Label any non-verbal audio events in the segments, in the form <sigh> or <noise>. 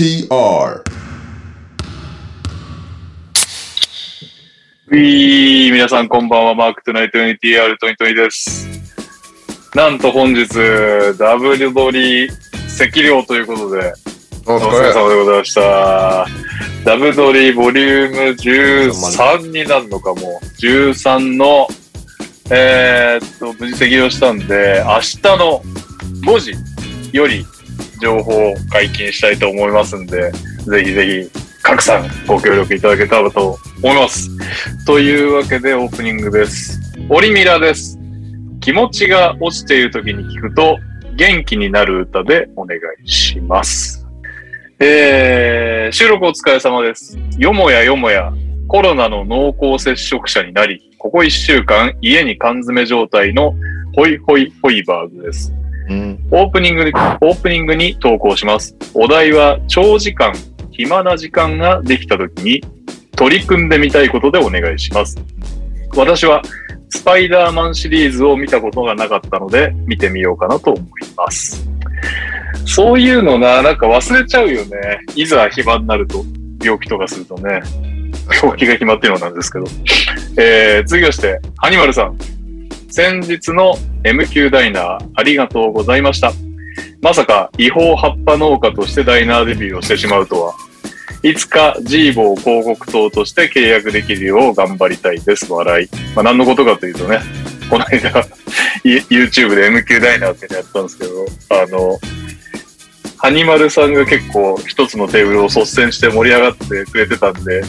NTR ういー皆さんこんばんは、マークトゥナイト NTR トニトニです。なんと本日、ダブルボリー赤量ということで、おお疲れ様でございました。ダブドリボリューム13になるのかも。13の、えーっと、無事適用したんで、明日の5時より情報を解禁したいと思いますんで、ぜひぜひ、拡散ご協力いただけたらと思います。というわけでオープニングです。オリミラです。気持ちが落ちている時に聞くと元気になる歌でお願いします。えー、収録お疲れ様です。よもやよもやコロナの濃厚接触者になり、ここ一週間家に缶詰状態のホイホイホイバーグです。うん。オープニングに、オープニングに投稿します。お題は長時間、暇な時間ができた時に取り組んでみたいことでお願いします。私はスパイダーマンシリーズを見たことがなかったので見てみようかなと思います。そういうのな、なんか忘れちゃうよね。いざ暇になると、病気とかするとね。病気が暇っていうのなんですけど。えー、続きまして、ハニマルさん。先日の MQ ダイナーありがとうございました。まさか違法葉っぱ農家としてダイナーデビューをしてしまうとは。いつかジーボー広告塔として契約できるよう頑張りたいです。笑い。まあ何のことかというとね、この間、YouTube で MQ ダイナーってやったんですけど、あの、ハニマルさんが結構一つのテーブルを率先して盛り上がってくれてたんで、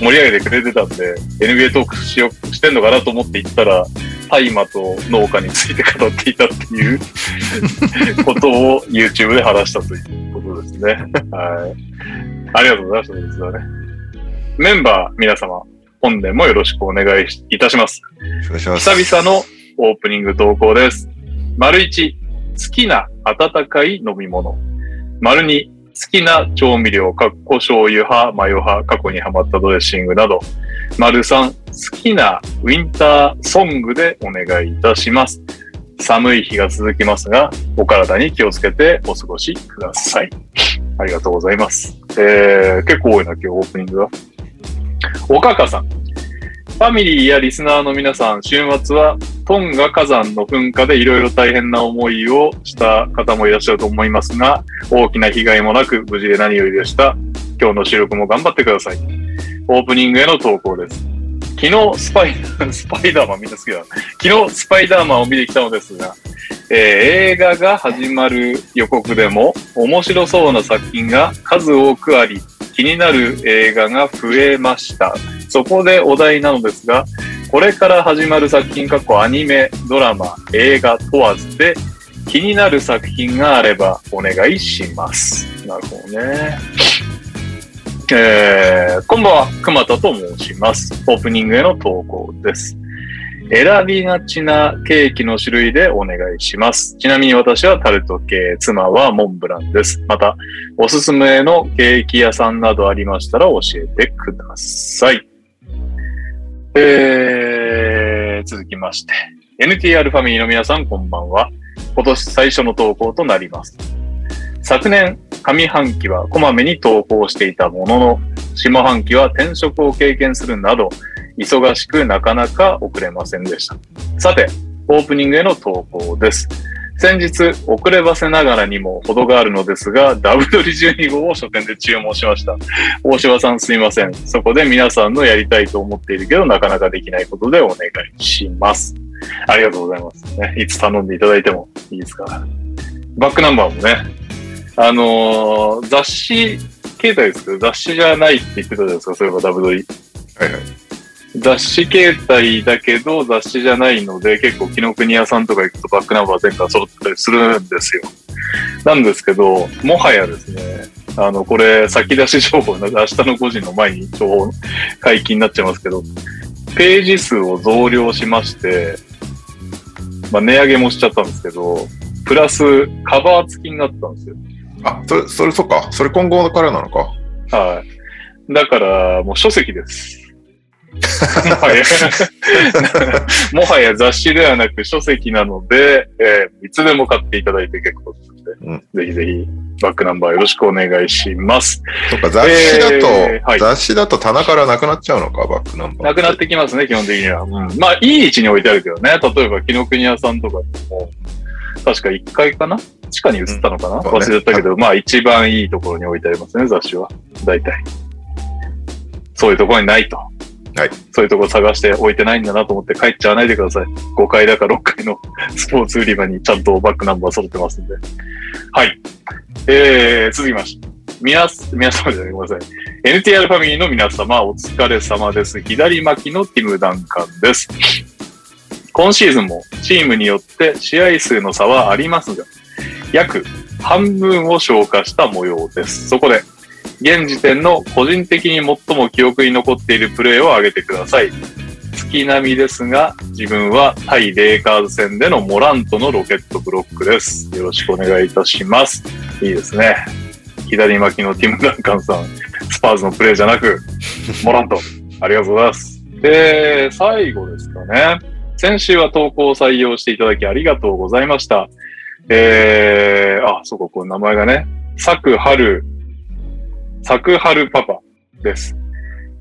盛り上げてくれてたんで、NBA トークしよしてんのかなと思って行ったら、大麻と農家について語っていたっていう <laughs> ことを YouTube で話したということですね。はい。ありがとうございました、実はね。メンバー皆様、本年もよろしくお願いいたします。久々のオープニング投稿です。丸1、好きな温かい飲み物。丸2、好きな調味料、かっこ醤油派、マヨ派、過去にハマったドレッシングなど。丸3、好きなウィンターソングでお願いいたします。寒い日が続きますが、お体に気をつけてお過ごしください。ありがとうございます。えー、結構多いな、今日オープニングが。おかかさん。ファミリーやリスナーの皆さん、週末はトンガ火山の噴火でいろいろ大変な思いをした方もいらっしゃると思いますが、大きな被害もなく無事で何よりでした。今日の収録も頑張ってください。オープニングへの投稿です。昨日スパイ、<laughs> スパイダーマンみんな好きだ。昨日スパイダーマンを見てきたのですが、えー映画が始まる予告でも面白そうな作品が数多くあり、気になる映画が増えました。そこでお題なのですが、これから始まる作品、過去アニメ、ドラマ、映画問わずで気になる作品があればお願いします。なるほどね。えー、こんばんは、熊田と申します。オープニングへの投稿です。選びがちなケーキの種類でお願いします。ちなみに私はタルト系、妻はモンブランです。また、おすすめのケーキ屋さんなどありましたら教えてください。えー、続きまして。NTR ファミリーの皆さんこんばんは。今年最初の投稿となります。昨年、上半期はこまめに投稿していたものの、下半期は転職を経験するなど、忙しくなかなか遅れませんでした。さて、オープニングへの投稿です。先日、遅ればせながらにも程があるのですが、ダブドリ12号を書店で注文しました。大柴さんすいません。そこで皆さんのやりたいと思っているけど、なかなかできないことでお願いします。ありがとうございます。ね、いつ頼んでいただいてもいいですから。バックナンバーもね、あのー雑誌携帯ですけど、雑誌じゃないって言ってたじゃないですか、そういえばダブドリ。はいはい。雑誌携帯だけど雑誌じゃないので結構紀ノ国屋さんとか行くとバックナンバー全巻揃ってたりするんですよ。なんですけど、もはやですね、あの、これ先出し情報な、明日の5時の前に情報解禁になっちゃいますけど、ページ数を増量しまして、まあ値上げもしちゃったんですけど、プラスカバー付きになったんですよ。あ、それ、それ、そっか。それ今後からなのか。はい。だから、もう書籍です。もはやもはや雑誌ではなく書籍なので、えーいつでも買っていただいて結構ですので、ぜひぜひバックナンバーよろしくお願いします。とか雑誌だと、えーはい雑誌だと棚からなくなっちゃうのか、バックナンバー。なくなってきますね、基本的には。うん、まあ、いい位置に置いてあるけどね。例えば、紀ノ国屋さんとかでも、確か1階かな？地下に移ったのかな、うん忘れちゃったけど、まあ、一番いいところに置いてありますね、雑誌は。大体。そういうところにないと。はい。そういうところ探して置いてないんだなと思って帰っちゃわないでください。5階だか6階の <laughs> スポーツ売り場にちゃんとバックナンバー揃ってますんで。はい。えー、続きまして。皆す、皆様じゃない、ごめんなさい。NTR ファミリーの皆様、お疲れ様です。左巻きのティム・ダンカンです。今シーズンもチームによって試合数の差はありますが、約半分を消化した模様です。そこで、現時点の個人的に最も記憶に残っているプレーを挙げてください。月並みですが、自分は対レイカーズ戦でのモラントのロケットブロックです。よろしくお願いいたします。いいですね。左巻きのティム・ダンカンさん、スパーズのプレーじゃなく、モラント、ありがとうございます。で、最後ですかね。先週は投稿を採用していただきありがとうございました。えー、あ、そうか、この名前がね、サクハル、サクハルパパです。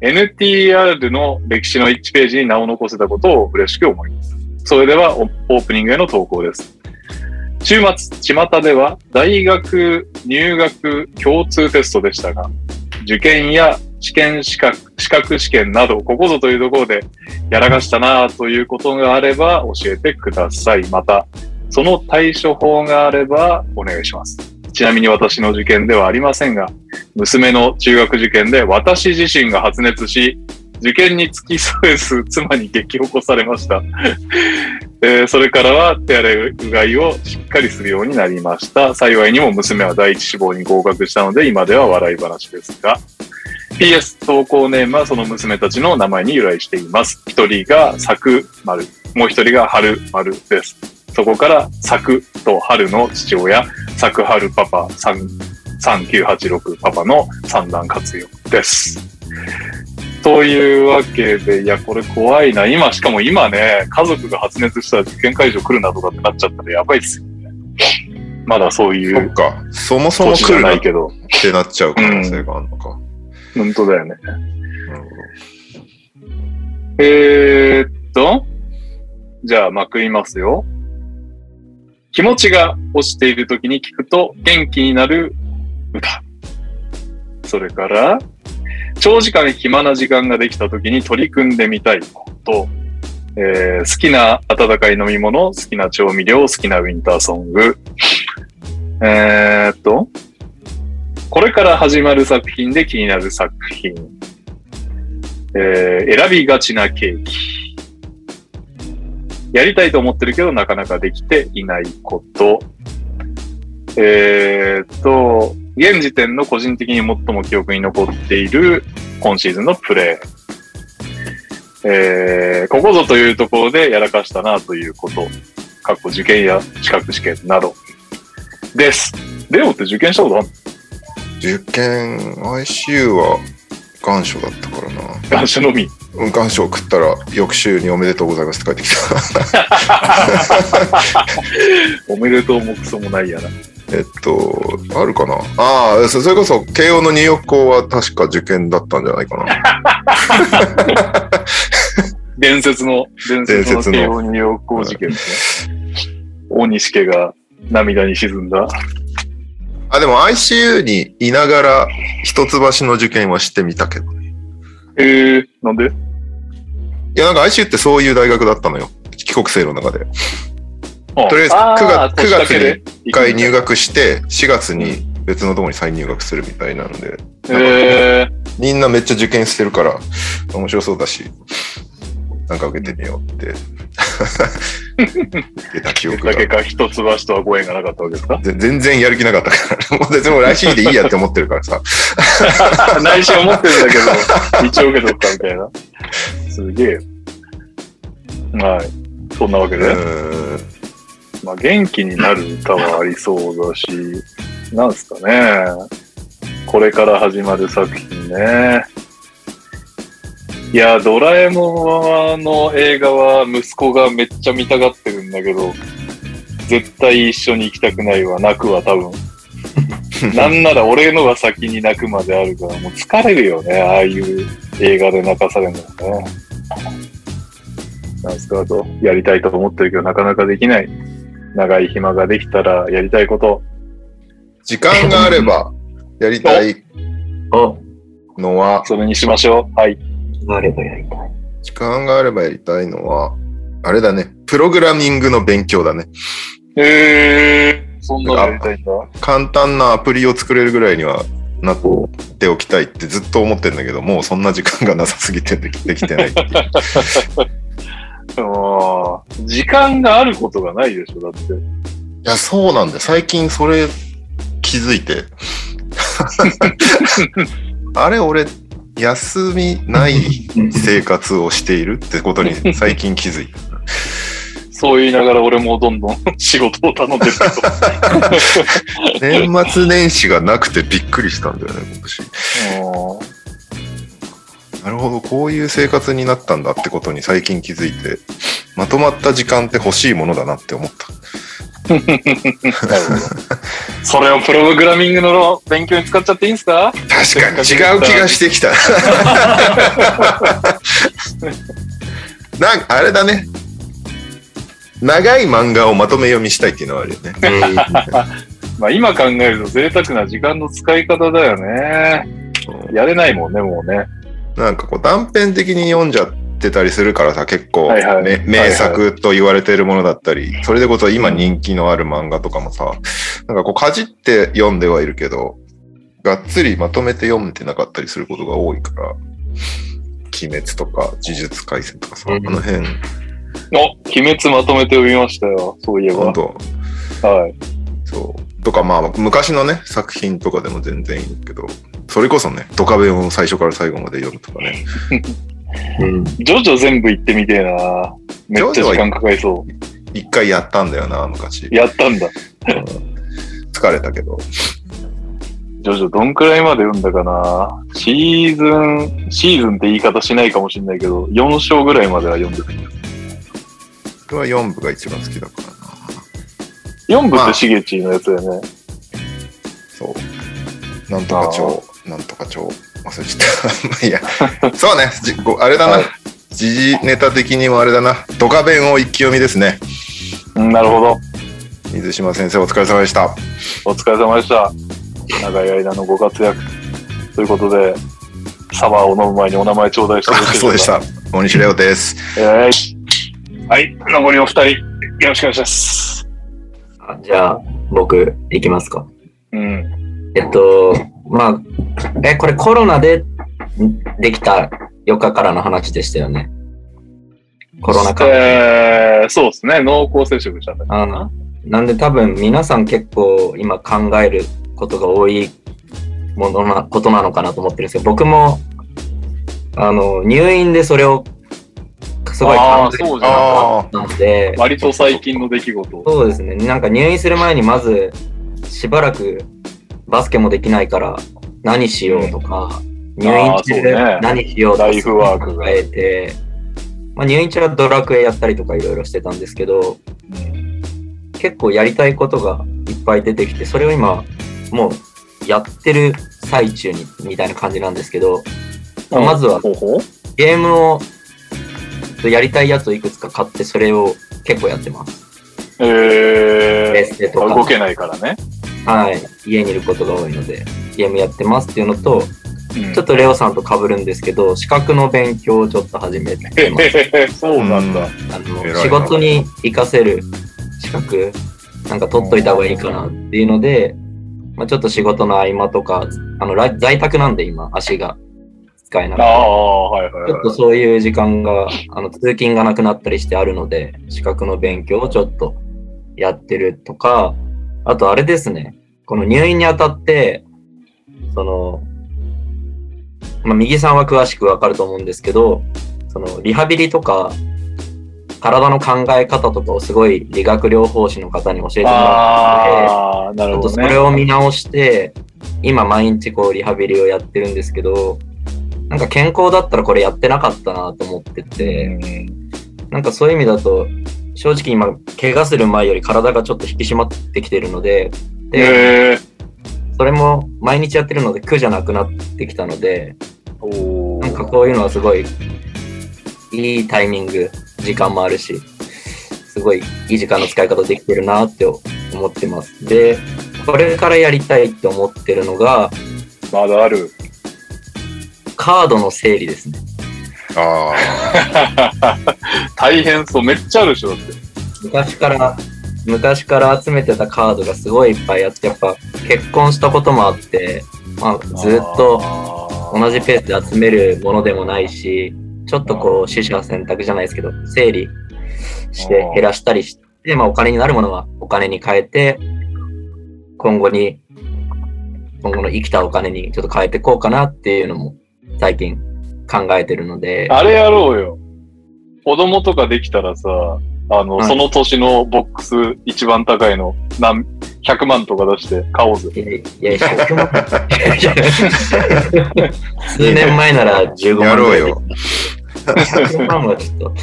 NTR の歴史の1ページに名を残せたことを嬉しく思います。それではオオープニングへの投稿です。週末、巷では大学入学共通テストでしたが、受験や試験資格、資格試験など、ここぞというところでやらかしたなということがあれば教えてください。また、その対処法があればお願いします。ちなみに私の受験ではありませんが、娘の中学受験で私自身が発熱し、受験に付き添えず妻に激起こされました。えーそれからは手洗いうがいをしっかりするようになりました。幸いにも娘は第一志望に合格したので今では笑い話ですが。PS 投稿ネームはその娘たちの名前に由来しています。一人が作丸、もう一人が春丸です。そこから作と春の父親、作春パパ3986パパの三段活用です。というわけで、いや、これ怖いな。今、しかも今ね、家族が発熱したら受験会場来るなとかってなっちゃったらやばいっすよね。まだそういうそっか。そもそも来るないっなけど、てなっちゃう可能性があるのか。<laughs> 本当だよね。えー、っと、じゃあ、まくりますよ。気持ちが落ちている時に聞くと元気になる歌。それから、長時間暇な時間ができた時に取り組んでみたいこと。えー好きな温かい飲み物、好きな調味料、好きなウィンターソング。えー、っと、これから始まる作品で気になる作品。えー選びがちなケーキ。やりたいと思ってるけどなかなかできていないこと。えーっと、現時点の個人的に最も記憶に残っている今シーズンのプレー。えーここぞというところでやらかしたなということ。かっこ受験や資格試験など。です。レオって受験したことあるど。受験、ICU は願書だったからな。の願書のみ？うん願書送ったら、翌週におめでとうございますって帰ってきた。<laughs> おめでとうもクソもないやな。えっと、あるかな？ああ、そそれこそ、慶応の入浴校は確か受験だったんじゃないかな。伝説の、伝説の伝説の慶応入浴校事件ですね。大西家が涙に沈んだ。あ、でも ICU にいながら、一橋の受験はしてみたけど。えー、なんで？いや、なんか ICU ってそういう大学だったのよ。帰国生の中で。とりあえずあ9月年だけで一回入学して、4月に別のところに再入学するみたいなので、えー、みんなめっちゃ受験してるから、面白そうだし、なんか受けてみようって。<laughs> 出た記憶がだけか一橋とはご縁がなかったわけですか？ぜ全然やる気なかったから、もう別に来週でいいやって思ってるからさ。<laughs> 内心思ってるんだけど、一応受け取ったみたいな。すげえ。はい。そんなわけで、まあ、元気になる歌はありそうだし、なんですかね。これから始まる作品ね。いや、ドラえもんの映画は息子がめっちゃ見たがってるんだけど、絶対一緒に行きたくないわ、泣くわ、多分。<laughs> なんなら俺のが先に泣くまであるから、もう疲れるよね、ああいう映画で泣かされるのね。なんすかと、やりたいと思ってるけど、なかなかできない。長い暇ができたらやりたいこと。時間があればやりたいお、のは、それにしましょう。はい。あればやりたい。時間があればやりたいのは、あれだね。プログラミングの勉強だね。へえー、そんなのやりたいんだ。簡単なアプリを作れるぐらいにはなっておきたいってずっと思ってんだけど、もうそんな時間がなさすぎてできてないっていう。<laughs> あー時間があることがないでしょ、だって。いや、そうなんだよ。最近それ気づいて。<laughs> あれ、俺、休みない生活をしているってことに <laughs> 最近気づいた。そう言いながら俺もどんどん仕事を頼んでるけど。<laughs> 年末年始がなくてびっくりしたんだよね、今年。うんなるほど、こういう生活になったんだってことに最近気づいて、まとまった時間って欲しいものだなって思った。<laughs> それをプログラミングの勉強に使っちゃっていいんすか？確かに違う気がしてきた。<laughs> なんかあれだね。長い漫画をまとめ読みしたいっていうのはあるよね。<laughs> まあ今考えると贅沢な時間の使い方だよね。やれないもんね、もうね。なんかこう断片的に読んじゃってたりするからさ、結構、はいはいね名作と言われているものだったり、それでこそ今人気のある漫画とかもさ、なんかこうかじって読んではいるけど、がっつりまとめて読めてなかったりすることが多いから、鬼滅とか呪術廻戦とかさ、うんあの辺、お、鬼滅まとめて読みましたよ。そういえば。本当はい。そう。とかまあ昔のね、作品とかでも全然いいけど、それこそね、ドカベンを最初から最後まで読むとかね。うん。ジョジョ全部行ってみてえな。めっちゃ時間かかりそう。一回やったんだよな、昔。やったんだ。疲れたけど。ジョジョどんくらいまで読んだかな。シーズン、シーズンって言い方しないかもしれないけど、4章ぐらいまでは読んでる。僕は4部が一番好きだからな。4部ってしげちのやつだよね。そう。なんとか町、なんとか町、忘れちゃった。<laughs> まあいいや。そうね、あれだな。はい時事ネタ的にもあれだな。ドカベンを一気読みですね。うんなるほど。水島先生お疲れ様でした。お疲れ様でした。長い間のご活躍。ということで、サワーを飲む前にお名前頂戴していそうでした。大西レオです。えーはい。残りお二人、よろしくお願いします。あじゃあ、僕、いきますか。うん。えっと、まあ、え、これコロナでんできた4日からの話でしたよね。コロナ禍。えー、そうですね。濃厚接触したんだあのなんで多分皆さん結構今考えることが多いものなことなのかなと思ってるんですけど、僕もあの入院でそれをすごい考えそうじゃんあたので、割と最近の出来事。そうですね。なんか入院する前にまずしばらくバスケもできないから何しようとか、入院あー中そうね。何しようとか考えて、まあ、入院中はドラクエやったりとかいろいろしてたんですけど、結構やりたいことがいっぱい出てきて、それを今もうやってる最中にみたいな感じなんですけど、まあまずはゲームをやりたいやつをいくつか買ってそれを結構やってます。えー、か。動けないからね。はい、家にいることが多いので、ゲームやってますっていうのと、うん。ちょっとレオさんと被るんですけど、資格の勉強をちょっと始めてます。<laughs> そうなんだ。うん。あの仕事に活かせる資格、なんか取っといた方がいいかなっていうので、まあ、ちょっと仕事の合間とか、あの来在宅なんで今、足が使えなくて、はいはいはちょっとそういう時間が、あの通勤がなくなったりしてあるので、資格の勉強をちょっとやってるとか、あとあれですね、この入院にあたって、その、まあ、右さんは詳しくわかると思うんですけど、そのリハビリとか、体の考え方とかをすごい理学療法士の方に教えてい。もらって、ちょっとそ。れを見直して、今毎日こうリハビリをやってるんですけど、なんか健康だったらこれやってなかったなと思ってて、なんかそういう意味だと、正直今、怪我する前より体がちょっと引き締まってきてるので、で。それも毎日やってるので苦じゃなくなってきたので、おなんかこういうのはすごいいいタイミング、時間もあるし、すごいいい時間の使い方できてるなって思ってます。で、これからやりたいって思ってるのが、まだある。カードの整理ですね。あ <laughs> 大変そう。めっちゃあるでしょ、だって。昔から、昔から集めてたカードがすごいいっぱいあって、やっぱ結婚したこともあって、まあ、ずっと同じペースで集めるものでもないし、ちょっとこう、取捨選択じゃないですけど、整理して減らしたりして、まあお金になるものはお金に変えて、今後に、今後の生きたお金にちょっと変えていこうかなっていうのも最近考えてるので、あれやろうよ。子供とかできたらさ、あの、はいその年のボックス一番高いの、何、100万とか出して買おうぜ。いや、いや、100万数年前なら15あ、万やろうよ。100万はちょっと、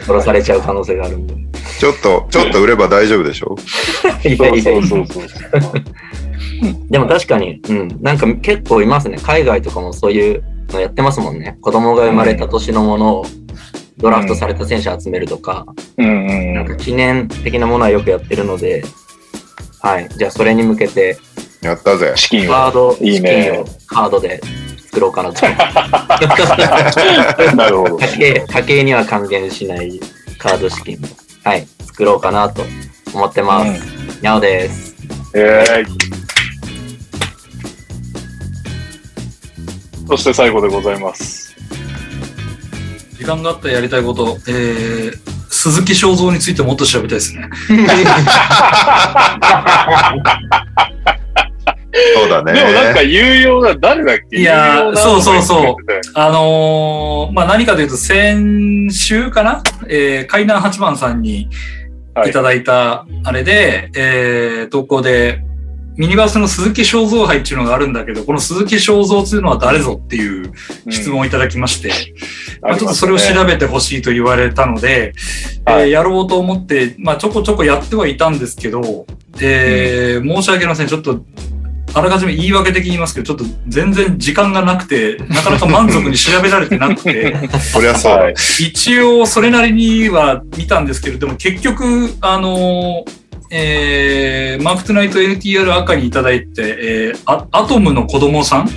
殺されちゃう可能性があるんで。ちょっと、ちょっと売れば大丈夫でしょ？いやそういやいやそうそうそう。でも確かに、うん、なんか結構いますね。海外とかもそういうのやってますもんね。子供が生まれた年のものをドラフトされた選手集めるとか、うんうんうん。なんか記念的なものはよくやってるので、はい。じゃあそれに向けて、やったぜ。資金を。カード、いいね資金をカードで作ろうかなと。<laughs> なるほど。家計、家計には還元しないカード資金、はい、作ろうかなと思ってます。にゃおです。えーそして最後でございます。時間があったらやりたいこと、えー、鈴木正蔵についてもっと調べたいですね。そうだね。でもなんか有用な、誰だっけ？いやそうそうそうあのーまあ、何かというと、先週かな？えー、海南八番さんにいただいたあれで、えー、投稿で、ミニバースの鈴木正蔵杯っていうのがあるんだけど、この鈴木正蔵っていうのは誰ぞっていうはい質問をいただきまして、まあ、ちょっとうんそれを調べてほしいと言われたので、はい。えーやろうと思って、まあ、ちょこちょこやってはいたんですけど、えー申し訳ありません。ちょっと、あらかじめ言い訳的に言いますけど、ちょっと全然時間がなくて、なかなか満足に調べられてなくて、そりゃそう一応それなりには見たんですけれども、結局、あのえーマークトゥナイト NTR 赤にいただいて、えーアアトムの子供さん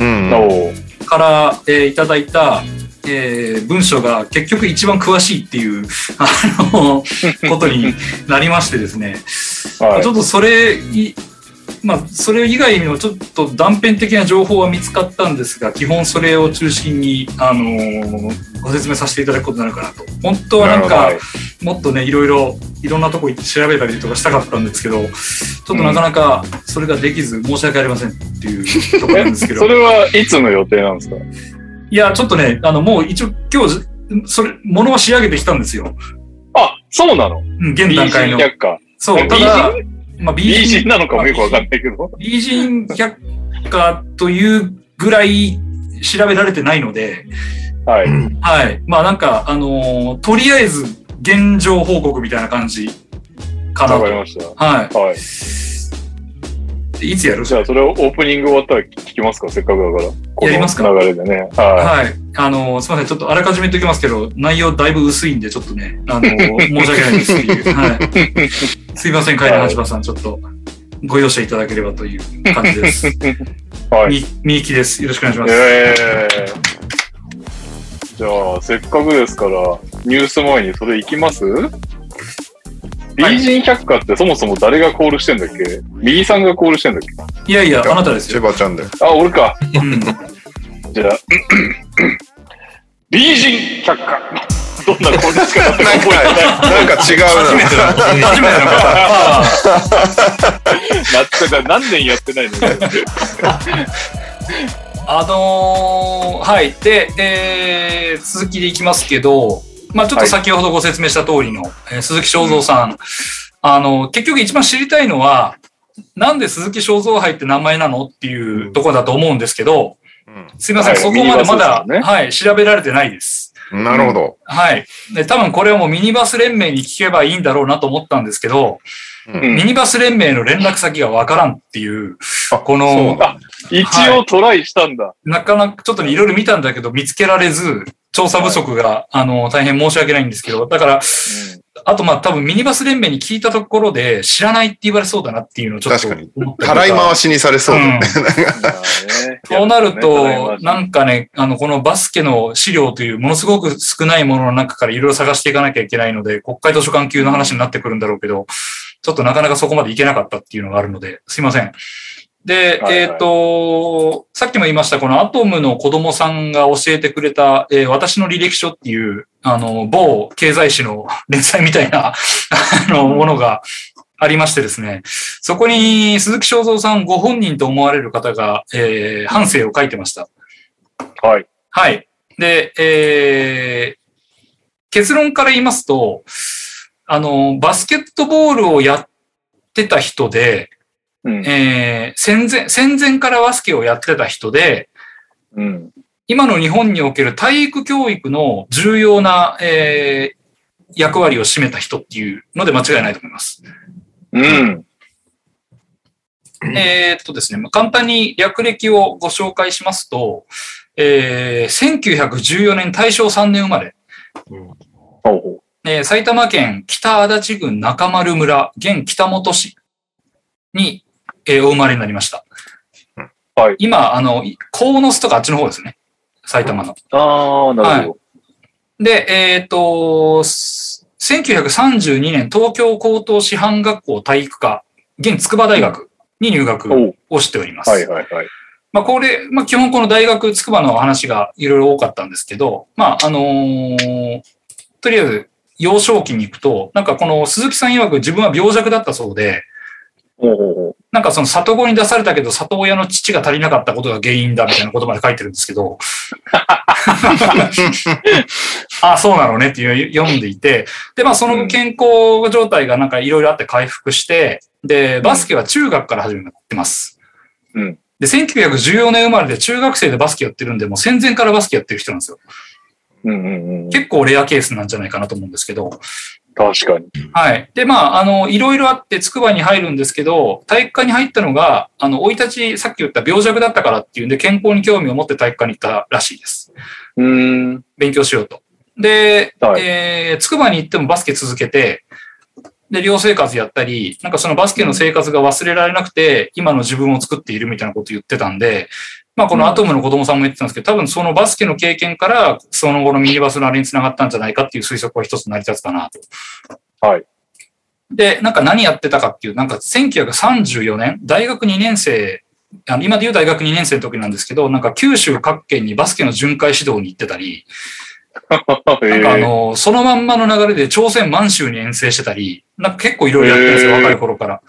うん。から、えーいただいた、えー文章が結局一番詳しいっていう、あの、<laughs> ことになりましてですね、はい。ちょっとそれい、まあ、それ以外にもちょっと断片的な情報は見つかったんですが、基本それを中心に、あのーご説明させていただくことになるかなと。本当はなんかもっとね、いろいろ、いろんなとこ行って調べたりとかしたかったんですけど、ちょっとなかなかそれができず申し訳ありませんっていうところなんですけど。<laughs> それはいつの予定なんですか？いや、ちょっとね、あの、もう一応今日、それ、ものは仕上げてきたんですよ。あ、そうなの？うん、現段階の。そう、た美だ人、まあ、美人なのかもよくわかんないけど。美人百科というぐらい調べられてないので、はい。はい。まあなんか、あのーとりあえず現状報告みたいな感じかなと。わかりました。ははい。い。いつやる？じゃあ、それをオープニング終わったら聞きますか？せっかくだから。やりますか？流れでね。ははい。あのーすみません。ちょっとあらかじめ言っておきますけど、内容だいぶ薄いんで、ちょっとね、あのー申し訳ないですっていう。はい。<laughs> すいません、海南橋場さん、ちょっとご容赦いただければという感じです。い。<laughs> はい。み、みゆきです。よろしくお願いします。ええじゃあ、せっかくですから、ニュース前にそれ行きます？美人百科ってそもそも誰がコールしてんだっけ？右さんがコールしてんだっけ？いやいや、あなたです千よ。葉ちゃんだよ。あ、俺か。うん。じゃあ、<clears throat> 美人百科。どんなコールですかない。なんか違う初めてだ。初めてだな。ってた何年やってな。いのあのーはい。で、えー続きでいきますけど、まあちょっと先ほどご説明した通りの、えー鈴木正蔵さん。あの、結局一番知りたいのは、な。んで鈴木正蔵杯って名前な。のっていうところだと思うんですけど、うんすいません、はいそこまでまだ、ねはい、調べられてな。いです。なるほど。はい。で、多分これはもうミニバス連盟に聞けばいいんだろうなと思ったんですけど、うんミニバス連盟の連絡先がわからんっていう、あこの一応トライしたんだ。なかなかちょっとねいろいろ見たんだけど見つけられず、調査不足が、あの、大変申し訳ないんですけど、だから、あとまあ多分ミニバス連盟に聞いたところで知らないって言われそうだなっていうのをちょっと確かに思ったたらい回しにされそうだね。<laughs> そうなると、なんかね、あの、このバスケの資料というものすごく少ないものの中からいろいろ探していかなきゃいけないので、国会図書館級の話になってくるんだろうけど、ちょっとなかなかそこまでいけなかったっていうのがあるので、すいません。で、はいはいえっ、と、さっきも言いました、このアトムの子供さんが教えてくれた、えー私の履歴書っていう、あの、某経済誌の連載みたいな、あの、ものがありましてですね、そこに鈴木正蔵さんご本人と思われる方が、えー、反省を書いてました。はい。はい。で、えー、結論から言いますと、あの、バスケットボールをやってた人で、うん。えー、戦前、戦前からバスケをやってた人で、うん。今の日本における体育教育の重要な、えー、役割を占めた人っていうので間違いないと思います。うん。えーっとですね、まあ簡単に略歴をご紹介しますと、えー、1914年大正3年生まれ、うんえー埼玉県北足立郡中丸村、現北本市に、えーお生まれになりました。はい今、あの、い鴻巣とかあっちの方ですね。埼玉の。う。ああ、なるほで、えっ、と、す1932年東京高等師範学校体育科、現筑波大学に入学をしております。はいはいはい。まあ、これ、まあ、基本この大学、筑波の話がいろいろ多かったんですけど、まあ、あのーとりあえず、幼少期に行くと、なんかこの鈴木さん曰く自分は病弱だったそうで、なんかその里子に出されたけど、里親の父が足りなかったことが原因だみたいなことまで書いてるんですけど、<laughs> あそうなのねっていう読んでいて、で、まあその後健康状態がなんかいろいろあって回復して、で、バスケは中学から始めてます。うんで、1914年生まれで中学生でバスケやってるんで、もう戦前からバスケやってる人なんですよ。う。うんうんうん。結構レアケースなんじゃないかなと思うんですけど。確かに。はい。で、まあ、あの、いろいろあって、筑波に入るんですけど、体育科に入ったのが、あの、生い立ち、さっき言った病弱だったからっていうんで、健康に興味を持って体育科に行ったらしいです。うーん。勉強しようと。で、はいえー、筑波に行ってもバスケ続けて、で、寮生活やったり、なんかそのバスケの生活が忘れられなくて、今の自分を作っているみたいなこと言ってたんで、まあこのアトムの子供さんも言ってたんですけど、多分そのバスケの経験から、その後のミニバスのあれにつながったんじゃないかっていう推測は一つ成り立つかなと。はい。で、なんか何やってたかっていう、なんか1934年、大学2年生、あの今で言う大学2年生の時なんですけど、なんか九州各県にバスケの巡回指導に行ってたり、<laughs> なんかあええの、そのまんまの流れで朝鮮満州に遠征してたり、なんか結構いろいろやってるんですよ、若い頃から。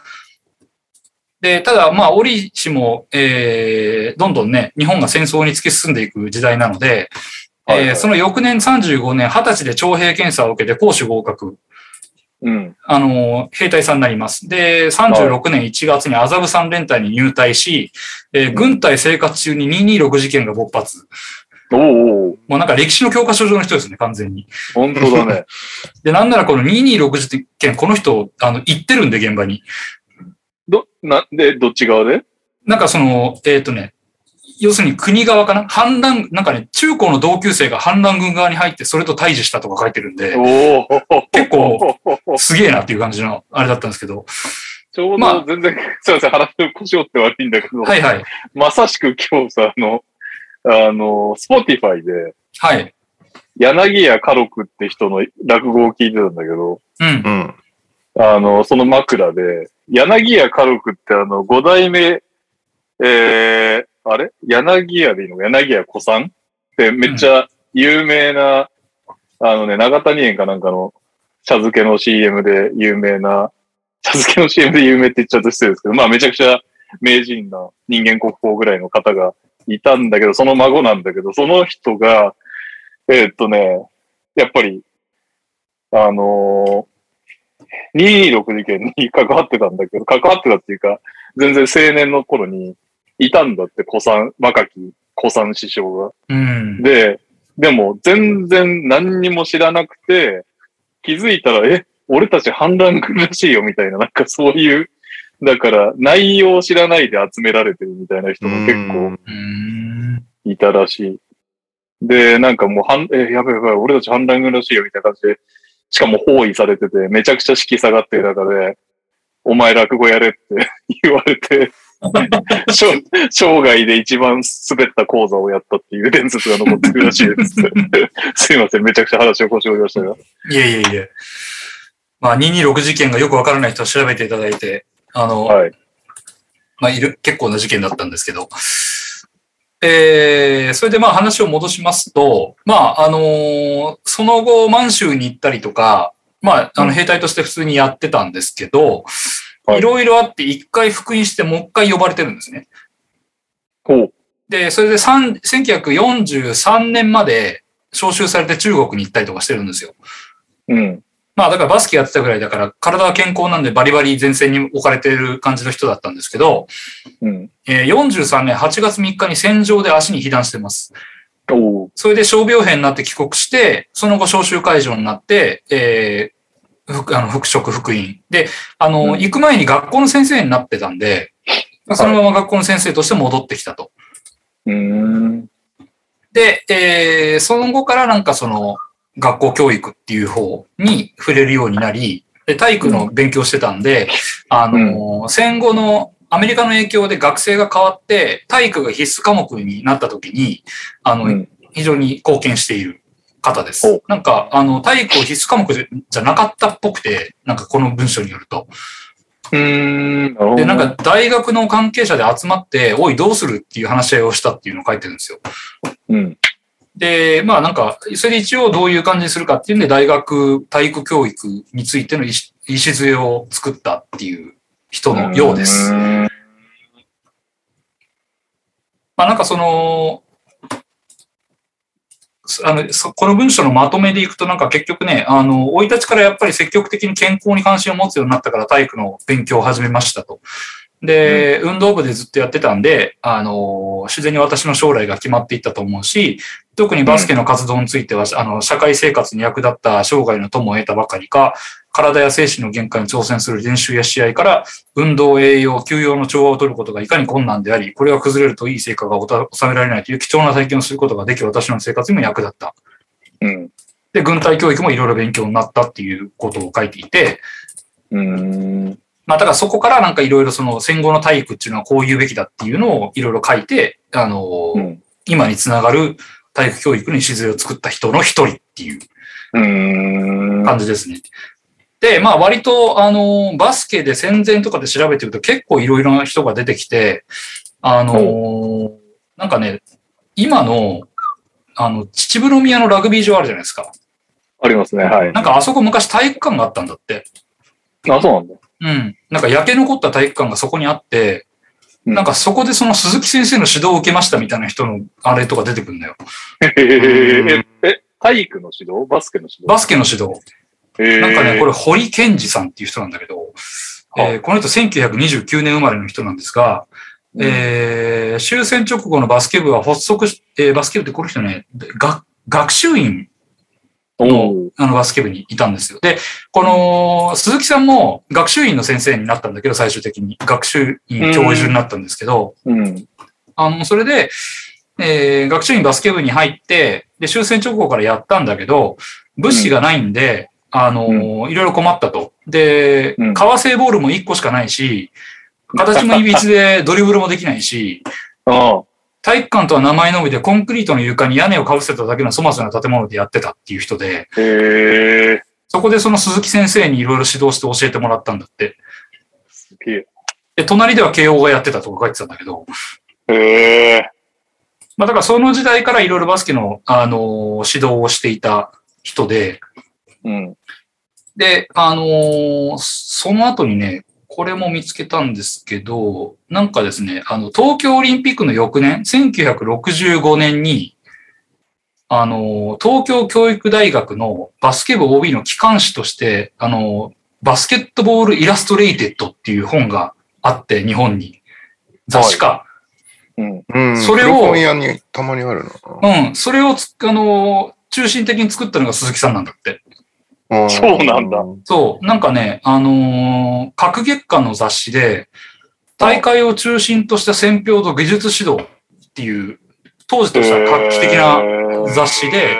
で、ただ、まあ、折しも、えー、どんどんね、日本が戦争に突き進んでいく時代なので、はいはいえーその翌年35年、20歳で徴兵検査を受けて攻守合格。うん。あの、兵隊さんになります。で、36年1月に麻布三連隊に入隊し、えー軍隊生活中に226事件が勃発。おうおうもうなんか歴史の教科書上の人ですね、完全に。本当だね。<laughs> で、なんならこの226事件、この人、あの、行ってるんで、現場に。ど、なんで、どっち側で？なんかその、えっ、とね、要するに国側かな？反乱、なんかね、中高の同級生が反乱軍側に入って、それと対峙したとか書いてるんで、おお結構すげえなっていう感じの、あれだったんですけど。ちょうまあど全然、<laughs> すいません、話の腰折って悪いんだけど、はいはい。まさしく今日さ、あの、あの、スポティファイで、はい。柳家花緑って人の落語を聞いてたんだけど、うんう。ん。あの、その枕で、柳家花緑ってあの、五代目、えー、あれ？柳家でいいの？柳家小さんってめっちゃ有名な、あのね、永谷園かなんかの茶漬けの CM で有名な、茶漬けの CM で有名って言っちゃうと失礼ですけど、まあめちゃくちゃ名人な人間国宝ぐらいの方がいたんだけど、その孫なんだけど、その人が、えーっとね、やっぱり、あの、226事件に関わってたんだけど、関わってたっていうか、全然青年の頃にいたんだって、子さん、若き古参師匠が。うん。で、でも全然何にも知らなくて、気づいたら、え、俺たち反乱軍らしいよみたいな、なんかそういう、だから内容を知らないで集められてるみたいな人も結構うん。いたらしい。で、なんかもう、はん、え、やばいやばい、俺たち反乱軍らしいよみたいな感じで、しかも包囲されてて、めちゃくちゃ式下がってる中で、お前落語やれって <laughs> 言われて、<laughs> 生生涯で一番滑った講座をやったっていう伝説が残ってるらしいです。<laughs> すいません、めちゃくちゃ話を腰折りましたが。いえいえいえ。まあ、226事件がよくわからない人は調べていただいて、あの、はい。まあ、いる、結構な事件だったんですけど、えー、それでまあ話を戻しますと、まあ、あのーその後満州に行ったりとか、まあ、あの、兵隊として普通にやってたんですけど、はいいろいろあって一回復員してもう一回呼ばれてるんですね。で、それで3 1943年まで招集されて中国に行ったりとかしてるんですよ。うん。まあだからバスケやってたぐらいだから体は健康なんでバリバリ前線に置かれてる感じの人だったんですけど、うん。えー43年8月3日に戦場で足に被弾してます。それで傷病兵になって帰国して、その後招集会場になって、えーふあの復職復員。で、あの、うん行く前に学校の先生になってたんで、まあそのまま学校の先生として戻ってきたと。うーん。で、えーその後からなんかその学校教育っていう方に触れるようになり、で体育の勉強してたんで、あの、戦後のアメリカの影響で学生が変わって、体育が必須科目になった時に、あの、うん非常に貢献している方でおす。なんか、あの、体育を必須科目じゃなかったっぽくて、なんかこの文章によると。うーん。で、なんか大学の関係者で集まって、おい、どうするっていう話し合いをしたっていうのを書いてるんですよ。うん。で、まあなんか、それで一応どういう感じにするかっていうんで、大学体育教育についての礎を作ったっていう人のようです。まあなんかその、あのそこの文章のまとめでいくと、なんか結局ね、あの、生い立ちからやっぱり積極的に健康に関心を持つようになったから体育の勉強を始めましたと。で、運動部でずっとやってたんで、あの、自然に私の将来が決まっていったと思うし、特にバスケの活動については、あの、社会生活に役立った生涯の友を得たばかりか、体や精神の限界に挑戦する練習や試合から、運動、栄養、休養の調和を取ることがいかに困難であり、これが崩れるといい成果が収められないという貴重な体験をすることができ、私の生活にも役立った。うん。で、軍隊教育もいろいろ勉強になったっていうことを書いていて、うーん。まあ、だからそこからなんかいろいろその戦後の体育っていうのはこういうべきだっていうのをいろいろ書いて、あの、うん。今につながる体育教育に礎を作った人の一人っていう。感じですね。で、まあ割と、あの、バスケで戦前とかで調べてると結構いろいろな人が出てきて、あの、なんかね、今の、あの、秩父宮のラグビー場あるじゃないですか。ありますね。はい。なんかあそこ昔体育館があったんだって。あ、そうなんだ。うん。なんか焼け残った体育館がそこにあって、うんなんかそこでその鈴木先生の指導を受けましたみたいな人のあれとか出てくるんだよ。へえ、え、体育の指導？バスケの指導？バスケの指導。なんかね、これ堀健二さんっていう人なんだけど、えーこの人1929年生まれの人なんですが、えー終戦直後のバスケ部は発足し、えーバスケ部ってこの人ね、学学習院おーあのバスケ部にいたんですよ。で、この鈴木さんも学習院の先生になったんだけど、最終的に学習院教授になったんですけど、うん。あの、それで、えー学習院バスケ部に入って、で、終戦直後からやったんだけど、物資がないんで、あのーいろいろ困ったと。で、うん革製ボールも1個しかないし、形もいびつでドリブルもできないし。体育館とは名前のみでコンクリートの床に屋根をかぶせただけの粗末な建物でやってたっていう人で。そこでその鈴木先生にいろいろ指導して教えてもらったんだって。で、隣では慶応がやってたとか書いてたんだけど。まあだからその時代からいろいろバスケの、あのー指導をしていた人で、うん。で、あのーその後にね、これも見つけたんですけど、なんかですね、あの、東京オリンピックの翌年、1965年に、あのー東京教育大学のバスケ部 OB の機関誌として、あのーバスケットボールイラストレイテッドっていう本があって、日本に。雑誌か。うん。うん。それをにたまにあるな。うん。それをつ、あの、中心的に作ったのが鈴木さんなんだって。うんそうなんだ。そう。なんかね、あのー各月間の雑誌で、大会を中心とした選評と技術指導っていう、当時としては画期的な雑誌で、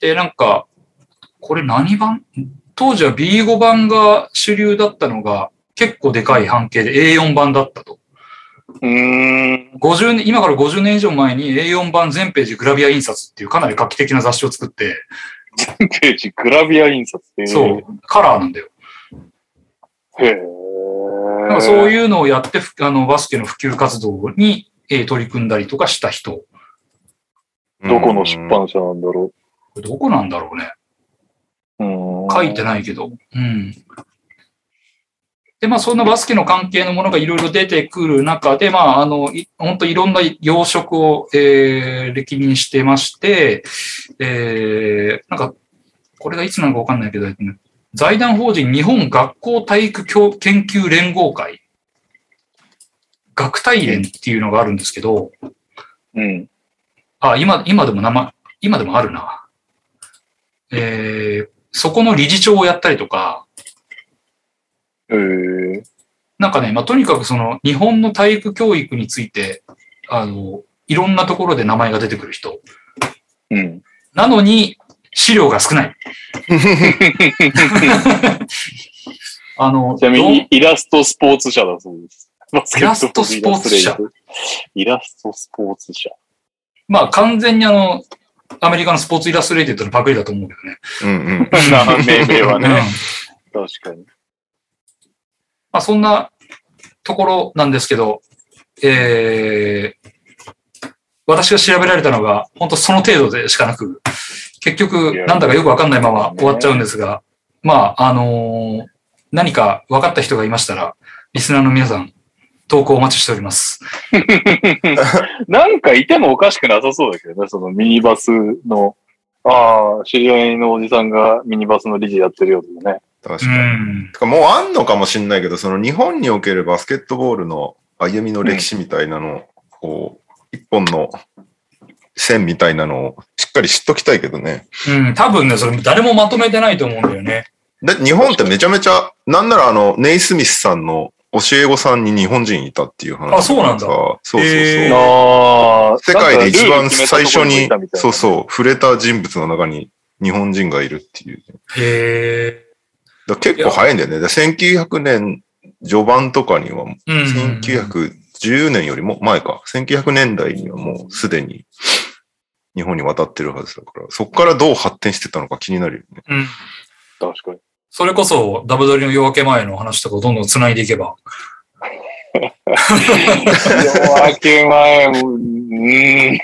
で、なんか、これ何版？当時は B5 版が主流だったのが、結構でかい半径で A4 版だったと。うーん。50年、今から50年以上前に A4 版全ページグラビア印刷っていうかなり画期的な雑誌を作って、ページ、グラビア印刷っていう。そう、カラーなんだよ。へえ。なんかそうう。いうのをやって、ふあの、バスケの普及活動に、えー取り組んだりとかした人。どこの出版社なんだろこれどこなんだろうね。書いてないけど。うん。で、まあ、そんなバスケの関係のものがいろいろ出てくる中で、まあ、あの、い本当いろんな養殖を、えー歴任してまして、えーなんか、これがいつなのかわかんないけど、財団法人日本学校体育教研究連合会、学体連っていうのがあるんですけど、うん。あ、今、今でも名前、今でもあるな。えーそこの理事長をやったりとか、へえ。なんかね、まあ、とにかくその日本の体育教育について、あの、いろんなところで名前が出てくる人。うん。なのに、資料が少ない。<laughs> あの、ちなみに、イラストスポーツ社だそうです。イラストスポーツ社イラストスポーツ社。まあ完全にあの、アメリカのスポーツイラストレイテッドのパクリだと思うけどね。うんうん。<laughs> 名はうんね。確かに。まあそんなところなんですけど、えー、私が調べられたのが、本当その程度でしかなく、結局なんだかよくわかんないまま終わっちゃうんですが、まあ、あのー何か分かった人がいましたら、リスナーの皆さん、投稿お待ちしております。<laughs> なんかいてもおかしくなさそうだけどね、そのミニバスの、ああ、知り合いのおじさんがミニバスの理事やってるよとかね。う確かに。ん。てかもうあんのかもしんないけど、その日本におけるバスケットボールの歩みの歴史みたいなのを、こう、一本の線みたいなのをしっかり知っときたいけどね。うん、多分ね、それ誰もまとめてないと思うんだよね。で、日本ってめちゃめちゃ、なんならあの、ネイスミスさんの教え子さんに日本人いたっていう話あそうなんだそうそうそう。へーああ、世界で一番最初にそうそう、触れた人物の中に日本人がいるっていう。へだ結構早いんだよね。で1900年序盤とかには、ー。うん。1910年よりも前か。1900年代にはもうすでに日本に渡ってるはずだから、そこからどう発展してたのか気になるよね。うん。確かに。それこそ、ダブドリの夜明け前の話とかをどんどん繋いでいけば。夜明け前も、うーん。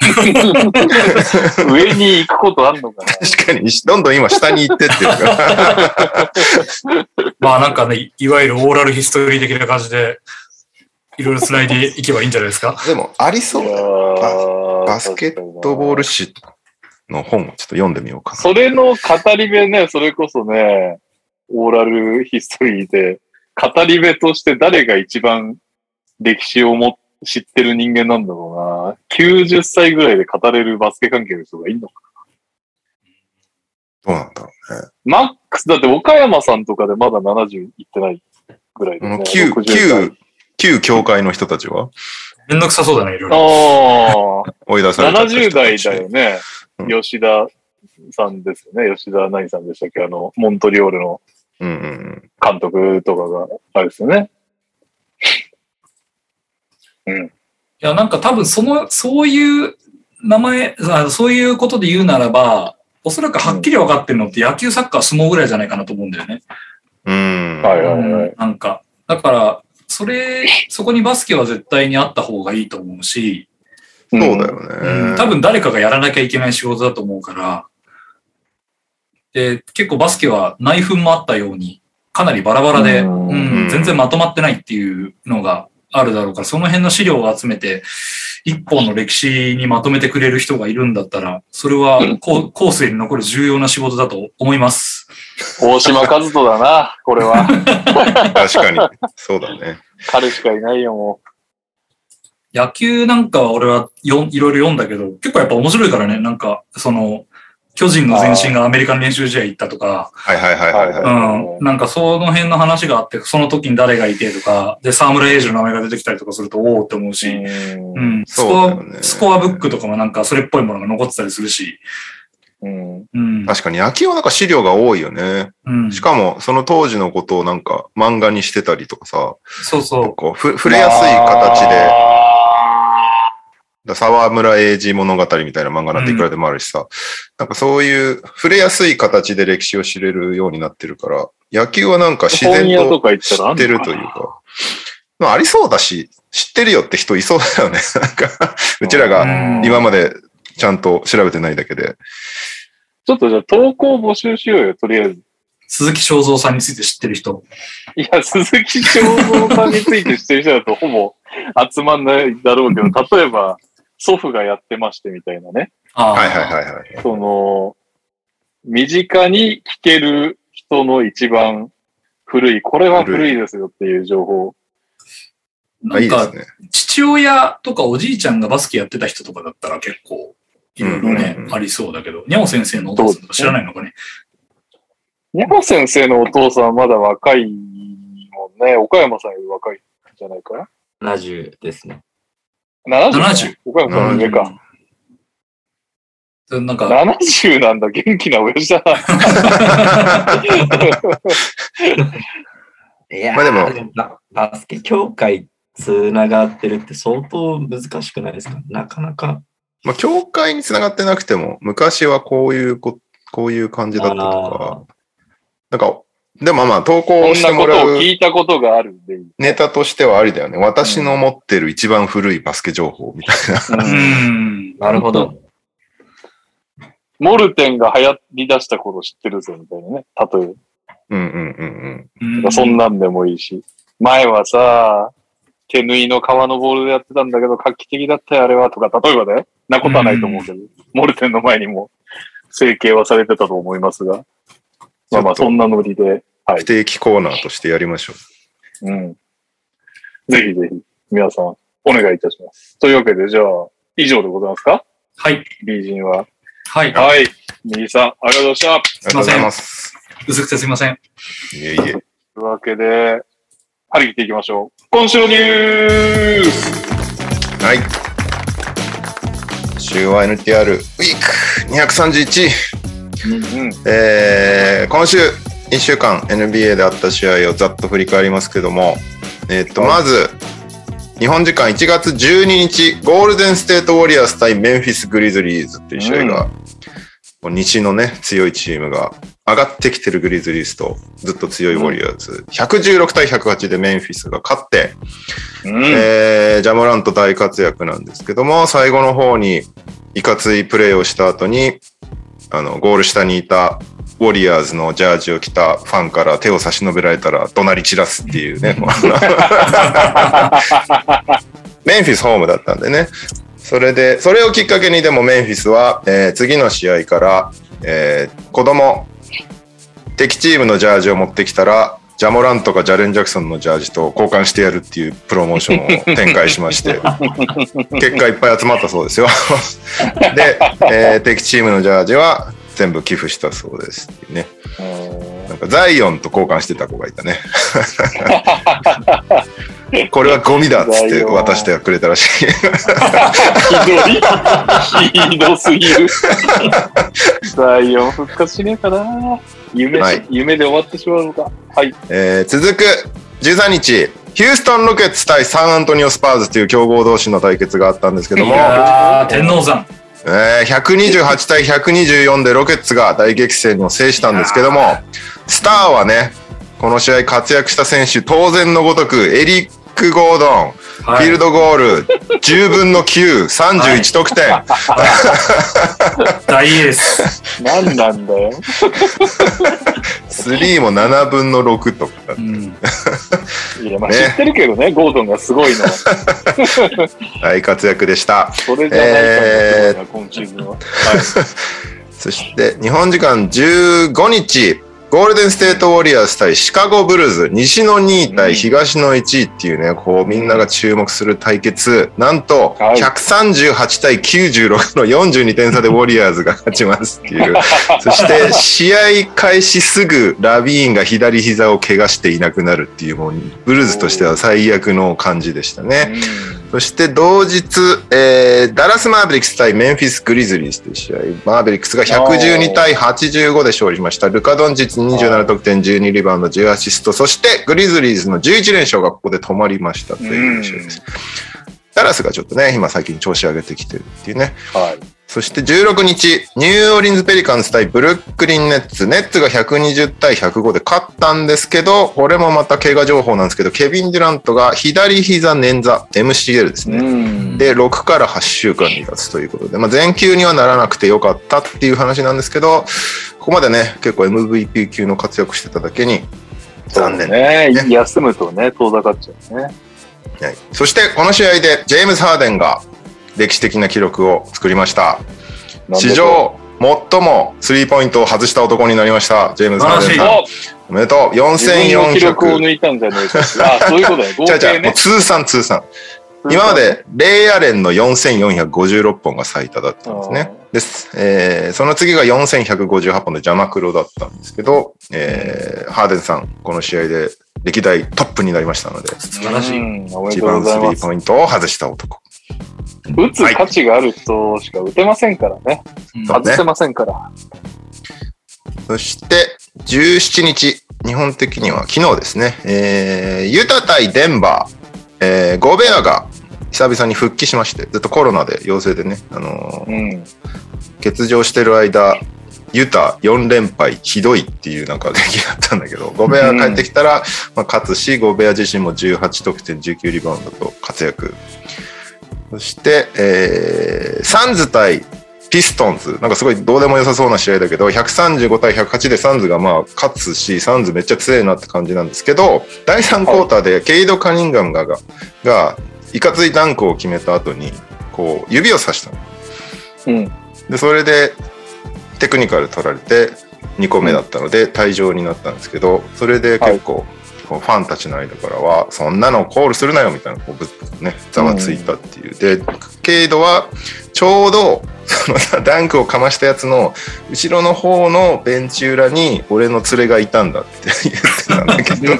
上に行くことあんのかな確かに、どんどん今下に行ってってるから。まあなんかね、いいわゆるオーラルヒストリー的な感じで、いろいろ繋いでいけばいいんじゃないですか。でも、ありそうバスケットボール誌の本をちょっと読んでみようかな。それの語り部ね、それこそね、オーラルヒストリーで、語り部として誰が一番歴史をも知ってる人間なんだろうな。90歳ぐらいで語れるバスケ関係の人がいるのか。どうなんだろうね。マックス、だって岡山さんとかでまだ70いってないぐらいで、ね。この旧、60旧、旧教会の人たちは？めんどくさそうだね、いろいろ。あ <laughs> 追い出あ、された70代だよね。うん吉田さんですよね。吉田何さんでしたっけ？あの、モントリオールの。監督とかが、あれですよね。いや、なんか多分その、そういう名前、あそういうことで言うならば、おそらくはっきり分かってるのって野球、サッカー、相撲ぐらいじゃないかなと思うんだよね。うん。はいはいはい。なんか、だから、それ、そこにバスケは絶対にあった方がいいと思うし、そうだようんね。多分誰かがやらなきゃいけない仕事だと思うから、で、結構バスケは内紛もあったように、かなりバラバラで、ううんん、全然まとまってないっていうのがあるだろうから、その辺の資料を集めて、一本の歴史にまとめてくれる人がいるんだったら、それは後後世に残る重要な仕事だと思います。大島和人だな、これは。確かに。そうだね。彼しかいないよ、もい野球なんかは俺はよいろいろ読んだけど、結構やっぱ面白いからね、なんか、その、巨人の前身がアメリカの練習試合行ったとか、はいはいはいはい、はい。うん。なんかその辺の話があって、その時に誰がいてとか、で、沢村栄治の名前が出てきたりとかすると、おおって思うし、うん。スそうコア、スコアブックとかもなんかそれっぽいものが残ってたりするし、うん。うん。確かに野球はなんか資料が多いよね。うん。しかも、その当時のことをなんか漫画にしてたりとかさ、そうそう。こうふ触れやすい形で、だ沢村栄治物語みたいな漫画なんていくらでもあるしさ、なんかそういう触れやすい形で歴史を知れるようになってるから、野球はなんか自然と知ってるというか、まあありそうだし、知ってるよって人いそうだよね。<laughs> なんか、うちらがうん今までちゃんと調べてないだけで。ちょっとじゃあ投稿募集しようよ、とりあえず。鈴木正蔵さんについて知ってる人。いや、鈴木正蔵さんについて知ってる人だとほぼ集まんないだろうけど、<laughs> 例えば祖父がやってましてみたいなね。ああはいはいはいはい。その、身近に聞ける人の一番古い、これは古いですよっていう情報。ないんか。父親とかおじいちゃんがバスケやってた人とかだったら結構、いろいろね、ありそうだけど、にゃお先生のお父さんとか知らないのかね？山先生のお父さんはまだ若いもんね。岡山さんより若いんじゃないか70ですね。な ?70? 70岡山さんの上か。でなんか、70なんだ、元気な親父だな。いやーまあでもババスケ協会つながってるって相当難しくないですか？なかなか。まあ、教会に繋がってなくても、昔はこういうこ、こういう感じだったとか、なんか、でもまあ、投こ稿してんなこもらうとを聞いたことがあるんでいい。ネタとしてはありだよね。私の持ってる一番古いバスケ情報みたいな。ううんん。なるほど。モルテンが流行り出した頃知ってるぞみたいなね。例えうんうんうんうんば。そんなんでもいいし。前はさ、手縫いの革のボールでやってたんだけど画期的だったよ、あれは。とか、例えばね。なことはないと思うけど。モルテンの前にも整形はされてたと思いますが。まあまあ、そんなノリで。はい不。定期コーナーとしてやりましょう。うん。ぜひぜひ、皆さん、お願いいたします。というわけで、じゃあ、以上でございますか？はい。?B 陣は。はい。はい。右さん、ありがとうございました。ありがとうございます。薄くてすいません。いえいえ。というわけで、張り切っていきましょう。今週のニュースはい。週は NTR ウィーク231。うん。えー、今週1週間 NBA であった試合をざっと振り返りますけども、えーっと、まず、日本時間1月12日、ゴールデンステートウォリアーズ対メンフィス・グリズリーズっていう試合が、こう西のね、強いチームが上がってきてるグリズリーズとずっと強いウォリアーズ、116対108でメンフィスが勝って、うん。えージャモラント大活躍なんですけども、最後の方にいかついプレーをした後に、あの、ゴール下にいたウォリアーズのジャージを着たファンから手を差し伸べられたら怒鳴り散らすっていうね。<laughs> メンフィスホームだったんでね。それで、それをきっかけにでもメンフィスは、えー次の試合から、えー子供、敵チームのジャージを持ってきたら、ジャモラントかジャレン・ジャクソンのジャージと交換してやるっていうプロモーションを展開しまして、<laughs> 結果いっぱい集まったそうですよ。で、えー敵チームのジャージは全部寄付したそうですね。なんかザイオンと交換してた子がいたね。<laughs> これはゴミだっつって渡してくれたらしい。ひどい。ひどすぎる。<laughs> 第4復活しねえかな。夢し、はい夢で終わってしまうのか。はい。えー続く13日、ヒューストン・ロケッツ対サンアントニオ・スパーズという強豪同士の対決があったんですけどいも、やー天皇山。えー128対124でロケッツが大激戦を制したんですけども、スターはね、この試合活躍した選手、当然のごとく、エリック・ゴードン、フはいィールドゴール、10分の9、31得点。<laughs> 大エース。何なんだよ。スリーも7分の6とか。うん。いや、まあね知ってるけどね、ゴードンがすごいのは。<laughs> 大活躍でした。それじゃないからすごいな、今シーズンは。はい。そして、日本時間15日、ゴールデンステートウォリアーズ対シカゴブルーズ、西の2位対東の1位っていうね、こうみんなが注目する対決、なんとはい138対96の42点差でウォリアーズが勝ちますっていう。<laughs> そして試合開始すぐラビーンが左膝を怪我していなくなるっていうもうブルズとしては最悪の感じでしたね。そして同日、えーダラス・マーベリックス対メンフィス・グリズリーズという試合、マーベリックスが112対85で勝利しました。ルカ・ドンチッチ27得点、12リバウンド、10アシスト、そしてグリズリーズの11連勝がここで止まりましたという試合です。ダラスがちょっとね、今最近調子上げてきてるっていうね。はい。そして16日、ニューオーリンズ・ペリカンズ対ブルックリン・ネッツ。ネッツが120対105で勝ったんですけど、これもまた怪我情報なんですけど、ケビン・デュラントが左膝捻挫、MCL ですね。んで、6から8週間離脱ということで、まあ、全休にはならなくてよかったっていう話なんですけど、ここまでね、結構 MVP 級の活躍してただけに、残念。ねね休むとね、遠ざかっちゃうね。はいそして、この試合で、ジェームズ・ハーデンが歴史的な記録を作りました。史上最もスリーポイントを外した男になりました。ジェームズ・ハーデンさん。おおめでとう。自分の記録を4400。抜いたんじゃないですか。あ、そういうことね。<laughs> 合じゃあじゃあ計ね。もう通算通算。今までレイアレンの4456本が最多だったんですね。です。えーその次が4158本でジャマクロだったんですけど、えーハーデンさん、この試合で歴代トップになりましたので、素晴らしい。一番スリ。ーポイントを外した男。打つ価値がある人しか打てませんからね。うんそう外せませんから。そして、17日、日本的には昨日ですね、えーユタ対デンバー、えーゴベアが久々に復帰しまして、ずっとコロナで陽性でね、あのーうん。欠場してる間、ユタ4連敗ひどいっていうなんか出来だったんだけど、ゴベアが帰ってきたら、まあ、勝つし、ゴベア自身も18得点、19リバウンドと活躍。そして、えーサンズ対ピストンズ。なんかすごいどうでも良さそうな試合だけど、135対108でサンズがまあ勝つし、サンズめっちゃ強いなって感じなんですけど、第3クォーターでケイド・カニンガムが、が、がいかついダンクを決めた後に、こう、指をさしたの。うん。でそれでテクニカル取られて2個目だったので退場になったんですけどそれで結構、こうファンたちの間からはそんなのコールするなよみたいなこうぶねざわついたっていう、でケイドはちょうどそのダンクをかましたやつの後ろの方のベンチ裏に俺の連れがいたんだって言ってたんだけど。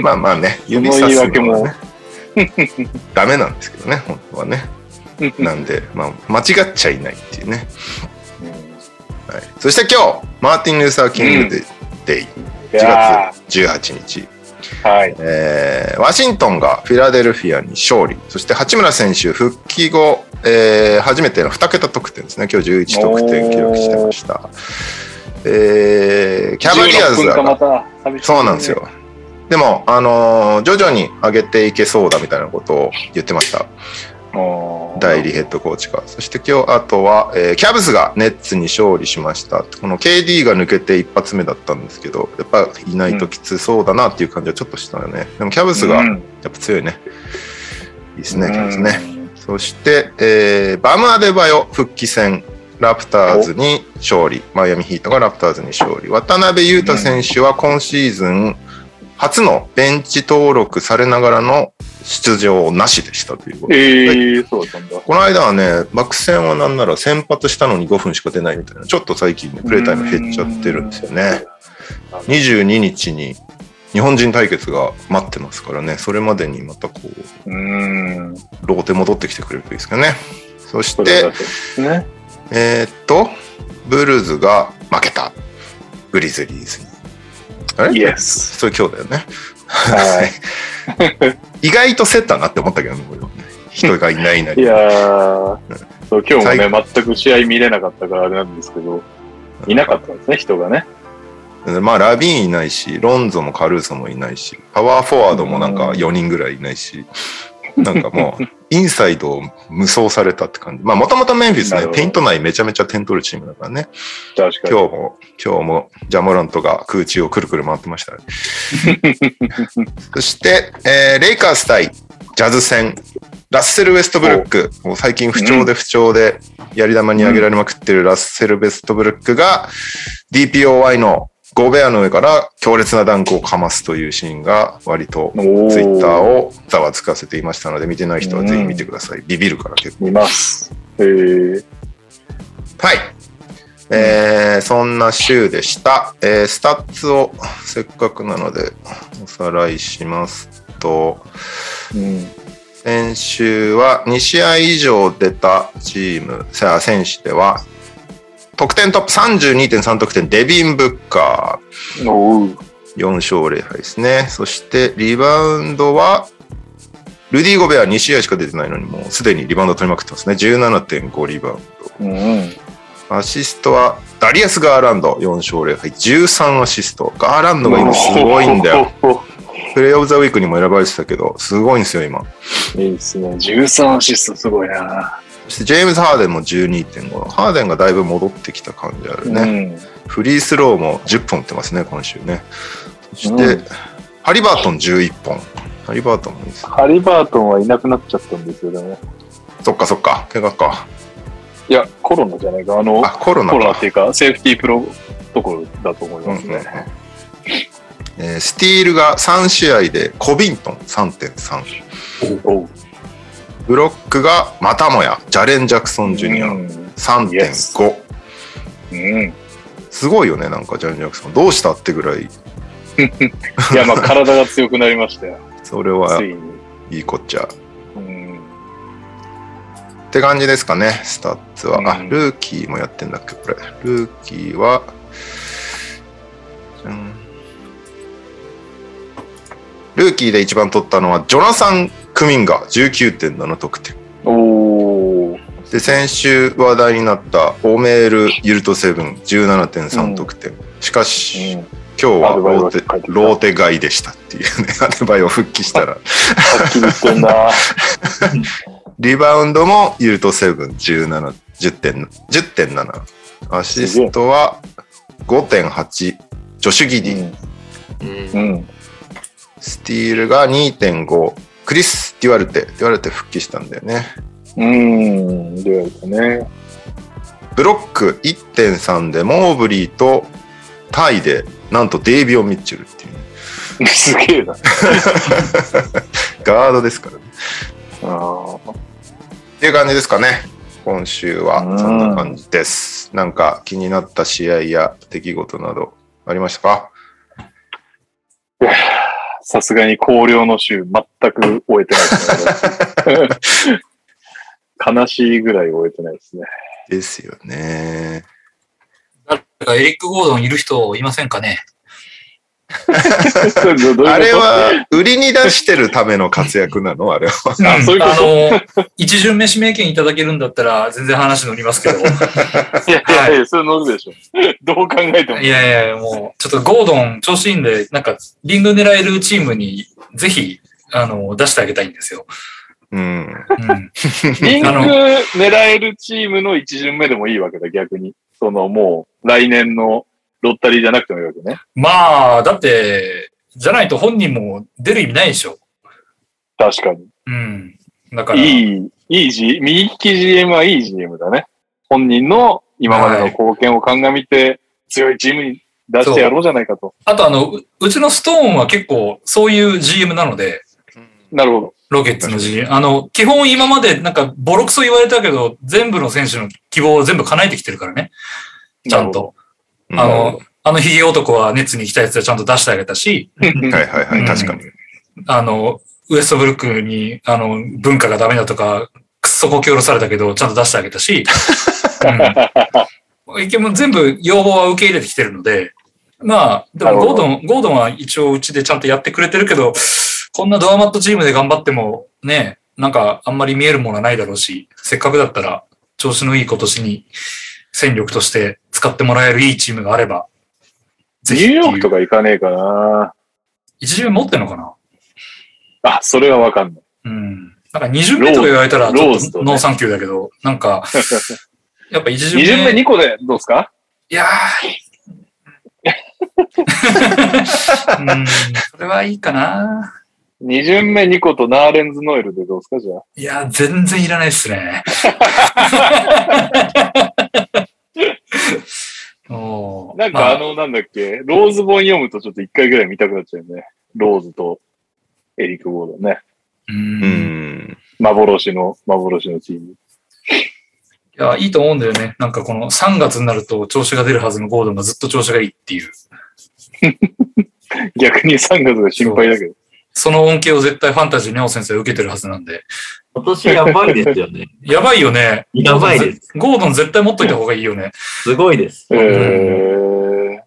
ん。まあまあね指さすのはね。ダメなんですけどね本当はね。なんで、まあ、間違っちゃいないっていうね。はい、そして今日、マーティン・ルーサー・キングデイい1や月18日、ーはい。えーワシントンがフィラデルフィアに勝利、そして八村選手、復帰後、えー初めての2桁得点ですね、今日11得点記録してました。えーキャバリアーズ16分かまが、ねそうなんです。よ。でも、あのー徐々に上げていけそうだみたいなことを言ってました。代理ヘッドコーチが。そして今日、あとは、えーキャブスがネッツに勝利しました。この KD が抜けて一発目だったんですけど、やっぱいないときつそうだなっていう感じはちょっとしたよね。でもキャブスがやっうんぱ強いね。いいですね、キャブスうね。んそして、えーバムアデバヨ復帰戦。ラプターズに勝利。マイアミヒートがラプターズに勝利。渡辺裕太選手は今シーズン初のベンチ登録されながらの出場なしでしたということで。ええそうだったんだ。この間はね、バック戦はなんなら先発したのに5分しか出ないみたいな、ちょっと最近ね、プレイタイム減っちゃってるんですよね。22日に日本人対決が待ってますからね、それまでにまたこう、うん。ローテ戻ってきてくれるといいですかね。そしてね。えーっと、ブルーズが負けた。グリズリーズに。あれ？イエス。そういう今日だよね。はい。<laughs> 意外と競ったなって思ったけどね、これはね人がいないなり。いやー、そう今日も最ね、全く試合見れなかったからあれなんですけど、いなかったんですね、人がね。まあ、ラビーンいないし、ロンゾもカルーソもいないし、パワーフォワードもなんか4人ぐらいいないし、なんかもう、インサイドを無双されたって感じ。まあ、もともとメンフィスね、ペイント内めちゃめちゃ点取るチームだからね。確かに。今日も、今日もジャモラントが空中をくるくる回ってましたね。<laughs> そして、えーレイカーズ対ジャズ戦。ラッセル・ウェストブルック。もう最近不調で不調で、やり玉に上げられまくってるラッセル・ウェストブルックが、DPOY のゴーベアの上から強烈なダンクをかますというシーンが割とツイッターをざわつかせていましたので、見てない人はぜひ見てください。ビビるから結構。見ます。えー、はい。えー、そんな週でした。えー、スタッツをせっかくなのでおさらいしますと、うん。先週は2試合以上出たチーム、さあ選手では、得点トップ32.3得点、デビン・ブッカ。ー、4勝0敗ですね。そしてリバウンドは、ルディ・ゴベア2試合しか出てないのに、もうすでにリバウンド取りまくってますね。17.5リバウンド。うん。アシストはダリアス・ガーランド4勝0敗13アシストガーランドが今すごいんだよ。よ。<laughs> プレイオブザウィークにも選ばれてたけどすごいんですよ今いいですね。13アシストすごいな。そしてジェームズ・ハーデンも12.5ハーデンがだいぶ戻ってきた感じあるね、うん。フリースローも10本打ってますね今週ね。そして、うん。ハリバートン11本。ハリバートンもいいですハリバートンはいなくなっちゃったんですよ、でも。そっかそっか。怪我か。いや、コロナじゃないか。あの、あコロナコロナっかていうか、セーフティープロトコルだと思いうんうんうん。ますね。えースティールが3試合でコビントン3.3おう。ブロックがまたもやジャレン・ジャクソン・ジュニア。うん。3.5、うん。すごいよねなんかジャレン・ジャクソン。どうしたってぐらい。<laughs> いや、まあ、体が強くなりましたよ。それはついに。いいこっちゃ。うん。って感じですかねスタッツは、あうん。ルーキーもやってんだっけこれ。ルーキーはルーキーで一番取ったのはジョナサン・クミンガ19.7得点。おー。で先週話題になったオメール・ユルトセブン17.3得点、しかし、うん。今日はローテローテ買いでしたっていうね。<laughs> アデバイオ復帰したら。はっきり言ってんな。<laughs> リバウンドもユルトセブン17 10.7 10.7アシストは5.8ジョシュ・ギディ、うんうん。うん。スティールが2.5クリス・デュアルテデュアルテ復帰したんだよねうん。どうやったね。ブロック1.3でモーブリーとタイでなんとデイビオン・ミッチェルっていうすげえな。ガードですからねあーっていう感じですかね。今週はうんそんな感じです。なんか気になった試合や出来事などありましたか？さすがに高陵の週全く終えてないですね。悲しいぐらい終えてないですね。ですよね。誰かエリック・ゴードンいる人いませんかね？<laughs> あれは売りに出してるための活躍なの？あれは。あそういうこと？あの、一巡目指名権いただけるんだったら全然話乗りますけど。<laughs> いやいやいや、それ乗るでしょ。<laughs> どう考えても。いやいや、もう、ちょっとゴードン調子いいんで、なんか、リング狙えるチームにぜひ、あの、出してあげたいんですよ。うん。うん。リング狙えるチームの一巡目でもいいわけだ、逆に。そのもう、来年のロッタリーじゃなくてもいいわけね。まあ、だって、じゃないと本人も出る意味ないでしょ。確かに。うん。だから、いい、いい G、右利き GM はいい GM だね。本人の今までの貢献を鑑みて、強いチームに出してやろうじゃないかと。あとあの、ううちのストーンは結構そういう GM なので、なるほど。ロケッツの GM。あの、基本今までなんかボロクソ言われたけど、全部の選手の希望を全部叶えてきてるからね。ちゃんと。うん。あの、あのヒゲ男はネッツに行きたいやつはちゃんと出してあげたし、はいはいはい、確かに。あの、ウエストブルックに、あの、文化がダメだとか、くっそこき下ろされたけど、ちゃんと出してあげたし、<laughs> うん。も全部要望は受け入れてきてるので、まあ、でもゴードン、ゴードンは一応うちでちゃんとやってくれてるけど、こんなドアマットチームで頑張っても、ね、なんかあんまり見えるものはないだろうし、せっかくだったら調子のいい今年に戦力として使ってもらえるいいチームがあれば、ぜニひっていうューヨークとか行かねえかな。一巡目持ってんのかな？あ、それはわかんない。うん。なんか二巡目とか言われたらノーサンキューだけけど、なんか、<laughs> やっぱ一巡二目。巡目2個でどうですか？いやー。<laughs> うん、それはいいかな。二巡目2個とナーレンズノエルでどうですかじゃあ。いや、全然いらないっすね。<laughs> <laughs> なんかあの、なんだっけ、ローズ本読むとちょっと一回ぐらい見たくなっちゃうよね。ローズとエリック・ゴードンね。う。うんん。幻の、幻のチーム。いや、いいと思うんだよね。なんかこの3月になると調子が出るはずのゴードンがずっと調子がいいっていう。<laughs> 逆に3月が心配だけど。その恩恵を絶対ファンタジーネオ先生は受けてるはずなんで。今年やばいですよね。<laughs> やばいよね。やばいです。ゴードン絶対持っといた方がいいよね。すごいです。えー、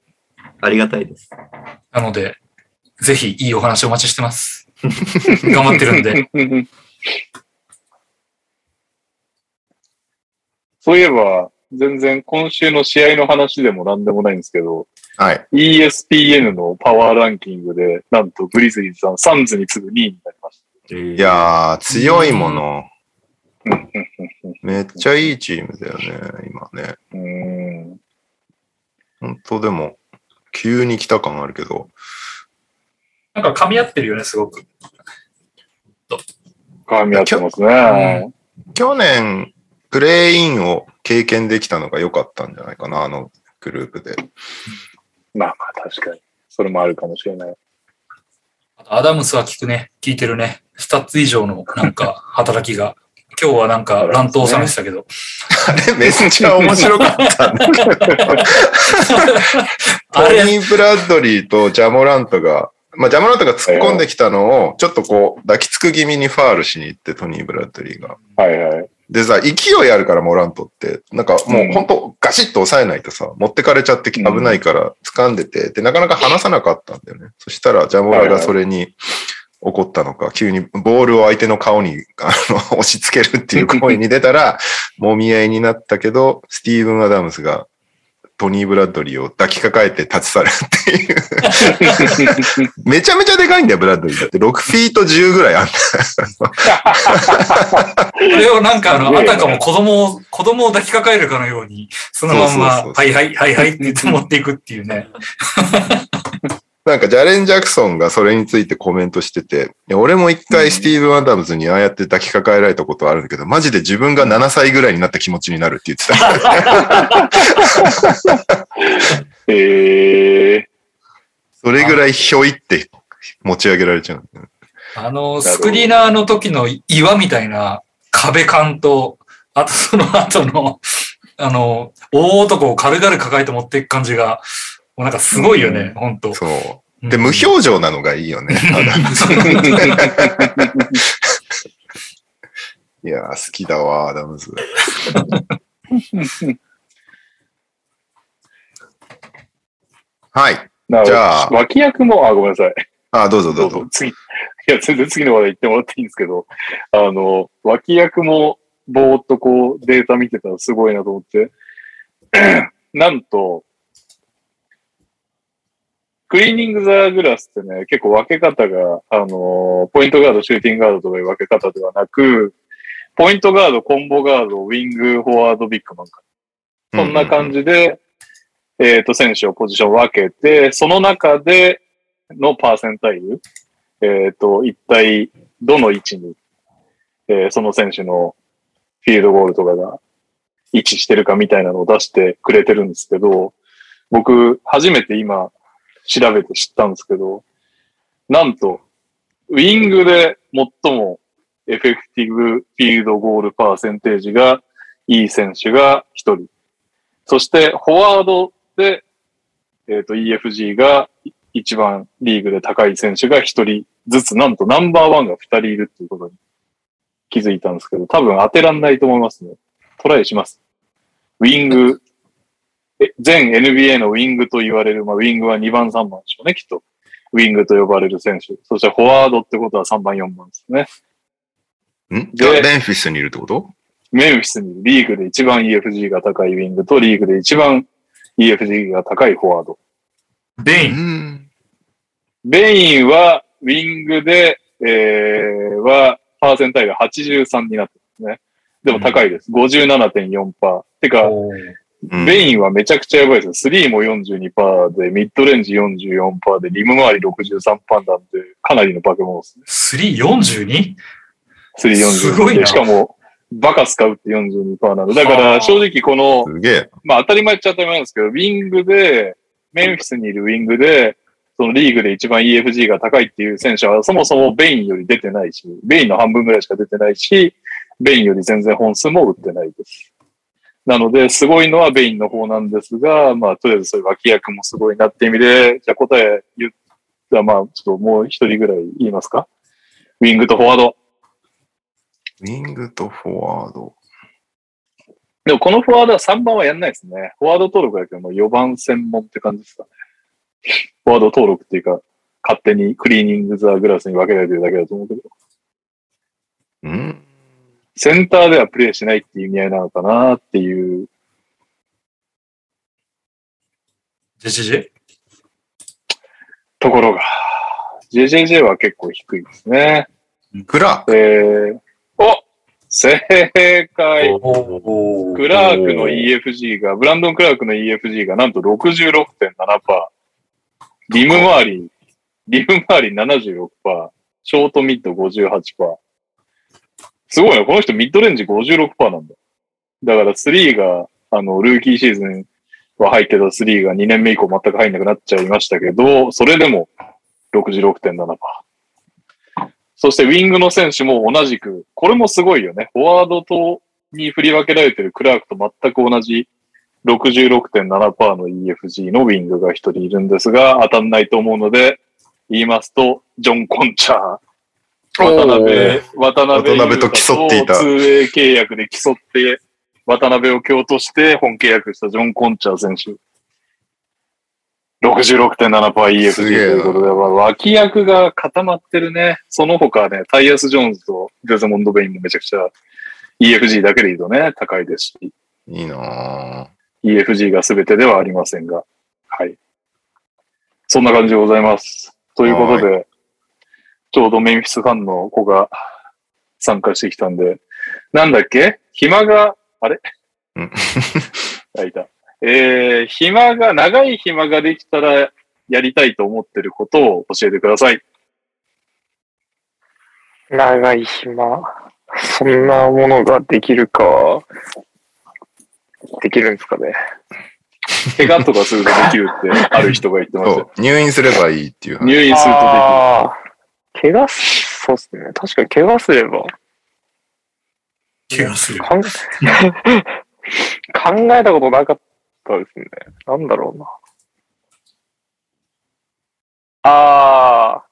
ありがたいです。なので、ぜひいいお話お待ちしてます。<laughs> 頑張ってるんで。<laughs> そういえば、全然今週の試合の話でも何でもないんですけど、はい。ESPN のパワーランキングで、なんとグリズリーズさん、サンズに次ぐ2位になりましいいやー、強いもの。めっちゃいいチームだよね、今ね。本当でも、急に来た感あるけど。なんか噛み合ってるよね、すごく。絡み合ってますね。去年、プレイインを経験できたのが良かったんじゃないかな、あのグループで。まあまあ確かに。それもあるかもしれない。アダムスは効くね。効いてるね。スタッツ以上のなんか <laughs> 働きが。今日はなんか乱闘収めてたけど。あれめっちゃ面白かったんだけど。<laughs> あれ、トニー・ブラッドリーとジャモラントが、まあ、ジャモラントが突っ込んできたのを、ちょっとこう、抱きつく気味にファールしに行って、トニー・ブラッドリーが。はいはい。でさ、勢いあるから、モラントって。なんかもう本当ガシッと押さえないとさ、持ってかれちゃって危ないから掴んでて、で、なかなか離さなかったんだよね。そしたら、ジャモラがそれに怒ったのか、急にボールを相手の顔にあの押し付けるっていう行為に出たら、もみ合いになったけど、スティーブン・アダムスがトニー・ブラッドリーを抱きかかえて立ち去るっていう。めちゃめちゃでかいんだよ、ブラッドリー。だって6フィート10ぐらいあんだこれをなんかあの、あたかも子供を、子供を抱きかかえるかのように、そのまんま、はいはい、はいはいって言って持っていくっていうね。なんかジャレン・ジャクソンがそれについてコメントしてて、俺も一回スティーブン・アダムズにああやって抱きかかえられたことはあるんだけど、マジで自分が7歳ぐらいになった気持ちになるって言ってた。<laughs> ええそれぐらいひょいって持ち上げられちゃう。あの、スクリーナーの時の岩みたいな壁感と、あとその後の、あの、大男を軽々抱えて持っていく感じが、もうなんかすごいよね、ほんと。そう。で、無表情なのがいいよね。<laughs> いやー、好きだわ、アダムズ。はい。じゃあ脇役も、あ、ごめんなさい。あ、どうぞどうぞ。どうぞ。次。いや、全然次の話題言ってもらっていいんですけど、あの、脇役もぼーっとこうデータ見てたらすごいなと思って、<clears throat> なんと、クリーニングザグラスってね、結構分け方が、あの、ポイントガード、シューティングガードとかいう分け方ではなく、ポイントガード、コンボガード、ウィング、フォワード、ビッグマンか。そんな感じで、えっ、と、選手をポジション分けて、その中でのパーセンタイル、えっ、と、一体どの位置に、えーその選手のフィールドゴールとかが位置してるかみたいなのを出してくれてるんですけど、僕、初めて今調べて知ったんですけど、なんと、ウィングで最もエフェクティブフィールドゴールパーセンテージがいい選手が一人。そして、フォワードで、えっ、と、EFG が一番リーグで高い選手が一人ずつ、なんとナンバーワンが二人いるっていうことに気づいたんですけど、多分当てらんないと思いますね。トライします。ウィング、全 NBA のウィングと言われる、まあ、ウィングは2番、3番でしょうね、きっと。ウィングと呼ばれる選手。そしてフォワードってことは3番、4番ですね。ん？じゃあメンフィスにいるってこと？メンフィスにリーグで一番 EFG が高いウィングとリーグで一番 EFG が高いフォワード。うベイン。ん。ベインはウィングで、えー、はパーセンタイル83になってますね。でも高いです。57.4%。てか、ベインはめちゃくちゃやばいですよ。3も42%で、ミッドレンジ44%で、リム周り63%なんで、かなりの化け物ですね。342? 3、すごいな42で。しかも、バカ使うって42%なんで。だから、正直この、すげえ。まあ当たり前っちゃ当たり前なんですけど、ウィングで、メンフィスにいるウィングで、そのリーグで一番 EFG が高いっていう選手は、そもそもベインより出てないし、ベインの半分ぐらいしか出てないし、ベインより全然本数も打ってないです。なので、すごいのはベインの方なんですが、まあ、とりあえずそういう脇役もすごいなって意味で、じゃあ答え言ったら、まあ、ちょっともう一人ぐらい言いますか？ウィングとフォワード。ウィングとフォワード。でもこのフォワードは3番はやんないですね。フォワード登録だけども4番専門って感じですかね。フォワード登録っていうか、勝手にクリーニングザグラスに分けられてるだけだと思うけど、うんセンターではプレイしないっていう意味合いなのかなっていう。ジェジェジェ？ところが、JJJ は結構低いですね。クラーク。えー、お正解おクラークの EFG が、ブランドン・クラークの EFG がなんと66.7%。リム周り、リム周り76%。ショートミッド58%。すごいね。この人ミッドレンジ56%なんだ。だから3が、あの、ルーキーシーズンは入ってた3が2年目以降全く入んなくなっちゃいましたけど、それでも66.7%。そしてウィングの選手も同じく、これもすごいよね。フォワードとに振り分けられてるクラークと全く同じ66.7%の EFG のウィングが一人いるんですが、当たんないと思うので、言いますと、ジョン・コンチャー。渡辺、渡辺渡辺と競っていた 2A 契約で競って、渡辺を強として本契約したジョン・コンチャー選手。66.7%パー EFG ということで、まあ脇役が固まってるね。その他はね、タイヤス・ジョーンズとデズモンド・ベインもめちゃくちゃ EFG だけで言うとね、高いですし、いいなぁ EFG が全てではありませんが、はい。そんな感じでございます。ということで、ちょうどメンフィスファンの子が参加してきたんで、なんだっけ？暇が、あれ？うんあ、いた。えー、暇が、長い暇ができたらやりたいと思ってることを教えてください。長い暇。そんなものができるか？できるんですかね？怪我とかするとできるってある人が言ってました入院すればいいっていう話。入院するとでああー、怪我す、そうっすね。確かに怪我すれば。気がする。<laughs> 考えたことなかったですね。なんだろうな。ああ、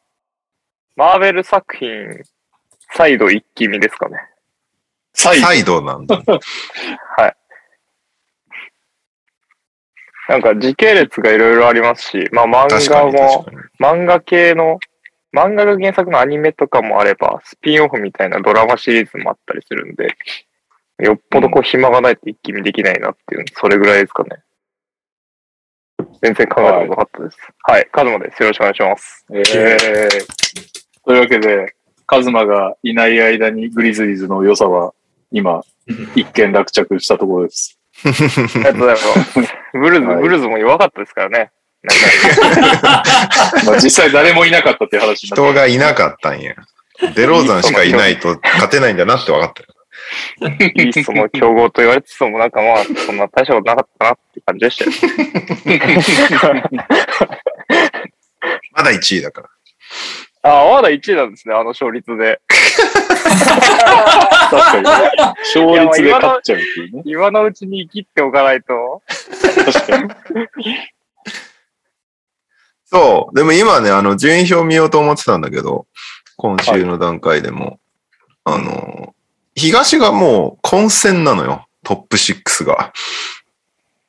マーベル作品、再度一気見ですかね。きる。サイドなんだ。<laughs> なんか時系列がいろいろありますし、まあ漫確かに画も確、かに。漫画系の、漫画が原作のアニメとかもあれば、スピンオフみたいなドラマシリーズもあったりするんで、よっぽどこう暇がないと一気見できないなっていう、それぐらいですかね。全然考えたことなかったです。はい、カズマです。よろしくお願いします。えー、というわけで、カズマがいない間にグリズリーズの良さは今、<laughs> 一見落着したところです。<laughs> ありがとうございます。ブルーズ、はいブルーズも弱かったですからね。まあ、実際誰もいなかったっていう話人がいなかったんや。デローザンしかいないと勝てないんだなって分かったよ。いいその競合と言われつつも、なんかまあ、そんな大したことなかったなって感じでしたよ。まだ1位だから。ああ、まだ1位なんですね、あの勝率で。確かに。勝率で勝っちゃうっていうね。今のうちに生きっておかないと。確かに。そう。でも今ね、あの、順位表見ようと思ってたんだけど、今週の段階でも、あの、東がもう混戦なのよ。トップ6が。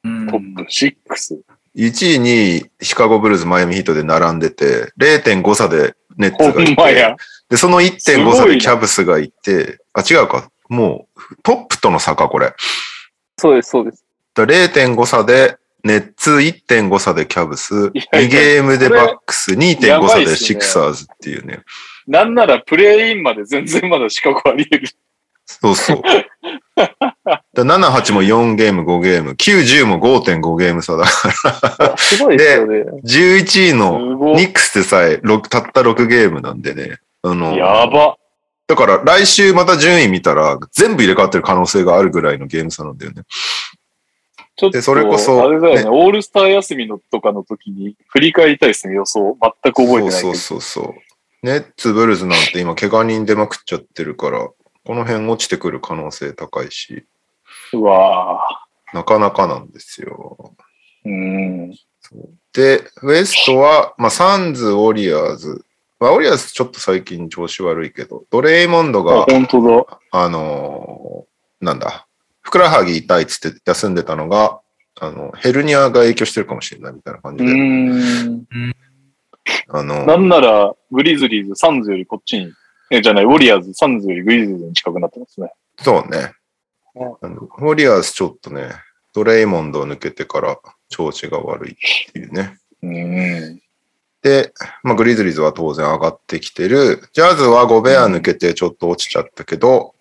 うんトップ6。1位にシカゴブルーズ、マイアミヒートで並んでて、0.5差でネッツほがいて。で、その1.5差でキャブスがいて、あ、違うか。もう、トップとの差か、これ。そうです、そうです。だ0.5差で、ネッツ1.5差でキャブス、いやいや2ゲームでバックス、2.5差でシクサーズっていうね。なんならプレイインまで全然まだ資格あり得る。そうそう。だ7、8も4ゲーム、5ゲーム、9、10も5.5ゲーム差だから、すごいですよね。11位のニックスでさえ6たった6ゲームなんでね。あの、やば。だから来週また順位見たら全部入れ替わってる可能性があるぐらいのゲーム差なんだよね。ちょっと、でそれこそあれだよねねオールスター休みのとかの時に振り返りたいですね、予想。全く覚えてない。そうそうそう。ネッツ、ブルーズなんて今怪我人出まくっちゃってるから、この辺落ちてくる可能性高いし、うわなかなかなんですよ。ぁ。うん。で、ウエストは、まあ、サンズ、ウォリアーズ。まあ、ウォリアーズちょっと最近調子悪いけど、ドレイモンドが、あ、本当だ。あのーなんだ、ふくらはぎ痛いっつって休んでたのが、あの、ヘルニアが影響してるかもしれないみたいな感じで、うん。あの、なんなら、グリズリーズ、サンズよりこっちに、え、じゃない、ウォリアーズ、サンズよりグリズリーズに近くなってますね。そうね。あのウォリアーズちょっとね、ドレイモンドを抜けてから調子が悪いっていうね。うん。で、まあ、グリズリーズは当然上がってきてる。ジャズはゴベア抜けてちょっと落ちちゃったけど、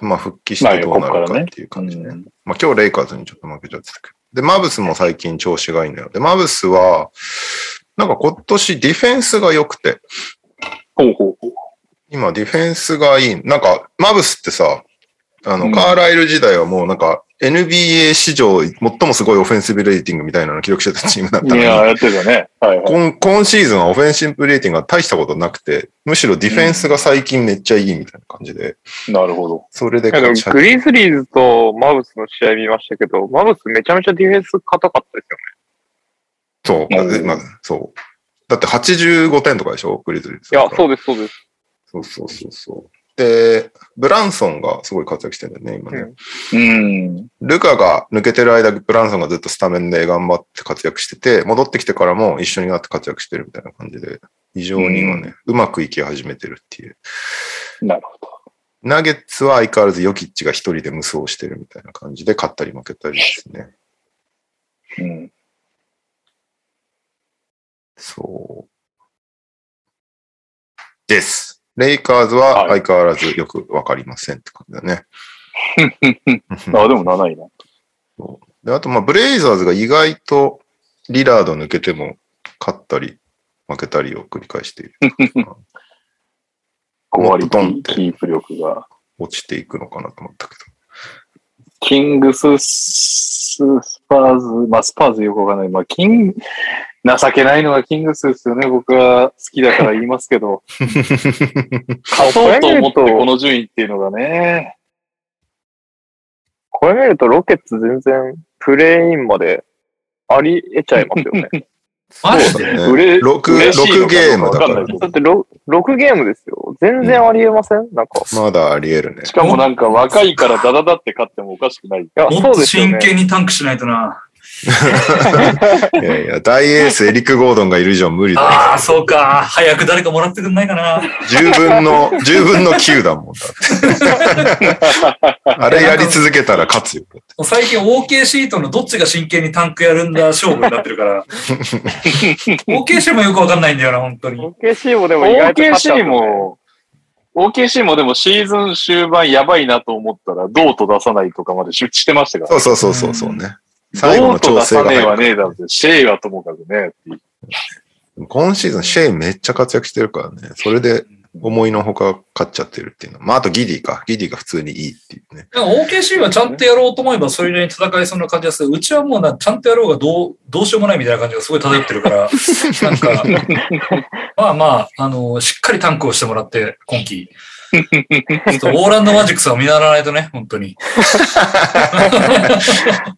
まあ、復帰してどうなるかっていう感じね。うんまあ、今日レイカーズにちょっと負けちゃってたけど。で、マブスも最近調子がいいんだよ。で、マブスは、なんか今年ディフェンスが良くて、ほうほうほう。今ディフェンスがいい。なんか、マブスってさ、あの、うんカーライル時代はもうなんか、NBA 史上最もすごいオフェンシブレーティングみたいなのを記録してたチームだったのに、いや、やってたね。はいはい。今今シーズンはオフェンシブレーティングが大したことなくて、むしろディフェンスが最近めっちゃいいみたいな感じで、なるほど。それで勝ちグリズリーズとマブスの試合見ましたけど、マブスめちゃめちゃディフェンス硬かったですよね。そう、うんまあ、そう。だって85点とかでしょ？グリズリーズ。いや、そうです、そうです。そうそうそうそう。で、ブランソンがすごい活躍してるんだよね、今ね。うんうん。ルカが抜けてる間、ブランソンがずっとスタメンで頑張って活躍してて、戻ってきてからも一緒になって活躍してるみたいな感じで、非常に今ね、うまくいき始めてるっていう。なるほど。ナゲッツは相変わらずヨキッチが一人で無双してるみたいな感じで、勝ったり負けたりですね。うん。そう。です。レイカーズは相変わらずよくわかりませんって感じだね。<laughs> あ、でも7位な。そうであと、まあ、ブレイザーズが意外とリラード抜けても勝ったり負けたりを繰り返している。<laughs> 5割キーキープ力が。落ちていくのかなと思ったけど、キングス、スパーズ、まあスパーズよくわかんない。まあキン、情けないのがキングスですよね。僕は好きだから言いますけど。勝とうと思ってこの順位っていうのがね。これ見るとロケッツ全然プレイインまであり得ちゃいますよね。マジでね <laughs> うれ6嬉しいのかゲームだからだって 6, 6ゲームですよ。全然あり得ません、なんか。いまだあり得るねし。かもなんか若いからダダダって勝ってもおかしくない。や、もっとそうですよね。真剣にタンクしないとな。いやいや、大エースエリック・ゴードンがいる以上無理だああ、そうか。早く誰かもらってくんないかな。10分の、10分の9だもんだって。<laughs> あれやり続けたら勝つよ。もう最近 OKC とのどっちが真剣にタンクやるんだ勝負になってるから。<laughs> OKC もよくわかんないんだよな、本当に。OKC もでも意外と勝っちゃう OKC も、OKC もでもシーズン終盤やばいなと思ったら、どうと出さないとかまで出してましたから。そうそうそうそうそうね。最後の調整が出さねえは。ねえだろって、シェイはともかくね。今シーズンシェイめっちゃ活躍してるからね。それで思いのほか勝っちゃってるっていうの。まあ、あとギディか。ギディが普通にいいっていうね。OKC はちゃんとやろうと思えばそれなりに戦いそうな感じがする。うちはもうな、ちゃんとやろうがどう、どうしようもないみたいな感じがすごい漂ってるから、なんか、<laughs> まあまあ、あの、しっかりタンクをしてもらって、今季。<laughs> ちょっとオーランドマジックスは見習わないとね、本当に。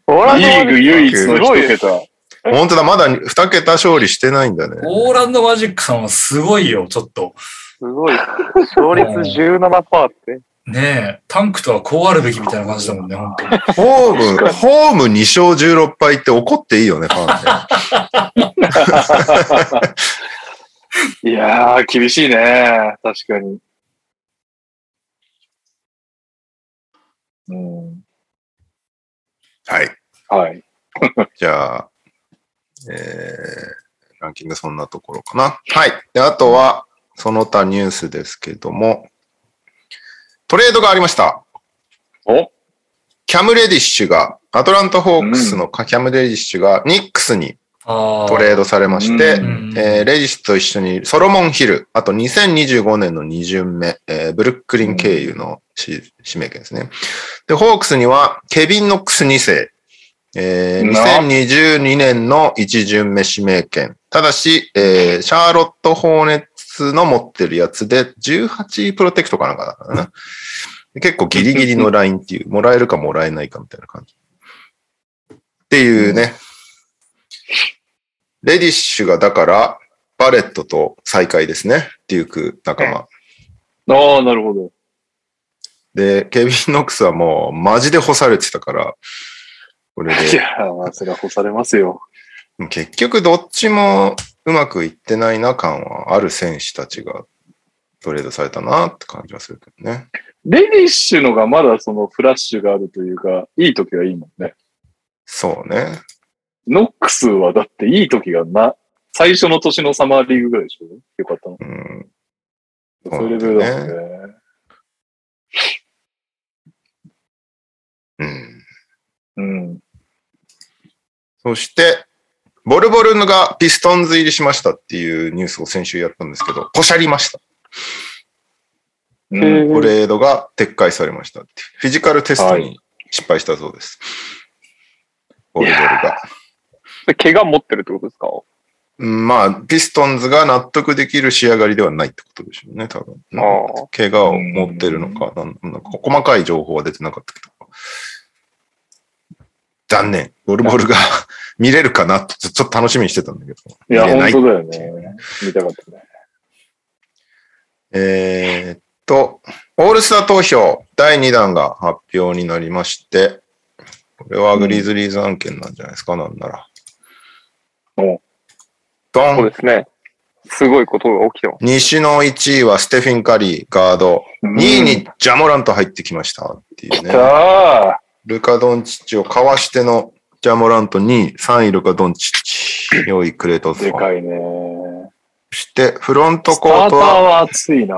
オーランドリーグ唯一のすごいです一桁。<laughs> 本当だ、まだ2桁勝利してないんだね。オーランドマジックさんはすごいよ、ちょっと。すごい。勝率17%って。ねえ、タンクとはこうあるべきみたいな感じだもんね、本当に。ホーム、ホーム2勝16敗って怒っていいよね、<laughs> ファンね。いやー、厳しいね。確かに。うん。はい。はい。<laughs> じゃあ、えー、ランキングそんなところかな。はい。で、あとは、その他ニュースですけども、トレードがありました。おキャム・レディッシュが、アトランタ・ホークスのキャム・レディッシュがニックスにあトレードされまして、うんえーレディッシュと一緒にソロモン・ヒル、あと2025年の2巡目、えーブルックリン経由のし指名権ですね。で、ホークスにはケビン・ノックス2世、えーな2022年の1巡目指名権。ただし、えーシャーロット・ホーネッツの持ってるやつで18プロテクトかなんかだからな。結構ギリギリのラインっていう、もらえるかもらえないかみたいな感じ。っていうね。レディッシュがだから、バレットと再会ですね。デューク仲間。ああ、なるほど。で、ケビン・ノックスはもうマジで干されてたから、これで、いやそれは干されますよ。結局どっちもうまくいってないな感はある選手たちがトレードされたなって感じはするけどね。レディッシュのがまだそのフラッシュがあるというか、いい時はいいもんね。そうね。ノックスはだっていい時がな、最初の年のサマーリーグぐらいでしょ？よかったの。うん。そういうレベルだもんね。うん。うん。そして、ボルボルヌがピストンズ入りしましたっていうニュースを先週やったんですけど、ポシャりました。うん、トレードが撤回されましたフィジカルテストに失敗したそうです。ボルボルが。怪我持ってるってことですか？うんまあ、ピストンズが納得できる仕上がりではないってことでしょうね、多分。ああ。怪我を持ってるのか、なんなんか細かい情報は出てなかったけど。残念。ボルボルが <laughs> 見れるかなってちょっと楽しみにしてたんだけど。いや、本当だよね。見たかったね。えーっと、オールスター投票第2弾が発表になりまして、これはグリズリーズ案件なんじゃないですか、なんなら。おドンそうですね。すごいことが起きてます。西の1位はステフィン・カリー、ガード。2位にジャモラント入ってきましたっていう来ね。たールカ・ドンチッチをかわしてのジャモラント2位、3位ルカ・ドンチッチ、4位クレイトスファン。でかいね。そして、フロントスターートは、は熱いな。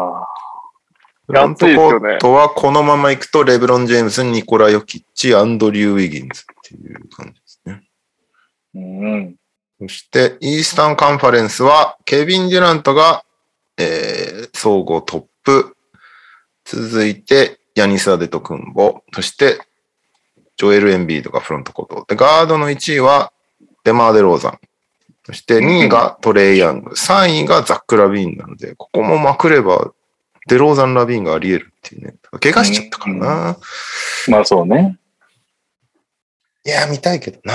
フロントコートはこのまま行くと、レブロン・ジェームズ、ニコラ・ヨキッチ、アンドリュー・ウィギンズっていう感じですね。うん。そして、イースタンカンファレンスは、ケビン・デュラントが、えー、総合トップ。続いて、ヤニス・アデトクンボ。そして、ジョエル・エンビードがフロントコート。で、ガードの1位は、デマー・デローザン。そして、2位がトレイ・ヤング。3位がザック・ラビーンなので、ここもまくれば、デローザン・ラビーンがあり得るっていうね。怪我しちゃったからな。まあそうね。いや、見たいけどな。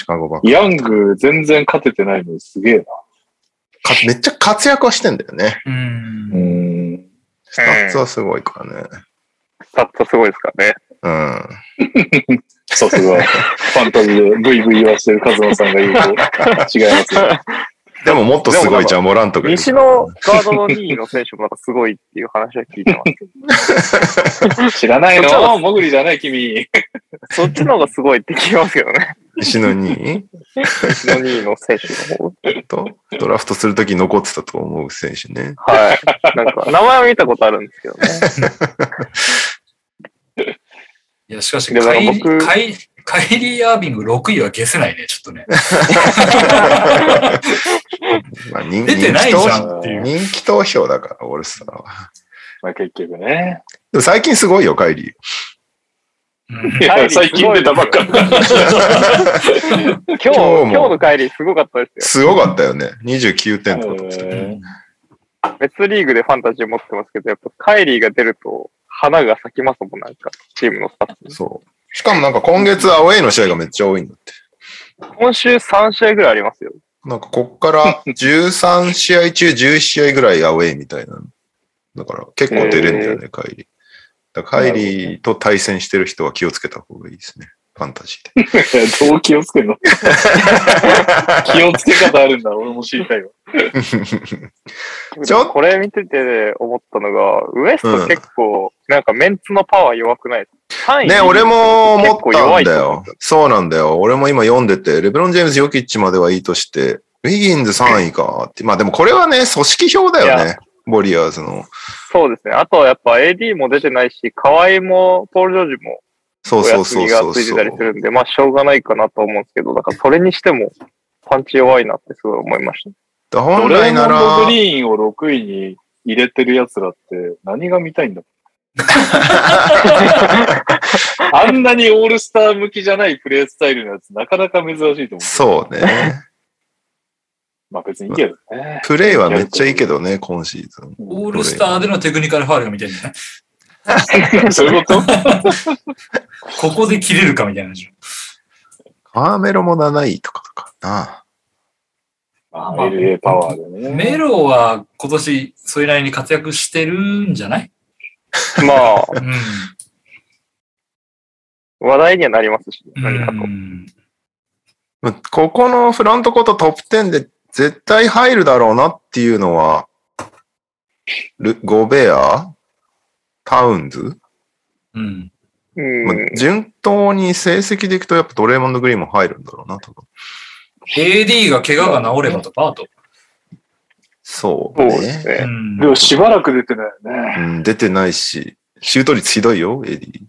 シカゴバック。ヤング全然勝ててないのにすげえな。かめっちゃ活躍はしてんだよね。う。うんん。スタッツはすごいからね。スタッツすごいですからね。うん。<laughs> さすが、ファンタジーでブイブイ言わしてるカズマさんが言うと違いますよ。でももっとすごいじゃん、モラントがいる。西のガードの2位の選手もなんかすごいっていう話は聞いてます。知らないの？モグリじゃない君。そっちの方がすごいって聞きますけどね。<laughs> 西の2西の2位の選手の方。位と、ドラフトするとき残ってたと思う選手ね。はい。なんか、名前は見たことあるんですけどね。<laughs> いや、しかし、でもカイカイカイリー・アービング6位は消せないね、ちょっとね。<laughs> まあ、人出てないじゃん人っていう。気人気投票だから、オールスターは。まあ結局ね。でも最近すごいよ、カイリー。最近出たばっか。今日、今日も今日の帰りすごかったですすごかったよね。29点とか取ってたよえよ。別リーグでファンタジー持ってますけど、やっぱカイリーが出ると花が咲きますもん、なんか、チームのスタッフ。そう。しかもなんか今月アウェイの試合がめっちゃ多いんだって。今週3試合ぐらいありますよ。なんかこっから <laughs> 13試合中11試合ぐらいアウェイみたいな。だから結構出れんだよね、カイリー。だからカイリーと対戦してる人は気をつけた方がいいですね。ファンタジーで。ー、<laughs> どう気をつけんの？<laughs> 気をつけ方あるんだ。俺も知りたいわ。ちょこれ見てて思ったのが、ウエスト結構、なんかメンツのパワー弱くないですか、3位ね、俺も思った弱いんだよ。そうなんだよ。俺も今読んでて、レブロン・ジェームズ・ヨキッチまではいいとして、ウィギンズ3位かって。まあでもこれはね、組織票だよね。ウォリアーズの。そうですね。あとはやっぱ AD も出てないし、河合もポール・ジョージもそうおそうそうがそうそうついてたりす。るんで、まあしょうがないかなと思うんですけど、だからそれにしてもパンチ弱いなってすごい思いました。ド本レーモンド・来ならグ、リーンを6位に入れてる奴らって何が見たいんだあんなにオールスター向きじゃないプレースタイルのやつなかなか珍しいと思う。そうね。まあ別にいいけどね。プレイはめっちゃいいけどね、今シーズン。オールスターでのテクニカルファウルが見たいんだね。<laughs> そういうこと？<laughs> ここで切れるかみたいな。カーメロも7位とかかな。あ LA パワーでね。メロは今年それなりに活躍してるんじゃない？<laughs> まあ、うん。話題にはなりますし、う何かと。んここのフロントコートトップ10で絶対入るだろうなっていうのは、ルゴベアタウンズ、うん。うんまあ順当に成績でいくとやっぱドレーモンド・グリーンも入るんだろうな、多分。AD が怪我が治ればとか、あと。そうそうですね。ね。うんでもしばらく出てないよね。うん、出てないし、シュート率ひどいよ、エディ。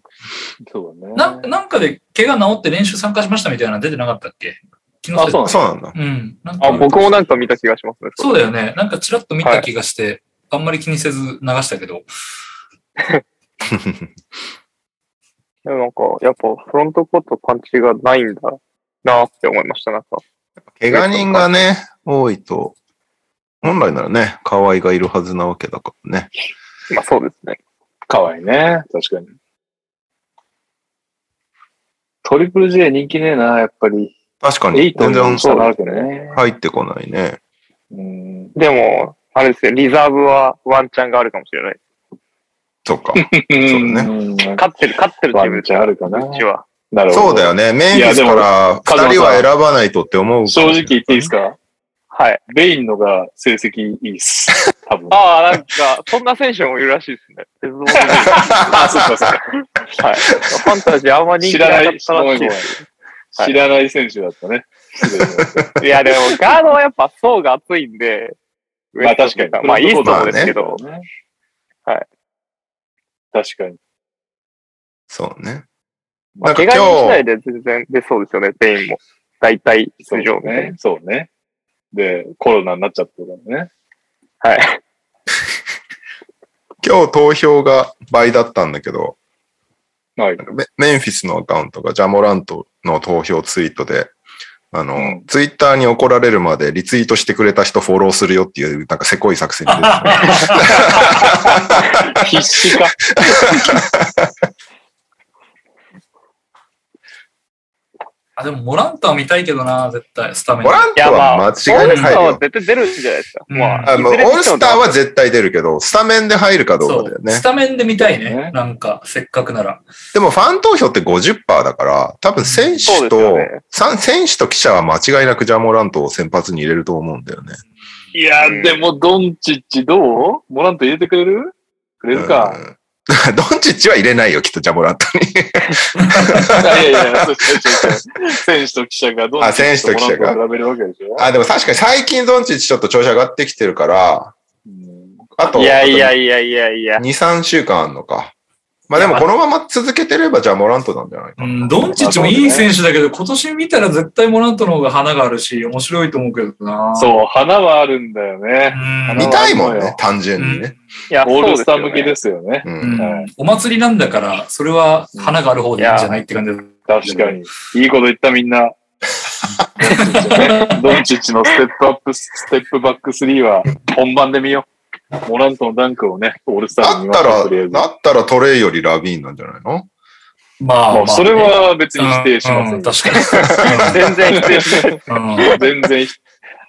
そうだね。ななんかで怪我治って練習参加しましたみたいなの出てなかったっけ？気のせいあそうなんだ。うん。なんかあ、僕もなんか見た気がしますね。そうだよね。なんかちらっと見た気がして、あんまり気にせず流したけど。<laughs> でもなんか、やっぱフロントコートパンチがないんだなって思いました。なんか、怪我人がね、多いと、本来ならね、河合がいるはずなわけだからね。まあそうですね。かわいいね。確かに。トリプル J 人気ねえな、やっぱり。確かに、8全然の差があるけどね。入ってこないね。うん。でも、あれですよ、リザーブはワンチャンがあるかもしれない。そっか。そうだね。勝ってる、勝ってるチームワンチャンあるかなうちは。なるほど。そうだよね。メンフィスから二人は選ばないとって思う。正直言っていいですか？はい。ベインのが成績いいっす。<laughs> 多分。ああ、なんか、そんな選手もいるらしいですね。鉄道のあ、そっかそっか。はい。ファンタジーあんま人気なかったらしい。知らない選手だったね。いや、でも、ガードはやっぱ層が厚いんで、まあ確かに。まあ、イーストもですけど、ね。はい。確かに。そうね。まあ、怪我人次第で全然出そうですよね、全員も。大体そう出場ね。そうね。で、コロナになっちゃったからね。な。はい。<laughs> 今日投票が倍だったんだけど、はい。メメンフィスのアカウントがジャモラントの投票ツイートで、あの、うんツイッターに怒られるまでリツイートしてくれた人フォローするよっていう、なんかせこい作戦に出てた。<laughs> 必死か。<laughs> あ、でもモランタは見たいけどな、絶対、スタメン。モラントはあ、間違いなく入るオールスターはよ。絶対出るんじゃないですか。うんまあ、あもうオールスターは絶対出るけど、スタメンで入るかどうかだよねス。タメンで見たいねね。なんか、せっかくなら。でもファン投票って50%だから、多分選手と、よねさん選手と記者は間違いなくジャモラントを先発に入れると思うんだよね。いや、うんでも、ドンチッチどう？モラント入れてくれる？くれるか。うん。ドンチッチは入れないよ、きっとジャモラントに。いやいや <laughs> 選手と記者がドンチッチあ選手と記者が比べるわけでしょ。あ、でも確かに最近ドンチッチちょっと調子上がってきてるから、うんあと、いやいやいやいやいや2、。3週間あんのか。まあでもこのまま続けてればジャモラントなんじゃないかな。うん、ドンチッチもいい選手だけど、今年見たら絶対モラントの方が花があるし、面白いと思うけどな。そう、花はあるんだよね。うん。見たいもんね単純にね。いや、オールスター向きですよね。お祭りなんだから、それは花がある方でいいんじゃないって感じで。確かに。いいこと言ったみんな。<laughs> ドンチッチのステップアップ、ステップバック3は本番で見よう。モラントのダンクをね、オールスターで見ましたら、とりあえず。だったらトレイよりラビーンなんじゃないの？まあ、まあまあ、それは別に否定しませんよ。うん確か全然否定しない。全然否。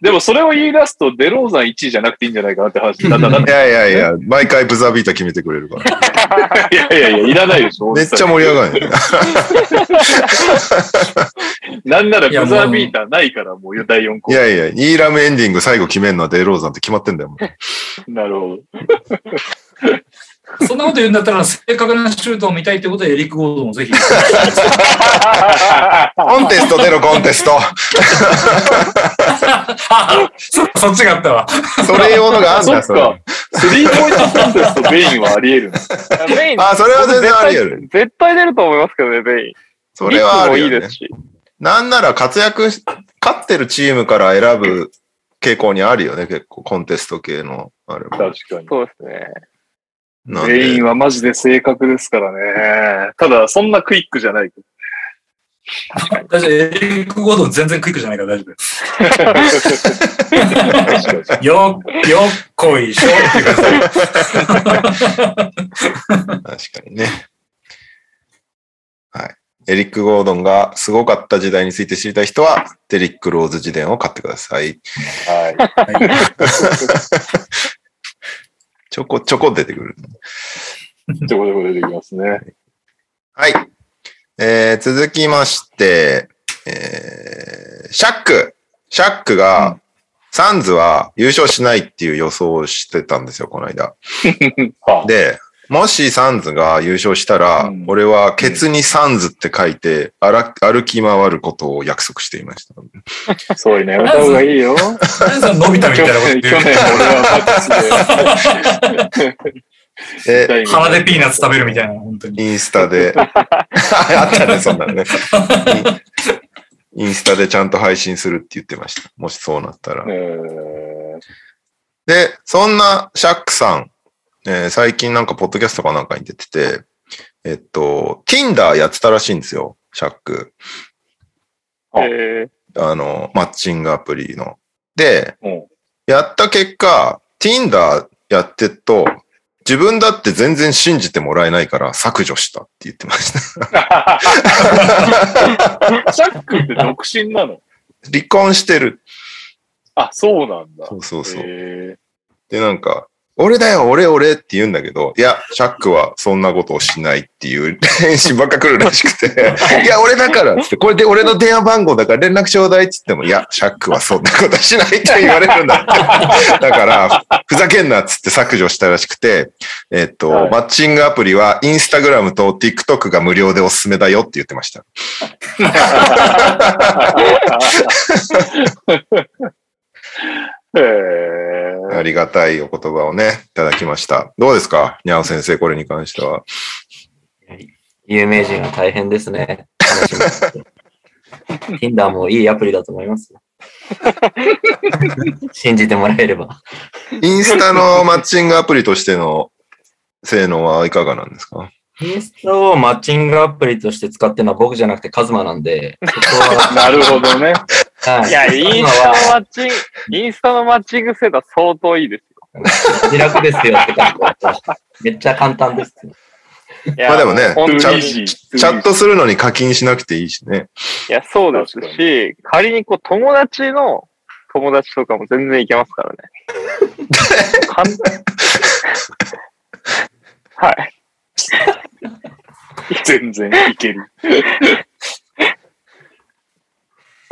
でもそれを言い出すと、デローザン1位じゃなくていいんじゃないかなって話になった。だっいやいやいや、毎回ブザービーター決めてくれるから。て <laughs> いやいやいや、いらないでしょ。めっちゃ盛り上がるよね。なんならブいやザービーターないから、もう第4項。いやいや、イーラムエンディング最後決めるのはデローザンって決まってんだよ。<laughs> なるほど。そんなこと言うんだったら、正確なシュートを見たいってことで、エリック・ゴードンもぜひ。コンテスト出ろ、コンテスト。あ <laughs> そそっちがあったわ。それ用のがあんだ、それ。か。スリーポイントコンテストベインはあり得るな。ベイン、あ、それは全然あり得る。絶対出ると思いますけどね、ベイン。それはあるよねいいです。し。なんなら活躍し、勝ってるチームから選ぶ傾向にあるよね、結構コンテスト系のあれも。確かに。そうですね。なんベインで、はマジで正確ですからね。ただ、そんなクイックじゃない。大丈夫。エリック・ゴードン全然クイックじゃないから大丈夫。<laughs> よ、よっこいしょっていう感じ。確かにね。はい。エリック・ゴードンがすごかった時代について知りたい人は、デリック・ローズ自伝を買ってください。は <laughs> ちょこちょこ出てくる。い。<laughs> ちょこちょこ出てきますね。はい。えー、続きまして、えー、シャック。シャックが、サンズは優勝しないっていう予想をしてたんですよ、この間。<laughs> はで、もしサンズが優勝したら、うん俺はケツにサンズって書いて、あら歩き回ることを約束していました。あ、そういうのやめた方がいいよ。何その伸びたみた去いなこと年、言って去年俺はマックスで。で、鼻でピーナッツ食べるみたいな、本当に。インスタで、<laughs> あったね、そんなのね。インスタでちゃんと配信するって言ってました。もしそうなったら。えーで、そんなシャックさん、えー最近なんかポッドキャストかなんかに出てて、えっと、Tinder やってたらしいんですよ、シャック。あえあの、マッチングアプリの。で、うんやった結果、Tinder やってると、自分だって全然信じてもらえないから削除したって言ってました。<laughs> シャックって独身なの？離婚してる。あ、そうなんだ。そうそうそう。へで、なんか、俺だよ、俺、俺って言うんだけど、いや、シャックはそんなことをしないっていう <laughs> 返信ばっか来るらしくて、<laughs> いや、俺だからって、これで俺の電話番号だから連絡ちょうだいって言っても、いや、シャックはそんなことしないって言われるんだって。<laughs> だから、ふざけんなっつって削除したらしくて、えっと、はいマッチングアプリはインスタグラムと TikTok が無料でおすすめだよって言ってました。え。へありがたいお言葉をね、いただきました。どうですか？にゃお先生、これに関しては。有名人は大変ですね。楽しみです Tinder もいいアプリだと思いますよ。<laughs> 信じてもらえれば。インスタのマッチングアプリとしての性能はいかがなんですか？インスタをマッチングアプリとして使ってるのは僕じゃなくてカズマなんで、<laughs> なるほどね。はいいや、インスタのマッチング、インスタのマッチング精度は相当いいですよ。自楽ですよって感じ。めっちゃ簡単です。いやまあでもねチャットするのに課金しなくていいしね。いや、そうですし、仮にこう、友達の友達とかも全然いけますからね。<laughs> かんはい。<laughs> 全然いける。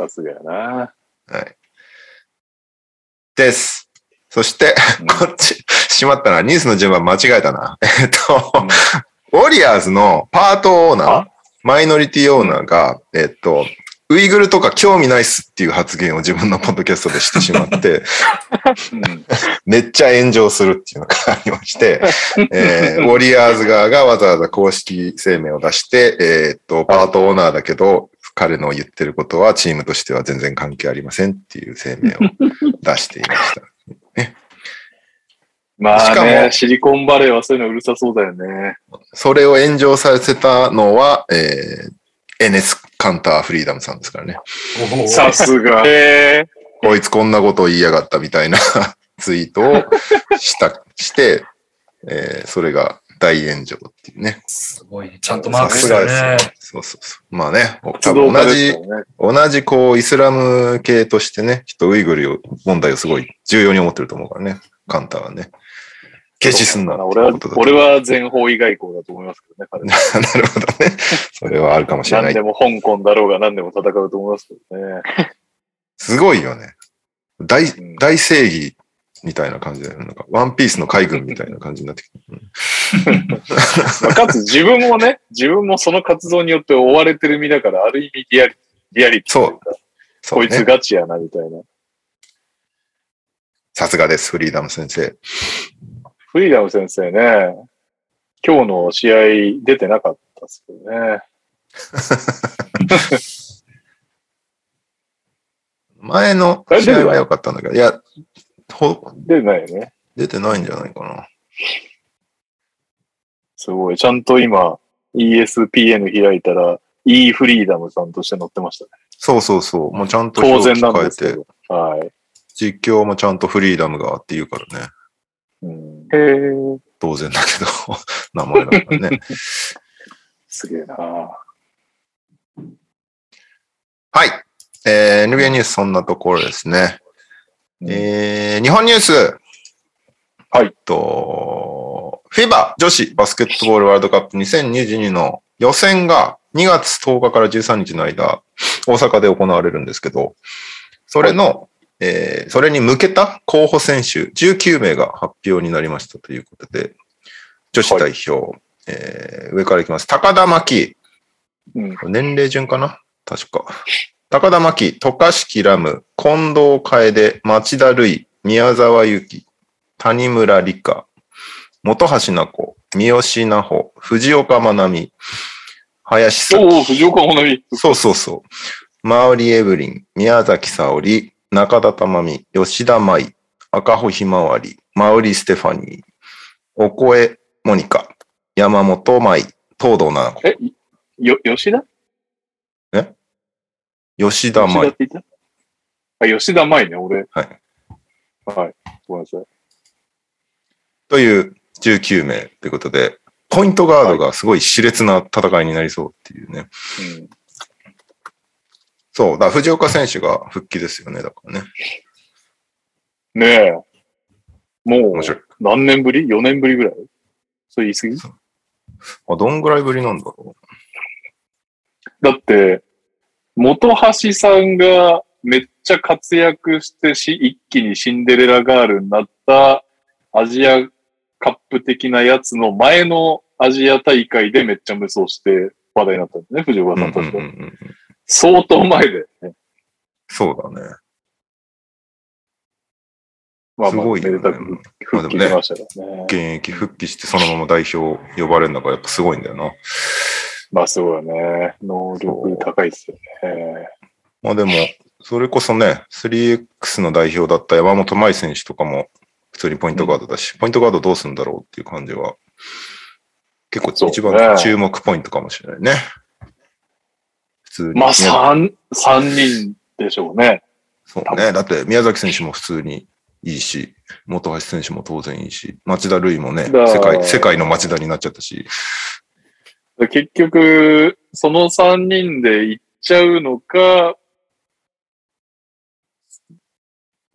さすがやな。はい。です。そして、こっち、しまったな。ニュースの順番間違えたな。<laughs> えっと、ウォリアーズのパートオーナーあ、マイノリティオーナーが、えっと、ウイグルとか興味ないっすっていう発言を自分のポッドキャストでしてしまって、う <laughs> ん <laughs> めっちゃ炎上するっていうのがありまして、えーウォリアーズ側がわざわざ公式声明を出して、えーっと、パートオーナーだけど、彼の言ってることはチームとしては全然関係ありませんっていう声明を <laughs> 出していました。ましかもあね、シリコンバレーはそういうのうるさそうだよね。それを炎上させたのは、えーエネス・カンター・フリーダムさんですからね。さすが。<laughs> えこいつこんなことを言いやがったみたいなツイートをした、して、えーそれが大炎上っていうね。すごい。ちゃんとマークさしたねね。。そうそうそう。まあね、多分同じ。同じこう、イスラム系としてね、きっとウイグル問題をすごい重要に思ってると思うからね、カンターはね。消しすんな俺は俺は全方位外交だと思いますけどね彼は。<laughs> なるほどね。それはあるかもしれない何で。も香港だろうが何でも戦うと思いますけどね。<laughs> すごいよね。大ん、大正義みたいな感じだよね。なんか、ワンピースの海軍みたいな感じになってきて。う <laughs> んまあかつ自分もね、自分もその活動によって追われてる身だから、ある意味リアリリアリティというか、そうこいつガチやなみたいな。さすがです、フリーダム先生。フリーダム先生ね、今日の試合出てなかったですけどね。<laughs> 前の試合は良かったんだけど、いや、ほ出てないよね。出てないんじゃないかな。すごい。ちゃんと今、ESPN 開いたら、E フリーダムさんとして載ってましたね。そうそうそう。もうちゃんと当表然なん記変えて、ですけど。はい。実況もちゃんとフリーダムがって言うからね。うん、へー当然だけど、<laughs> 名前だからね。<laughs> すげえなはい。えー、NBA ニュースそんなところですね。えー、日本ニュース。はいと、フィバ女子バスケットボールワールドカップ2022の予選が2月10日から13日の間、大阪で行われるんですけど、それの、えーそれに向けた候補選手19名が発表になりましたということで、女子代表、えー上からいきます。高田真希、うん。年齢順かな？確か。高田真希、渡嘉敷ラム、近藤楓、町田瑠唯、宮沢由紀、谷村理香、本橋奈子、三好奈穂、藤岡真奈美、林咲おお、藤岡ほなみ。そうそうそう。マウリエブリン、宮崎沙織、中田珠美、吉田舞、赤穂ひまわり、マウリステファニー、おこえモニカ、山本舞、東堂七子、え、よ、吉田？吉田舞吉田っ。て言った？あ、吉田舞ね、俺。はい。はい。ごめんなさい。という19名ということで、ポイントガードがすごい熾烈な戦いになりそうっていうね。うん。そう、だから藤岡選手が復帰ですよね、だからね。ねえ。もう面、白い。何年ぶり ?4 年ぶりぐらい？それ言い過ぎ？あ、どんぐらいぶりなんだろだって、元橋さんがめっちゃ活躍してし、一気にシンデレラガールになったアジアカップ的なやつの前のアジア大会でめっちゃ無双して話題になったんですね、藤岡さんとしては。うんうんうん。相当前で、ね。そうだね。まあまあ、すごいよねめでたく復帰しましたからね。現役復帰してそのまま代表呼ばれるのがやっぱすごいんだよな。まあすごいよね。能力高いっすよね。まあでも、それこそね、3X の代表だった山本舞選手とかも普通にポイントガードだし、ポイントガードどうするんだろうっていう感じは、結構一そう番ね注目ポイントかもしれないね。普通に。まあ宮三、三人でしょうね。そうね。だって宮崎選手も普通にいいし、本橋選手も当然いいし、町田瑠唯もね、だ世界、世界の町田になっちゃったし、結局、その三人で行っちゃうのか、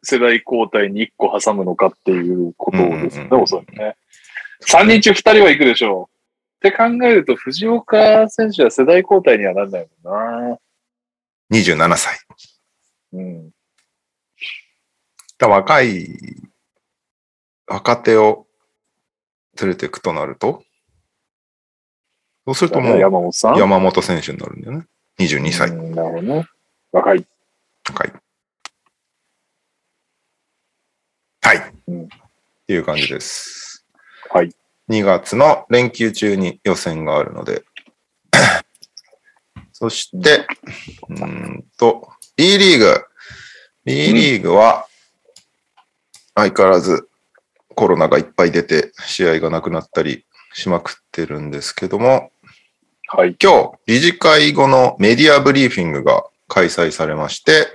世代交代に一個挟むのかっていうことですよね、おそらくね。三人中二人は行くでしょう。って考えると、藤岡選手は世代交代にはなんないもんな。27歳。うん。だ若い若手を連れていくとなると、そうするともう山本さん？山本選手になるんだよね。22歳。うんなるほどね。若い。はい。はい。うんっていう感じです。はい。2月の連休中に予選があるので。<clears throat> そして、うーんと、B リーグ。B リーグは、相変わらずコロナがいっぱい出て、試合がなくなったりしまくってるんですけども、はい。今日、理事会後のメディアブリーフィングが開催されまして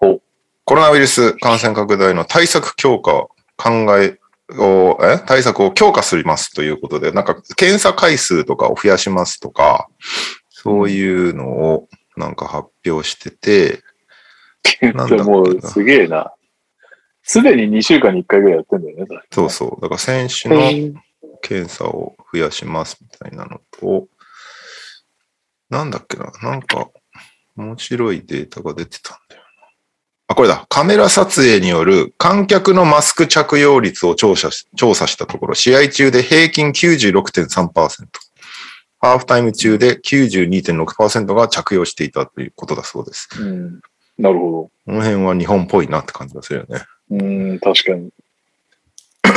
お、コロナウイルス感染拡大の対策強化を考えを、え？対策を強化しますということで、なんか検査回数とかを増やしますとか、そういうのをなんか発表してて、なんだっけなもうすげえな。すでに2週間に1回ぐらいやってんだよね。そうそう、だから選手の検査を増やしますみたいなのと、なんだっけな、なんか面白いデータが出てたんだよな。あ、これだ。カメラ撮影による観客のマスク着用率を調査し調査したところ、試合中で平均96.3%、ハーフタイム中で92.6%が着用していたということだそうです。うん。なるほこの辺は日本っぽいなって感じがするよね。うん、確かに。そう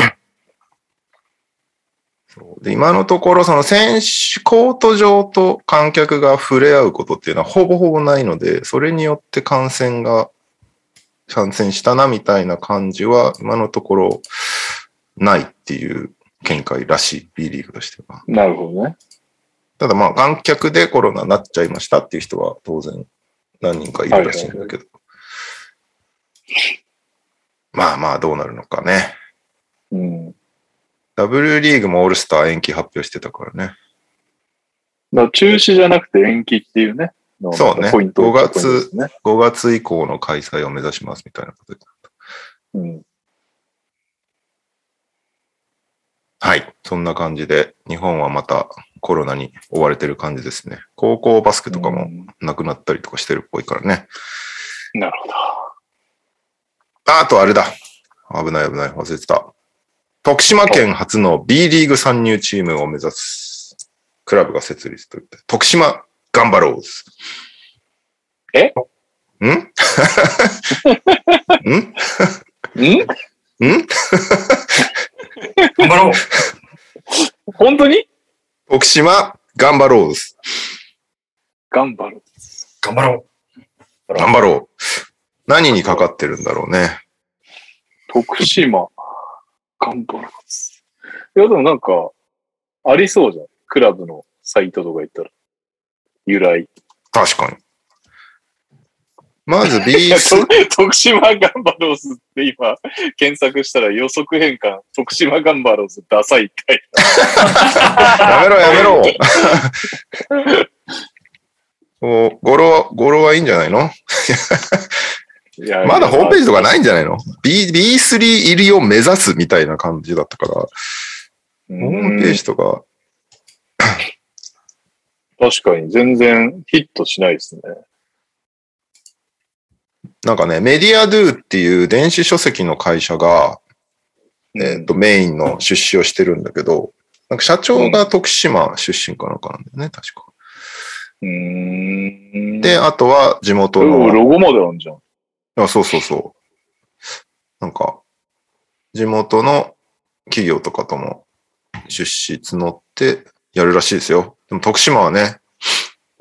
で今のところ、その選手、コート上と観客が触れ合うことっていうのはほぼほぼないので、それによって感染が、感染したなみたいな感じは、今のところないっていう見解らしい、B リーグとしては。なるほどね。ただまあ、観客でコロナになっちゃいましたっていう人は当然何人かいるらしいんだけど。まあまあ、どうなるのかね。うん。W リーグもオールスター延期発表してたからね。中止じゃなくて延期っていうね。そうねポイント5月ポイントですね。5月以降の開催を目指しますみたいなことで。うん。はい。そんな感じで、日本はまたコロナに追われてる感じですね。高校バスケとかもうんなくなったりとかしてるっぽいからね。なるほど。ああとあれだ。危ない危ない。忘れてた。徳島県初の B リーグ参入チームを目指すクラブが設立といって、徳島ガンバローズ。え？ん？<laughs> ん？ん？ん？頑張ろう。<laughs> 本当に？徳島ガンバローズ。頑張る。頑張ろ頑張ろう。何にかかってるんだろうね。徳島、頑張る。いや、でもなんか、ありそうじゃん。クラブのサイトとか行ったら。由来。確かに。まず <laughs> いや、B3 と徳島ガンバローズって今、検索したら予測変換、徳島ガンバローズダサいってやめろやめろ。お <laughs> 語呂は、語呂はいいんじゃないの？まだホームページとかないんじゃないの ?B、B3 入りを目指すみたいな感じだったから、ホームページとか、<coughs> 確かに全然ヒットしないですね。なんかね、メディアドゥっていう電子書籍の会社が、えっ、と、メインの出資をしてるんだけど、なんか社長が徳島出身かなんかなんだよね、確か。うーん。で、あとは地元うん、の、ロゴまであるじゃん。あそうそうそう。なんか、地元の企業とかとも出資募ってやるらしいですよ。でも徳島はね、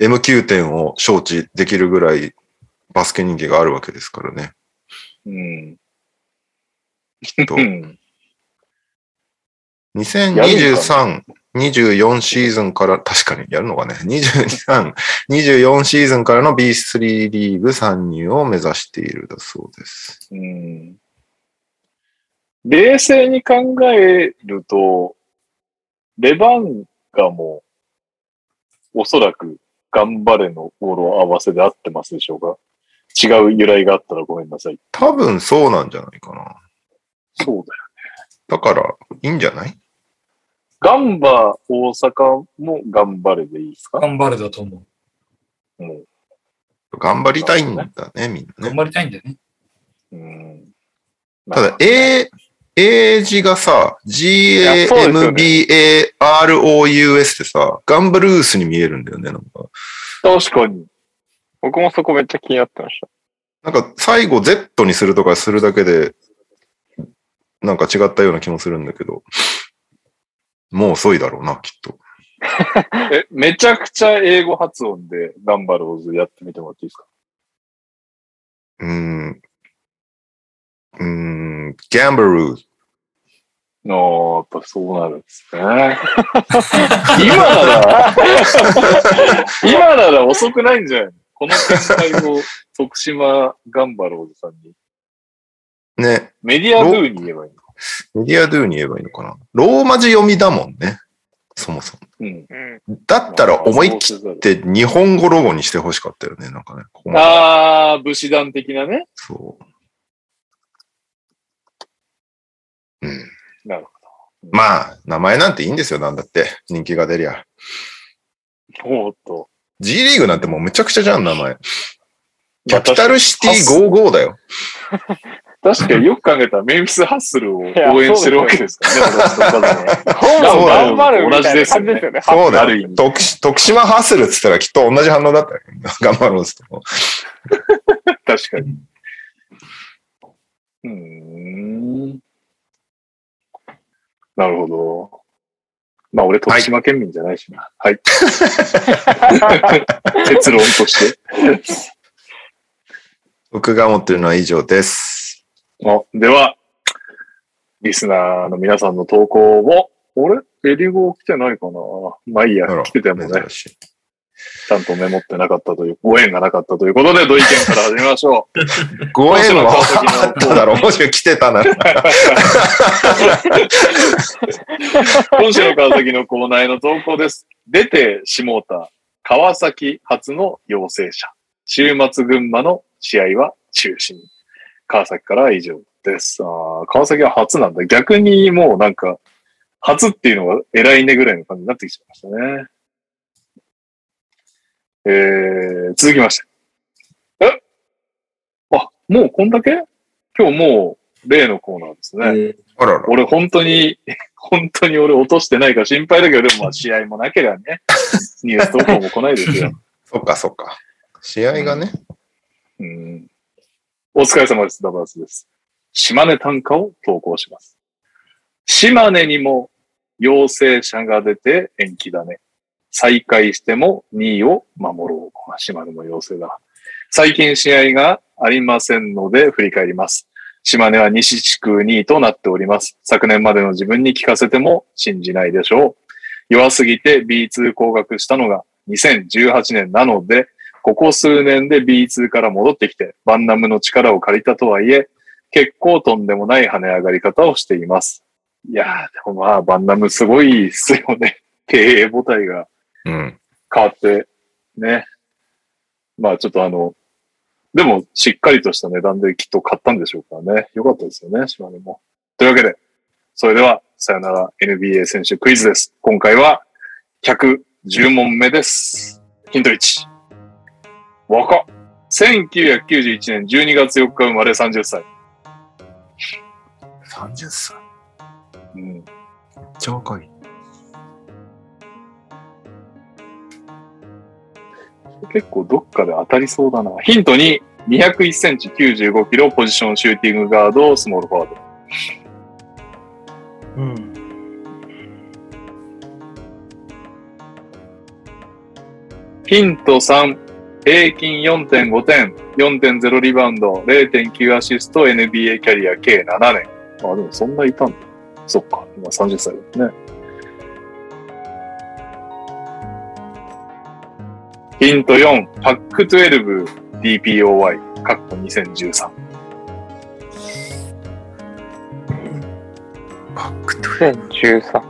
MQ 点を招致できるぐらいバスケ人気があるわけですからね。うん。きっとう。ん。2023、24シーズンから、確かにやるのかね。23、24シーズンからの B3 リーグ参入を目指しているだそうです。うん。冷静に考えると、レバンガも、おそらく、頑張れの語呂合わせで合ってますでしょうか？違う由来があったらごめんなさい。多分そうなんじゃないかな。そうだよ。だから、いいんじゃない？ガンバ大阪も頑張れでいいですか？頑張れだと思う。うん。頑張りたいんだね、みんなね。頑張りたいんだよね。うん。ただ、A、A 字がさ、GAMBAROUS ってさ、ガンバルースに見えるんだよね、なんか。確かに。僕もそこめっちゃ気になってました。なんか、最後 Z にするとかするだけで、なんか違ったような気もするんだけど、もう遅いだろうな、きっと。<laughs> え、めちゃくちゃ英語発音でガンバローズやってみてもらっていいですか？うーん。うーん、ギャンバルーズ。ああ、やっぱそうなるんですね。<laughs> 今なら、今なら遅くないんじゃないの？この展開を徳島ガンバローズさんに。ね、メディアドゥに言えばいいのか。メディアドゥに言えばいいのかな？ローマ字読みだもんね。そもそも。うん。うん。だったら思い切って日本語ロゴにしてほしかったよね、なんかね。ここああ、武士団的なね。そう。うん。なるほまあ、名前なんていいんですよ、なんだって。人気が出りゃ。ど。おーっと。G リーグなんてもうむちゃくちゃじゃん、名前。キまあャピタルシティ55だよ。<laughs> 確かによく考えたらメンフィス・ハッスルをや応援してるわけですからね、そう頑張るみたいな感じですよね。そうだよ。ある意味徳徳島ハッスルって言ったらきっと同じ反応だったよ。頑張ろうっつっても。確かに。うーん。なるほど。まあ俺、徳島県民じゃないしな。はい。<laughs> 結論として。僕が持ってるのは以上です。あでは、リスナーの皆さんの投稿も、俺エリゴ来てないかな？まあいいや来ててもね。ちゃんとメモってなかったという、ご縁がなかったということで、土井県から始めましょう。<laughs> ご縁は今週の川崎のあっただろう。もしか来てたなら。<laughs> 今週の川崎のコーナーへの投稿です。出てしもうた川崎初の陽性者。週末群馬の試合は中止に。川崎からは以上です。あー川崎は初なんだ。逆にもうなんか、初っていうのが偉いねぐらいの感じになってきちゃいましたね。えー、続きまして。え？あ、もうこんだけ？今日もう例のコーナーですね。えーあらら。俺本当に、<laughs> 本当に俺落としてないから心配だけど、でもまあ試合もなければね、<laughs> ニュース投稿も来ないですよ。そっかそっか。試合がね。うん、お疲れ様です。ダバースです。島根短歌を投稿します。島根にも陽性者が出て延期だね。再開しても2位を守ろう。島根も陽性だ。最近試合がありませんので振り返ります。島根は西地区2位となっております。昨年までの自分に聞かせても信じないでしょう。弱すぎて B2 降格したのが2018年なので、ここ数年で B2 から戻ってきて、バンナムの力を借りたとはいえ、結構とんでもない跳ね上がり方をしています。いやー、でもまあ、バンナムすごいっすよね。<laughs> 経営母体がうん。変わって、ね。まあちょっとあの、でもしっかりとした値段できっと買ったんでしょうからね。よかったですよね、島根も。というわけで、それでは、さよなら NBA 選手クイズです。今回は110問目です。ヒント1。若っ。1991年12月4日生まれ30歳。30歳。うん。めっちゃ若い。結構どっかで当たりそうだな。ヒント2、201センチ95キロポジションシューティングガードスモールフォワード。うん。ヒント3、平均4.5点、4.0リバウンド、0.9アシスト、NBA キャリア計7年。あ、でもそんないたんだ。そっか、今30歳だね。ヒント4、パック12 DPOY、カッコ2013。バックト2013。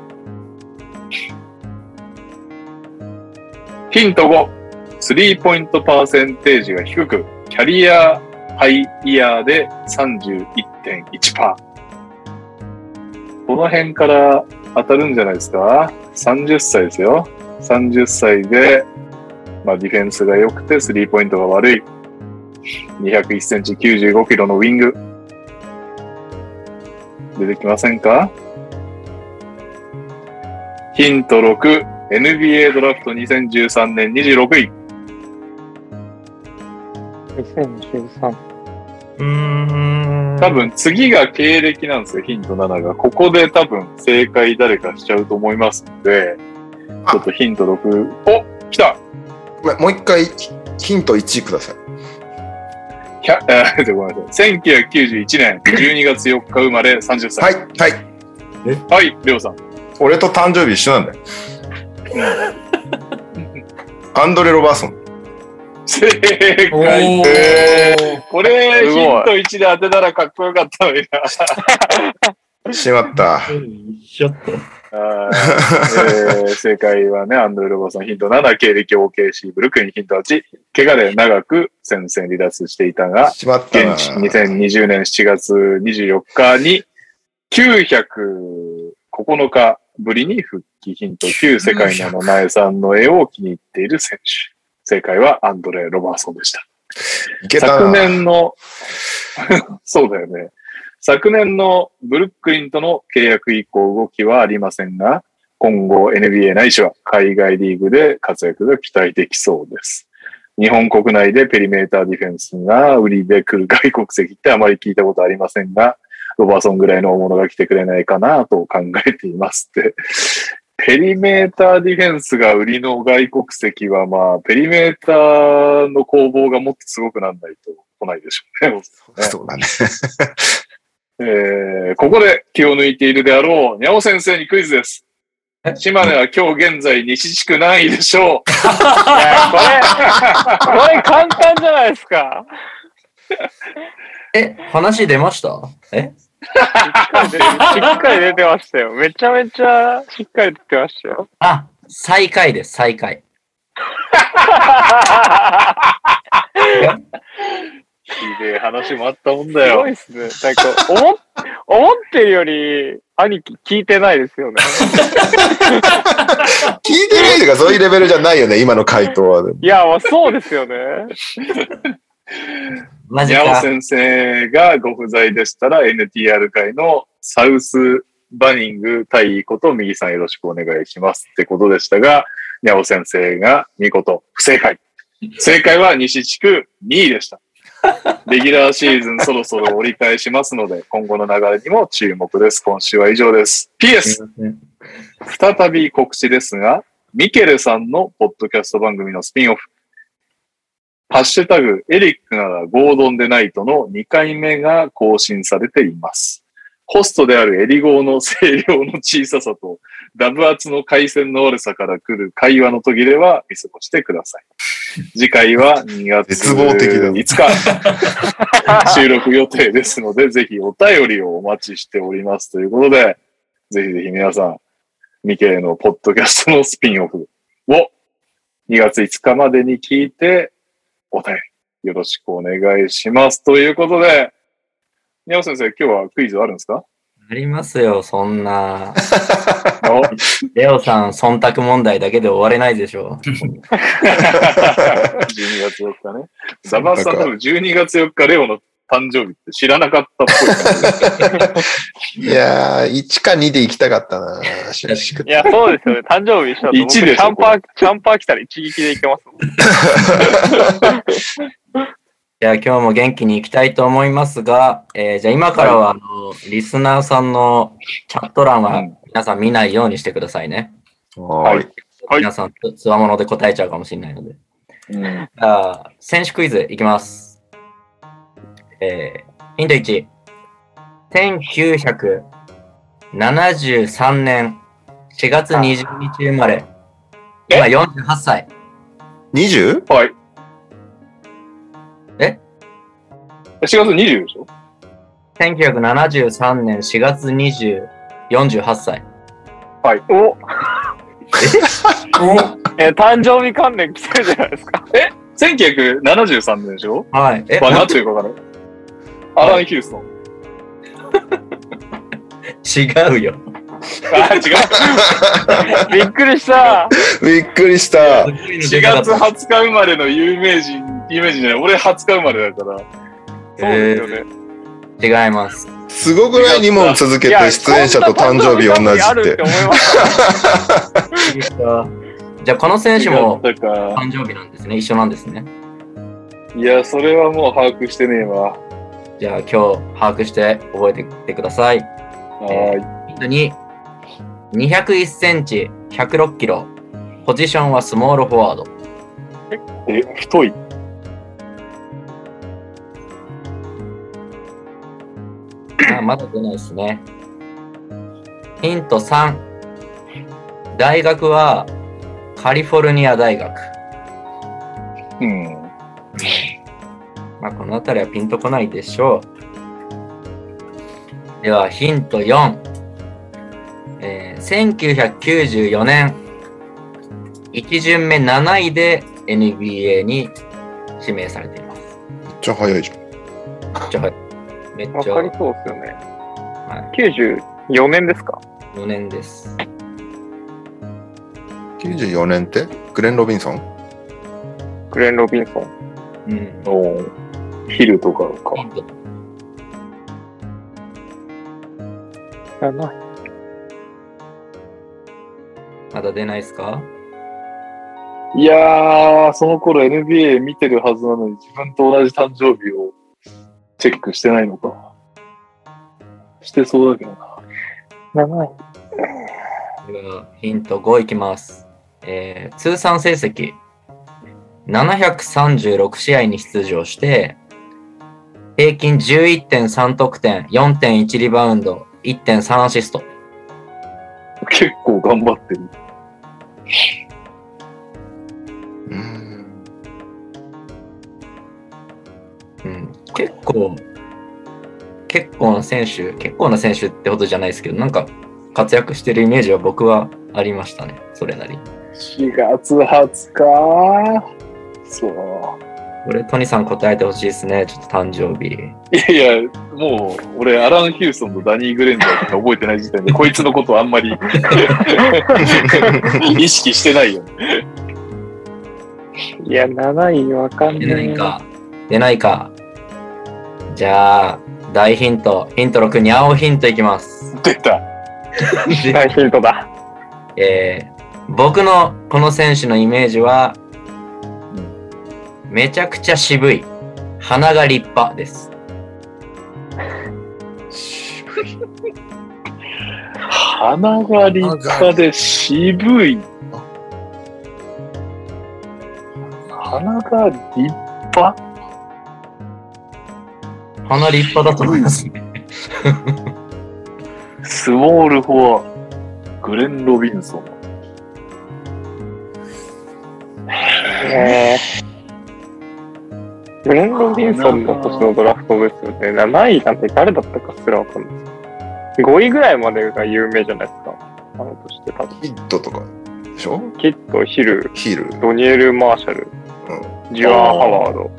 ヒント5、スリーポイントパーセンテージが低く、キャリアハイイヤーで31.1%。この辺から当たるんじゃないですか ?30 歳ですよ。30歳で、まあディフェンスが良くて、スリーポイントが悪い。201センチ95キロのウィング。出てきませんか？ヒント6、NBA ドラフト2013年26位。2013。うーん。多分次が経歴なんですよ、ヒント7が。ここで多分正解誰かしちゃうと思いますので、あちょっとヒント6。お来たもう一回ヒント1ください。えーごめんなさい。1991年12月4日生まれ30歳。はい、はい。はい、レオさん。俺と誕生日一緒なんだよ。アンドレ・ロバーソン。正お解。ー。これ、ヒント1で当てたらかっこよかったのにな。しまった。一緒って。あーえー正解はね、アンドレ・ロバーソンヒント7、経歴 OKC ブルックリンヒント8、怪我で長く戦線離脱していたが、しまったな。現地2020年7月24日に909日ぶりに復帰ヒント9世界の名前さんの絵を気に入っている選手。正解はアンドレ・ロバーソンでした。昨な。年の、<laughs> そうだよね。昨年のブルックリンとの契約以降動きはありませんが、今後 NBA ないしは海外リーグで活躍が期待できそうです。日本国内でペリメーターディフェンスが売りで来る外国籍ってあまり聞いたことありませんが、ロバーソンぐらいの大物が来てくれないかなと考えていますって。ペリメーターディフェンスが売りの外国籍は、まあ、ペリメーターの攻防がもっとすごくなんないと来ないでしょうね。<laughs> そうだね。えーここで気を抜いているであろう、にゃお先生にクイズです。島根は今日現在西地区何位でしょう？<laughs> これ、これ簡単じゃないですか。え、話出ました？え？<laughs> しっかり出てましたよ。めちゃめちゃしっかり出てましたよ。あ、最下位です、最下位。ひでえ話もあったもんだよすごい。っすね。なんか、思っ、思ってるより、兄貴聞いてないですよね。<laughs> 聞いてないとかそういうレベルじゃないよね、今の回答は。いや、もうそうですよね。マジか。にゃお先生がご不在でしたら NTR 会のサウスバニング対こと右さんよろしくお願いしますってことでしたが、にゃお先生が見事不正解。正解は西地区2位でした。レギュラーシーズンそろそろ折り返しますので、今後の流れにも注目です。今週は以上です。PS、再び告知ですが、ミケレさんのポッドキャスト番組のスピンオフ、ハッシュタグ、エリックならゴードンでナイトの2回目が更新されています。ホストであるエリゴーの声量の小ささと、ダブ圧の回線の悪さから来る会話の途切れは見過ごしてください。次回は2月絶望的だ5日、<laughs> 収録予定ですので、ぜひお便りをお待ちしておりますということで、ぜひぜひ皆さん、ミケのポッドキャストのスピンオフを2月5日までに聞いて、お便りよろしくお願いします。ということで、宮尾先生、今日はクイズあるんですか？ありますよ、そんな。お <laughs> レオさん、忖度問題だけで終われないでしょ。<laughs> 12月4日ね。ザバスさん多分12月4日レオの誕生日って知らなかったっぽい。<laughs> いやー、1か2で行きたかったな。ししくいや、そうですよね。誕生日一緒だと僕一でしょキャンパー、キャンパー来たら一撃で行けますもん。じゃあ今日も元気に行きたいと思いますが、えーじゃあ今からはあのリスナーさんのチャット欄はうん皆さん見ないようにしてくださいね。はーい。はい皆さんつつわもので答えちゃうかもしれないので。うんじゃあ選手クイズいきます。えーヒント1。1973年4月20日生まれ。今48歳。20? はい。え ?4 月20でしょ？1973年4月20、48歳。お <laughs> おえ、誕生日関連来てるじゃないですか。?1973 年でしょ？はい。え、まあ、なんていうかわからない。アラン・ヒューストン。違うよ。あ、違う。<laughs> びっくりした。びっくりした。4月20日生まれの有名人、有名人じゃない。俺20日生まれだから。そうですよね。違います。すごくない？2問続けて出演者と誕生日同じあるってって。思いました。<laughs> じゃあ、この選手も誕生日なんですね。一緒なんですね。いや、それはもう把握してねえわ。じゃあ、今日把握して覚えてってください。はヒント2、201センチ、106キロ。ポジションはスモールフォワード。ーい。え、太い。あまだ出ないですね。ヒント3、大学はカリフォルニア大学。うん。まあ、この辺りはピンとこないでしょう。では、ヒント4。えー1994年、1巡目7位で NBA に指名されています。めっちゃ早いじゃん。めっちゃ早い。めっわちゃかりそうですよね。は94年ですか？い、4年です。94年って？グレン・ロビンソン？グレン・ロビンソン。うん。おーヒルとかかヒ。ントやなまだ出ないですか？いやー、その頃 NBA 見てるはずなのに自分と同じ誕生日をチェックしてないのか。してそうだけどな。7位。ではヒント5いきます。えー通算成績736試合に出場して、平均11.3得点、4.1リバウンド、1.3アシスト。結構頑張ってる。うんうん、結構、結構な選手、結構な選手ってほどじゃないですけど、なんか活躍してるイメージは僕はありましたね、それなり。4月20日。そう。これ、トニさん答えてほしいですね、ちょっと誕生日。いやいや、もう、俺、アラン・ヒューソンとダニー・グレンダーしか覚えてない時点で、こいつのことあんまり <laughs> 意識してないよ。いや、7位わかん出なないいか。出ないか。じゃあ、大ヒント。ヒント6、にゃおヒントいきます。出た。<laughs> 大ヒントだ。えー僕のこの選手のイメージは、めちゃくちゃ渋い。鼻が立派です。鼻が立派で渋い。鼻が立派？鼻立派だと思いますね。スモールフォア、グレン・ロビンソン。えーグレン・ロビンソンの年のドラフトですよね。7位なんて誰だったかすらわかんないです。5位ぐらいまでが有名じゃないですか。あの年って多分。ヒットとかでしょ？キッド、ヒル、ヒール。ドニエル・マーシャル、ジュアン・ハワード。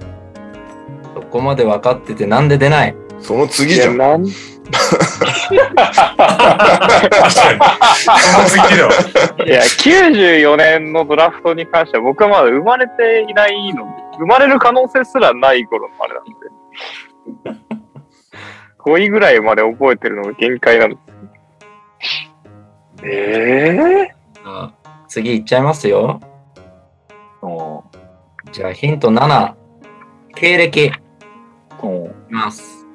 そこまで分かっててなんで出ない？その次いや、じゃん。なん、確かに。その次だわ。いや、94年のドラフトに関しては僕はまだ生まれていないので、生まれる可能性すらない頃のあれなんで。5位ぐらいまで覚えてるのが限界なんです。ええあ次いっちゃいますよ。ー。じゃあヒント7。経歴いうん。うん。きます。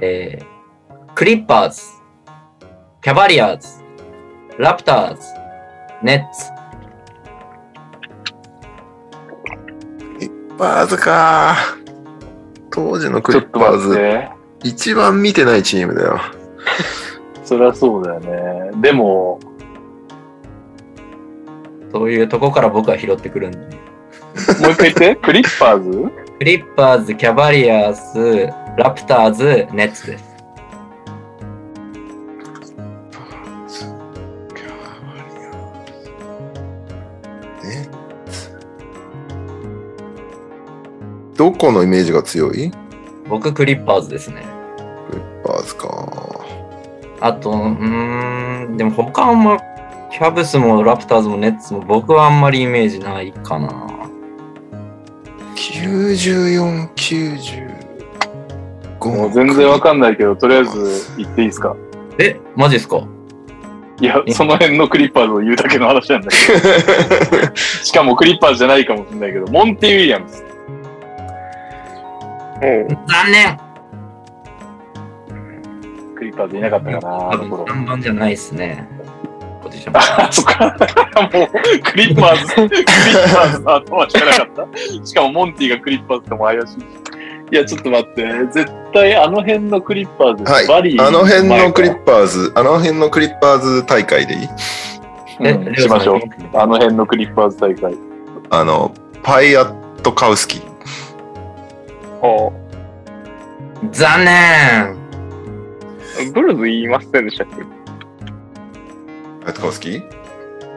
えー、クリッパーズ、キャバリアーズ、ラプターズ、ネッツ。バーズか。当時のクリッパーズ。一番見てないチームだよ。そりゃそうだよね。でも、そういうとこから僕は拾ってくるんで。もう一回言って。<laughs> クリッパーズ？クリッパーズ、キャバリアーズ、ラプターズ、ネッツです。どこのイメージが強い？僕、クリッパーズですね。クリッパーズか。あと、うーん、でも他あんま、キャブスもラプターズもネッツも僕はあんまりイメージないかな。94、95。もう全然わかんないけど、とりあえず言っていいですかえ、マジですか？いや、その辺のクリッパーズを言うだけの話なんだけど。<laughs> しかもクリッパーズじゃないかもしれないけど、モンティ・ウィリアムズ。残念クリッパーズいなかったかな、あ多分の頃。3番じゃないですね。ポジション。あ、そっか。もう、クリッパーズ、クリッパーズの頭しかなかった。しかもモンティがクリッパーズっても怪しいし。いや、ちょっと待って。絶対あの辺のクリッパーズ、はい。バリーあの辺のクリ前ッパーズ、あの辺のクリッパーズ大会でいい？うんしましょう。あの辺のクリッパーズ大会。あの、パイアットカウスキー。あ残念ブルズ言いませんでしたっけ？パイアットカウスキー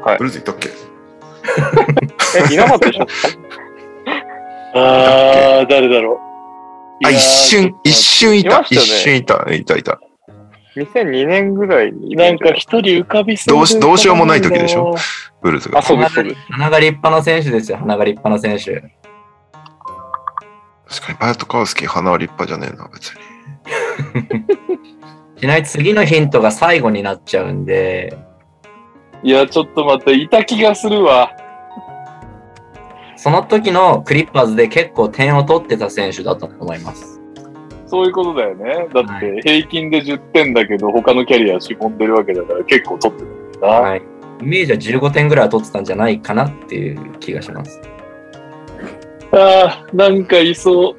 はいブルーズ言ったっけ？え、いなかったでしょあー、誰だろう。あ、いやー一瞬、一。瞬いた。いました一瞬いた。いたいた。2002年ぐらいに。なんか一人浮かびそうどうしどうしようもない時でしょ？ブルーズがあ、。そうです、そうです。鼻が立派な選手ですよ、鼻が立派な選手。確かにパイトカウスキー鼻は立派じゃねえな、別に。<laughs> しないと次のヒントが最後になっちゃうんで、いや、ちょっと待って、いた気がするわ。その時のクリッパーズで結構点を取ってた選手だったと思います。そそういうことだよね。だって平均で10点だけど、他のキャリアしぼんでるわけだから結構取ってるんだよな。はい。イメージは15点ぐらいは取ってたんじゃないかなっていう気がします。ああ、なんかいそう。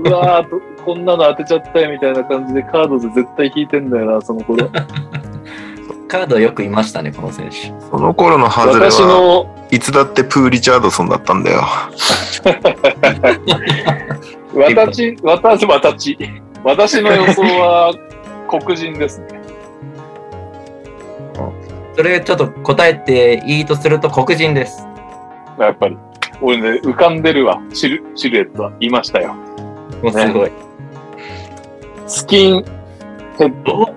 うわーと、こんなの当てちゃったよみたいな感じでカードで絶対引いてんだよな、<laughs> その頃。カードよくいましたね、この選手。その頃のハズレ私は、の、いつだってプー・リチャードソンだったんだよ。私、私、私、私の予想は黒人ですね。それちょっと答えていいとすると黒人です。やっぱり。俺ね、浮かんでるわ。シルシルエットはいましたよ。もうすごい。スキンヘッド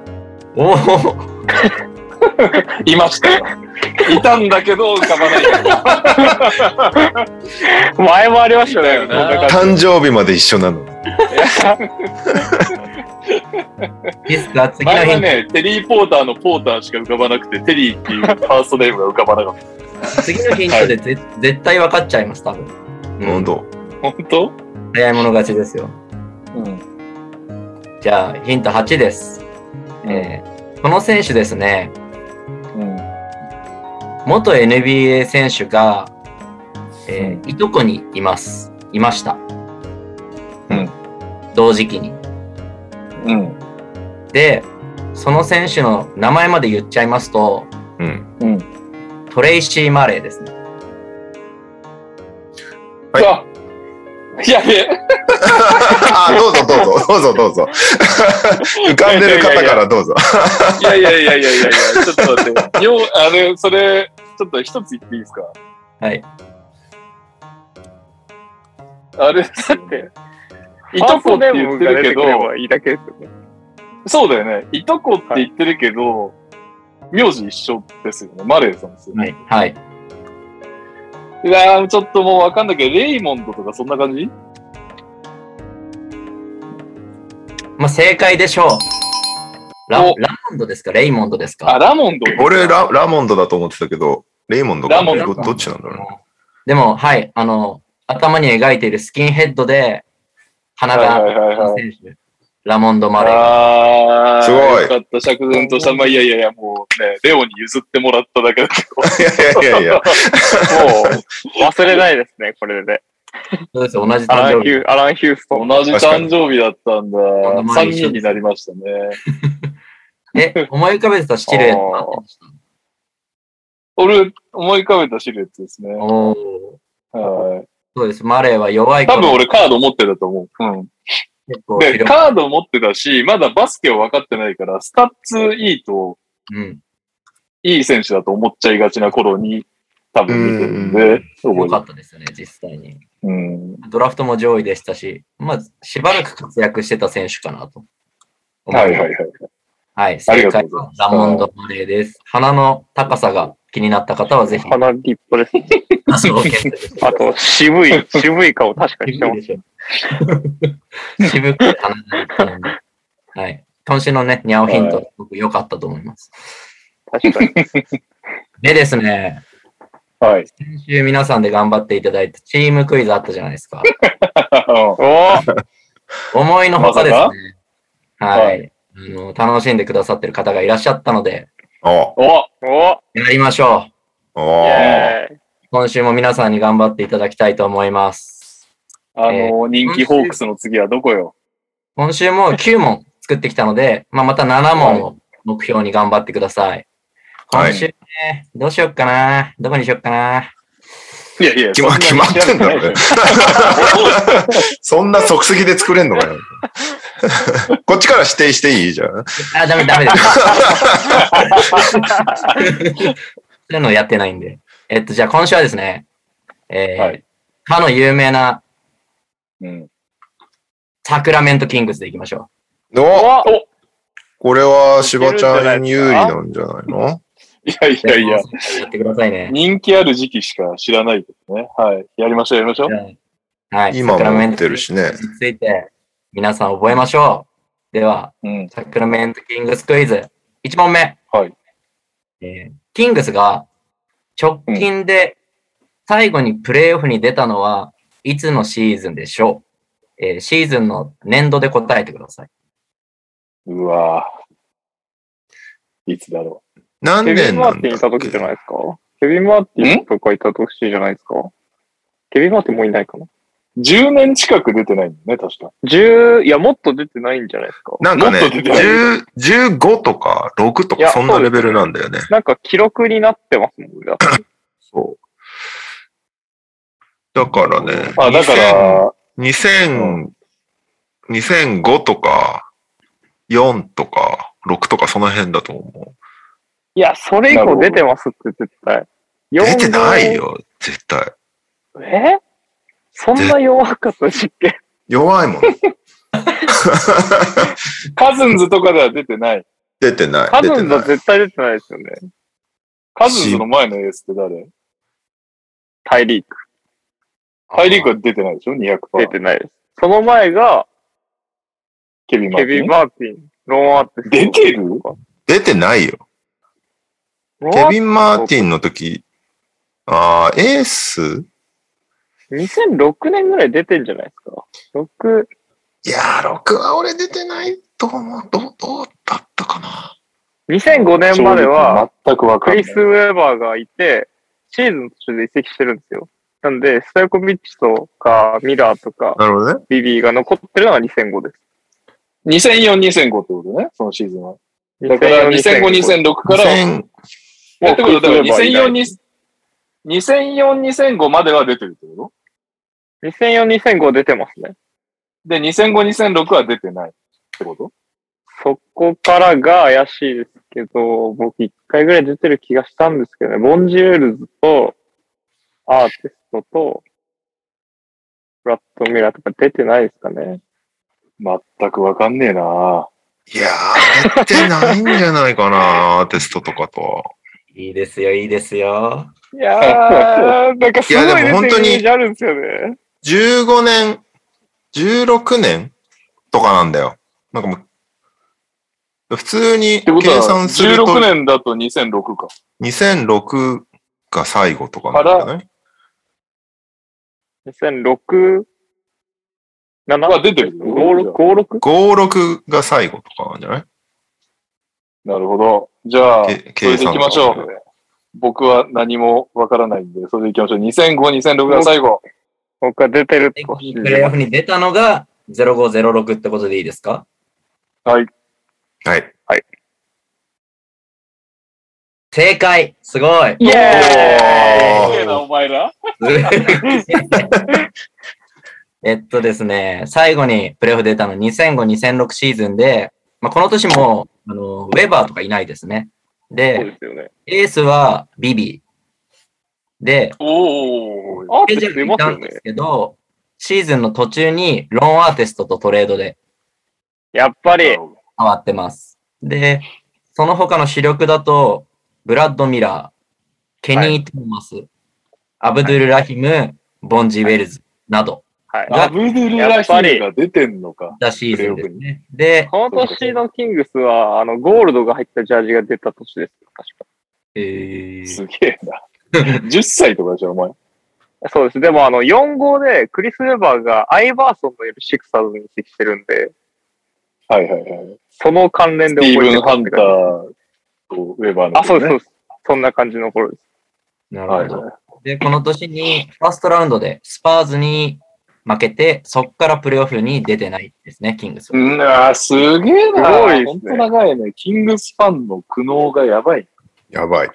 おお <laughs> いましたよ。いたんだけど浮かばない。前もありましたね。だよな。誕生日まで一緒なの。いいですか次の。前はね、テリー・ポーターのポーターしか浮かばなくて、テリーっていうファーストネームが浮かばなかった。次のヒントでぜ、絶対分かっちゃいます、多分。本当？本当？早い者勝ちですよ。うん。じゃあ、ヒント8です。えーこの選手ですね、うん。元 NBA 選手が、えーいとこにいます。いました。うん。同時期に。うん。で、その選手の名前まで言っちゃいますと、うん。うん。トレイシー・マレーですね。はいあやべえ。<laughs> あ、どうぞどうぞ、どうぞどうぞ。浮かんでる方からどうぞ。いやいやいやいやいやいや、ちょっと待って。よう、あれ、それ、ちょっと一つ言っていいですか？はい。あれですよね。いとこって言ってるけど、いいだけ。そうだよね。いとこって言ってるけど、名字一緒ですよね。マレーさんですよね。はい。はい。いやー、ちょっともうわかんないけど、レイモンドとかそんな感じ？まあ、正解でしょう。ラおラモンドですか？レイモンドですあ、かラモンド。俺ラ、ラモンドだと思ってたけど、レイモンドか？ラモンドどどっちなんだろうね。でも、はい。あの、頭に描いているスキンヘッドで、鼻が、はいはいはいはい。選手、ラモンド・マレー。あー、すごいよかった、釈然とした。まあ、いやいやいや、もうね、レオに譲ってもらっただけだけど。<laughs> いやいやいや、もう、忘れないですね、これで。そうですよ、同じ誕生日。アラン・ヒューストン。同じ誕生日だったんだ。んな前3に一緒人になりましたね。<laughs> え、思い浮かべてたシルエット俺、思い浮かべたシルエットですね。はい。そうです。マレーは弱い多分俺カード持ってたと思う。うん。で、カード持ってたし、まだバスケを分かってないから、スタッツいいと、うん。いい選手だと思っちゃいがちな頃に、多分見てるんで、良か覚ったですよね、実際に。うん。ドラフトも上位でしたし、まあ、しばらく活躍してた選手かなと。はいはいはい。はい。正解はラモンド・マレーです。鼻の高さが気になった方はぜひ。鼻立派ですね。<laughs> あと、渋い、渋い顔確かにしてます。<laughs> 渋くて鼻が立ったので。はい。今週のね、ニャオヒント、はいすごく良かったと思います。確かに。でですね、はい。先週皆さんで頑張っていただいたチームクイズあったじゃないですか。<laughs> 思いのほかですね。まはい、はいあの。楽しんでくださってる方がいらっしゃったので、おおおやりましょう。お今週も皆さんに頑張っていただきたいと思います。あえの、人気ホークスの次はどこよ？今週も9問作ってきたので、まあ、また7問を目標に頑張ってください。はい今週ね、どうしよっかな。どこにしよっかな。いやいや、決ま決まってんだろうね。そんな <laughs> 即席で作れんのかよ。<laughs> こっちから指定していい？じゃん。あ、ダメダメです。そういうのやってないんで。えっと、じゃあ今週はですね、えーはいかの有名なうん。サクラメントキングスでいきましょおおこれは柴ちゃんに有利なんじゃないの？いやいう。やいや、やってくださいね。人気ある時期しか知らないけどね。はい。やりましょう、やりましょう。はい。今もサクラメント持ってるしね。について皆さん覚えましょう。では、うん。サクラメントキングスクイズ。1問目。はい。えーキングスが直近で最後にプレイオフに出たのはいつのシーズンでしょう、えーシーズンの年度で答えてください。うわぁいつだろ何ケビン・年なんマーティンいた時じゃないですか？ケビン・マーティンとかいた時じゃないですか？ケビン・マーティンもういないかなう。10年近く出てないんだよね、確か。10、いや、もっと出てないんじゃないですか？なんかね、もっと出てない10 15とか6とかそんなレベルなんだよね。なんか記録になってますもん、だ <laughs> そう。だからね、あ、だから、2000、2005とか4とか6とかその辺だと思いや、それ以降出てますって絶対。う。出てない。よ、絶対。え？そんな弱かった実験弱いもん。<laughs> カズンズとかでは出てない。出てない。カズンズ。は絶対出てないですよね。カズンズの前のエースって誰？タイリーク。ハイリークは出てないでしょ ?200%。出てないです。その前が、ケビン・マーティンケビン・マーティン、ローンアーティスト出てる？出てないよ。ケビン・マーティンの時、ああ、エース？2006年ぐらい出てんじゃないですか。6、いやー、6は俺出てないと思う。どう、どうだったかな？2005年までは、全くわか。クリス・ウェーバーがいて、シーズン途中で移籍してるんですよ。なんで、スタイコビッチとか、ミラーとか、なるほどね。ビビーが残ってるのが2005です。2004、2005ってことね、そのシーズンは。だから2005、2006から、2000えってことはだからクリスウェーバーいない2004、2004、2005までは出てるってこ2004、2005出てますね。とで、2005、2006は出てないってこと？そこからが怪しいですけど、僕一回ぐらい出てる気がしたんですけどね。ボンジュールズと、アーティストと、ブラッドミラーとか出てないですかね。全くわかんねえないやー、出てないんじゃないかな、<laughs> アーティストとかと。いいですよ、いいですよ。いやー、<laughs> なんかすごいいやで出も本当にあるんですよね。15年、16年とかなんだよ。なんかもう、普通に計は、算すると16年だと2006か。2006が最後とかなんじゃない2006、7? は出てるよ ?56? 56? 56が最後とかなんじゃない？なるほど。じゃあ、けそれで行きましょう。僕は何もわからないんで、それで行きましょう。2005、2006が最後。僕は出てるでと信じプレイオ。フに出たのが0506ってことでいいですか？はい。はい。正解すごいイエーイすげえな、お前ら。<laughs> えっとですね、最後にプレイオフ出たの2005、2006シーズンで、まあ、この年もあのウェバーとかいないですね。で、でね。エースはビビー。で、おー。アーティメジャーストいますよねにいたんです。けど、シーズンの途中にローンアーティストとトレードでやっぱり、変わってます。で、その他の主力だと、ブラッド・ミラー、ケニー・トーマス、アブドゥル・ラヒム、ボンジ・ウェルズなど、はい。アブドゥル・ラヒムが出てんのか。だシーズンですね。で、この年のキングスは、あの、ゴールドが入ったジャージが出た年です。確か。えーすげえな。<laughs> 10歳とかじゃん、お前。そうです。でも、あの、4号でクリス・ウェバーがアイバーソンのいるシクサーズに移籍してるんで、はいはいはい。その関連スで覚えてティーブン・ハンターとウェバーの、じ。あ、そうです、そうです。そんな感じの頃です。なるほど。はいはで、この年に、ファーストラウンドでスパーズに負けて、そこからプレーオフに出てないですね、キングスは。うん、あーすげえな。すごいねほんと長いね。キングスファンの苦悩がやばい。やばい。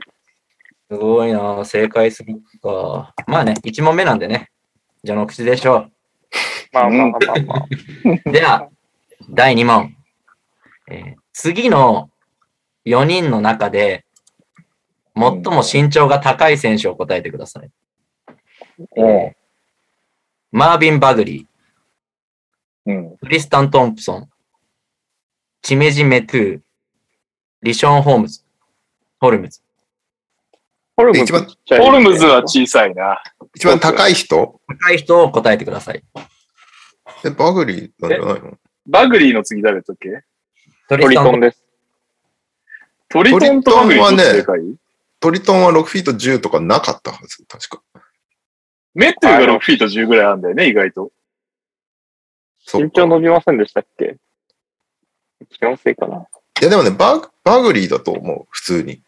すごいな正解するか。まあね、1問目なんでね、序の口でしょまあまあまあまあ。う。<laughs> では、第2問。えー次の4人の中で、最も身長が高い選手を答えてください。えーマービン・バグリー、うん。クリスタン・トンプソン、チメジ・メトゥー、リション・ホームズ、ホルムズ。ホルムズルムズは小さいな。一番高い人？高い人を答えてください。え、バグリーなんじゃないの？バグリーの次誰だっけ？トトリトンです。トリトンとバグリートリトンはねトリトンは6フィート10とかなかったはず、確か。メットゥが6フィート10ぐらいあるんだよね、意外と。身長か。伸びませんでしたっけ？気のせいかな。いやでもね、バグ、バグリーだと思う、普通に。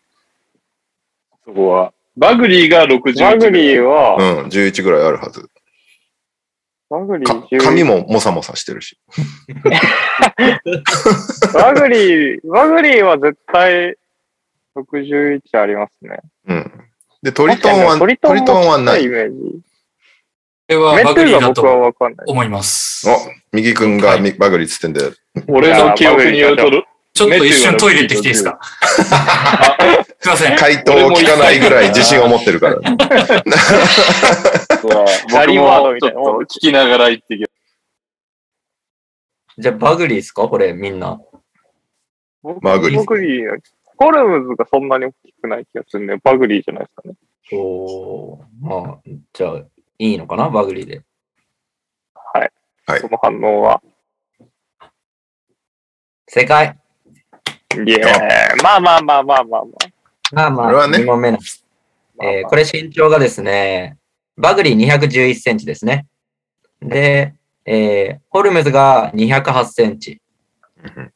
そこは。バグリーが61。バグリーは、うん、11ぐらいあるはず。バグリかー10髪ももさもさしてるし。バグリー、バグリーは絶対61ありますね。うん。で、トリトンは、トリトントリトンはもない。イメージ。これはメバグリーだとわかんない。思います。お、右くんがみバグリーっつってんで、俺の記憶によると、ちょっと一瞬トイレ行ってきていいですか？<laughs> すいません。回答を聞かないぐらい自信を持ってるから。<laughs> もちょっみたいなと聞きながら言ってきじゃあバグリーですか？これみんな。バグリーバグリー、ホルムズがそんなに大きくない気がするね。バグリーじゃないですかね。おーまあ、じゃあ、いいのかな？バグリーで。はい。はいその反応は？正解いやまあまあまあまあまあままあまあ、これはね2問目なんです。えーこれ身長がですね、バグリー211センチですね。で、えーホルムズが208センチ。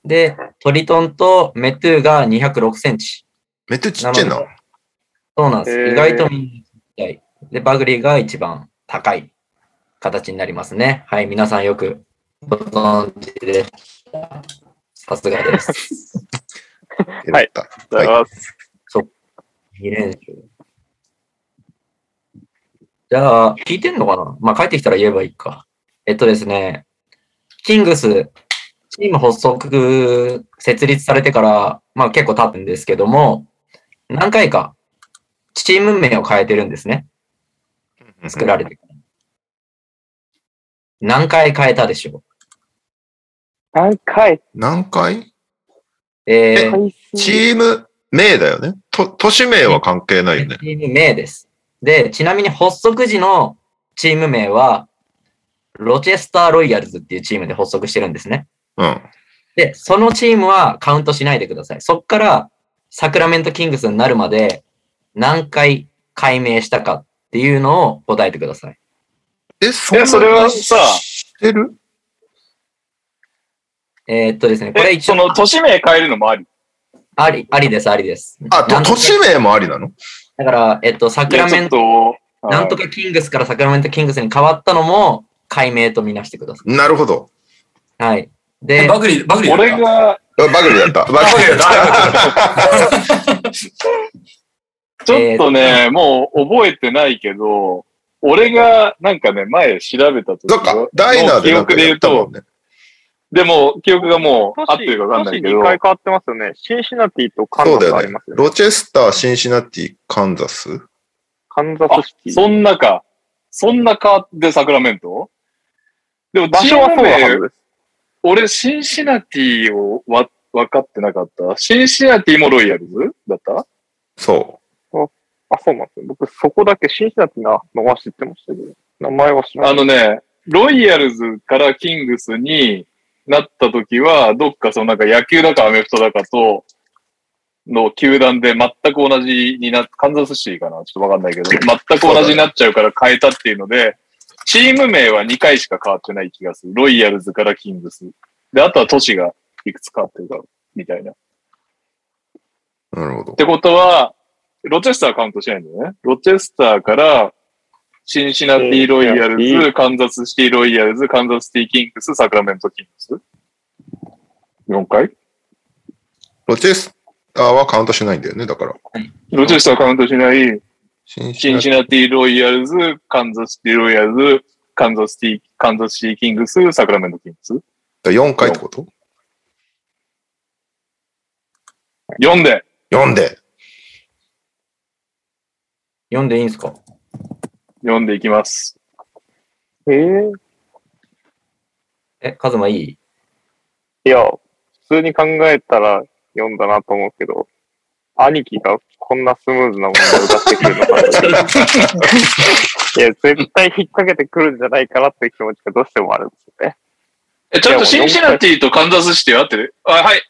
で、トリトンとメトゥーが206センチ。めっちゃちっちゃいな。そうなんです。意外とみんなちっちゃい。で、バグリーが一番高い形になりますね。はい、皆さんよくご存知で。さすがです。<laughs> はいやったあ。ありがとうございます。2連勝。じゃあ、聞いてんのかな？まあ、帰ってきたら言えばいいか。えっとですね、キングス、チーム発足、設立されてから、まあ結構経ってんですけども、何回かチーム名を変えてるんですね。作られてから。何回変えたでしょう？何回？何回？えー、回チ数ーム名だよね。と、都市名は関係ないよね。チーム名です。で、ちなみに発足時のチーム名は、ロチェスター・ロイヤルズっていうチームで発足してるんですね。うん。で、そのチームはカウントしないでください。そっからサクラメント・キングスになるまで何回改名したかっていうのを答えてください。え、そえそれはさ知ってる？えーっとですね、これえ、一応その都市名変えるのもあり？あり、ありです、ありです。あ、と都市名もありなの？だから、えっと、サクラメント、ト、なんとかキングスからサクラメント・キングスに変わったのも改名とみなしてくださなるほど。い。はい。えで、バグリー、バグリーだった？俺が、あバグリーだった。バグリーだった。<laughs> ちょっとね、もう覚えてないけど、俺がなんかね、前調べた時そっか、ダイナーで記憶で言うとやったもん、ね。でも記憶がもう合ってるかわかんないけど2、回変わってますよね。シンシナティとカンザスそうだよねありますよ。ね。ロチェスター、シンシナティ、カンザス？カンザあスシテ、ィ。そんなか。そんなかでサクラメント？でも場所はそう。俺、シンシナティをわ分かってなかった？シンシナティもロイヤルズ？だった？そあ、そうなんですよ。僕、そこだけシンシナティなのは知ってましたけど、名前は知らない。あのね、ロイヤルズからキングスになった時は、どっかそのなんか野球だかアメフトだかと、の球団で全く同じになっ、カンザスシティかなちょっとわかんないけど、<laughs> 全く同じになっちゃうから変えたっていうので、チーム名は2回しか変わってない気がする。ロイヤルズからキングス。で、あとは都市がいくつ変わってるか、みたいな。なるほど。てことは、ロチェスターカウントしないんだよね。ロチェスターから、シンシナティロイヤルズ、カンザスシティロイヤルズ、カンザスシティキングス、サクラメントキングス ?4 回？ロチェスターはカウントしないんだよね、だから。ロチェスターカウントしない、シンシンシナティロイヤルズ、カンザスシティロイヤルズ、カンザスシティ、カンザスシティキングス、サクラメントキングス4回ってこと ?4 で。?4 で。読んでいいんですか？読んでいきます。えー、え、カズマいい？いや、普通に考えたら読んだなと思うけど、兄貴がこんなスムーズなものを出してくるのかと。<laughs> いや、絶対引っ掛けてくるんじゃないかなっていう気持ちがどうしてもあるんですよね。え、ちょっとシンシナティとカンザスシティ合ってる？あ、はい。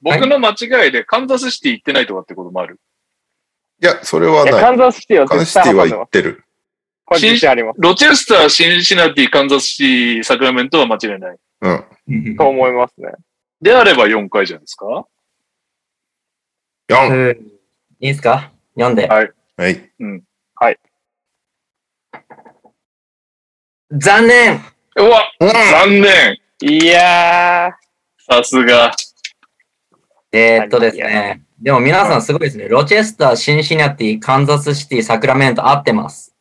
僕の間違いでカンザスシティ行ってないとかってこともある？いや、それはない。カンザスシティはカンザスシティは。行ってる。これ自信あります。ロチェスター、シンシナティ、カンザスシティ、サクラメントは間違いない。うん。と思いますね。であれば4回じゃないですか？4。うんいいですか？読んで。はいはい。残念うわうん残念いやさすが。えーっとですね。でも皆さんすごいですね。ロチェスター、シンシナティ、カンザスシティ、サクラメント合ってます。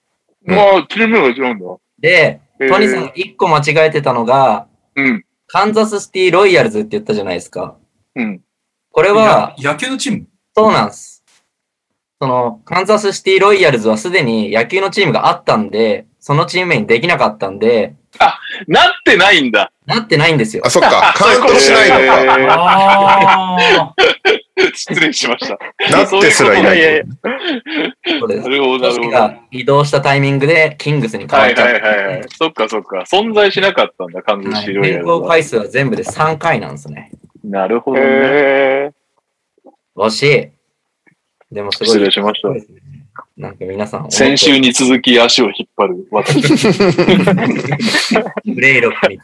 うんまあ、チームが違うんだ。で、ー。トニーさんが1個間違えてたのが、うん。カンザスシティロイヤルズって言ったじゃないですか。うん。これは、や野球のチーム？そうなんです。その、カンザスシティロイヤルズはすでに野球のチームがあったんで、そのチーム名にできなかったんで、なってないんだ。なってないんですよあ、。そっか。カウントしないのか。えーああ。失礼しました。なってすらいないいやいやそうですな。るほど、なるほど。移動したタイミングでキングスに変わはいっちゃった。はいはいはい。そっかそっか。存在しなかったんだ、完全はいシロイヤ変ルは。更回数は全部で3回なんですね。なるほどね。え惜しい。でもすごい。失礼しましたなんか皆さん、先週に続き足を引っ張る私。<laughs> プレイロックに。い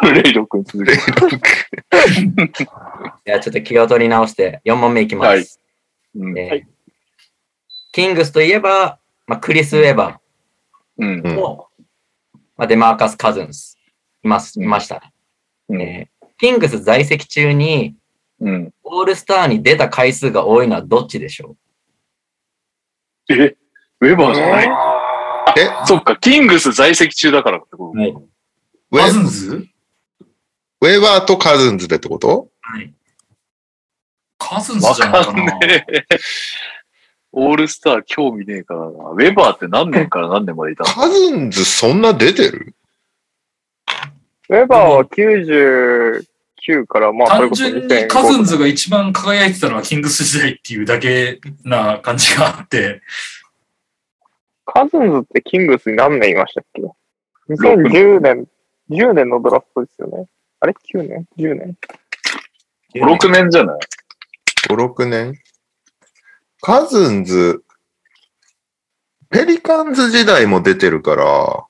プレイ力に続き。<laughs> や、ちょっと気を取り直して4問目いきます。はいうん。えーキングスといえば、まあ、クリス・ウェバうん。ーと、まあ、デマーカス・カズンスいます、いましたね、うん。えーキングス在籍中にうん。オールスターに出た回数が多いのはどっちでしょえウェバーじゃない？え、そっか、キングス在籍中だからってこと？うはい。ウェカズンズウェーバーとカズンズでってこと？はい。カズンズわじゃないかかんな。ねえ。オールスター興味ねえからな。ウェバーって何年から何年までいたの？カズンズそんな出てる？ー、ウェバーは99から、まあ、単純にカズン2005ズが一番輝いてたのはキングス時代っていうだけな感じがあって、カズンズってキングスに何年いましたっけ ?2010 年、10年のドラフトですよね。あれ ?9 年 ?10 年 ?5、6年じゃない ?5、6年？カズンズ、ペリカンズ時代も出てるから、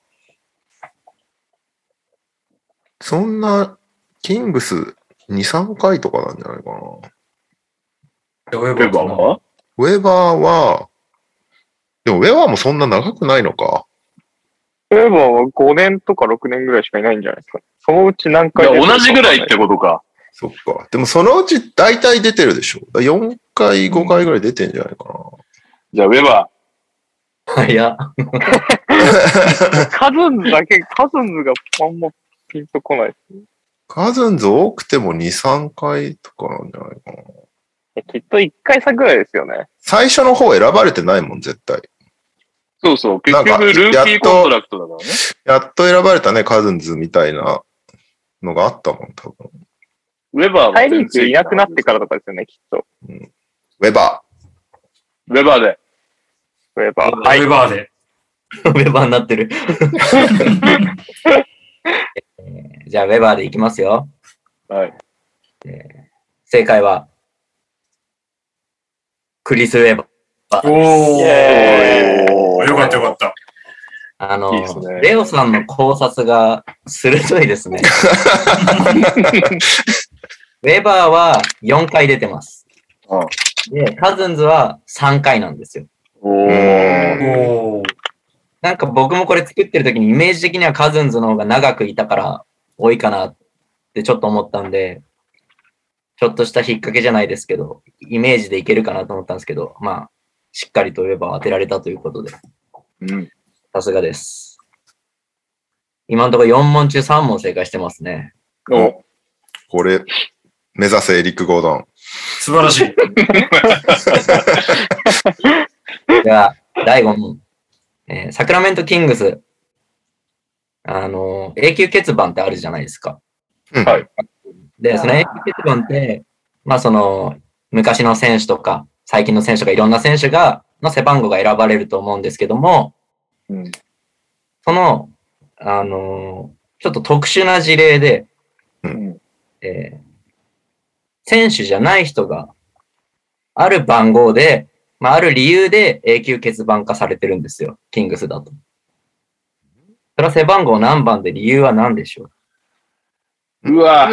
そんな、キングス2、3回とかなんじゃないかな。ウェウェバーは？ウェバーは、でもウェバーもそんな長くないのか。ウェバーは5年とか6年ぐらいしかいないんじゃないですか。そのうち何回同じぐらいってことか。そっか。でもそのうち大体出てるでしょ。だ4回、5回ぐらい出てんじゃないかな。じゃあ、ウェバいや、<laughs> <laughs> カズンズだけ、カズンズがあんまピンとこないですね。カズンズ多くても2、3回とかなんじゃないかな。えきっと1回差ぐらいですよね。最初の方選ばれてないもん、絶対。ー。そうそう。結なんか局、 rookie contract だからね。やっと選ばれたね、カズンズみたいなのがあったもん、多分。ウェバーはタイリークいなくなってからとかですよね、きっと。ウェバウェバーで。ウェバー。ウはい。ェバーで。ウェバーになってる。<laughs> えーじゃあ、ウェバーでいきますよ。はい。正解は、クリス・ウェバー。おーよかったよかった。あの、いいねレオさんの考察が鋭いですね。<laughs> ウェバーは4回出てます。で、カズンズは3回なんですよ。おーー。おーなんか僕もこれ作ってる時にイメージ的にはカズンズの方が長くいたから多いかなってちょっと思ったんで、ちょっとした引っ掛けじゃないですけど、イメージでいけるかなと思ったんですけど、まあ、しっかりとウェバー当てられたということで、うん。さすがです。今のところ4問中3問正解してますね。おこれ、目指せエリック・ゴードン。素晴らしい。<laughs> では、第5問。えーサクラメントキングス。あのー永久欠番ってあるじゃないですか。うんはい。で、その永久欠番って、まあその、昔の選手とか、最近の選手とかいろんな選手が、の背番号が選ばれると思うんですけども、うん。その、あのーちょっと特殊な事例で、うん。えー選手じゃない人が、ある番号でまあ、ある理由で永久欠番化されてるんですよ。キングスだと。それは背番号何番で理由は何でしょう？うわ、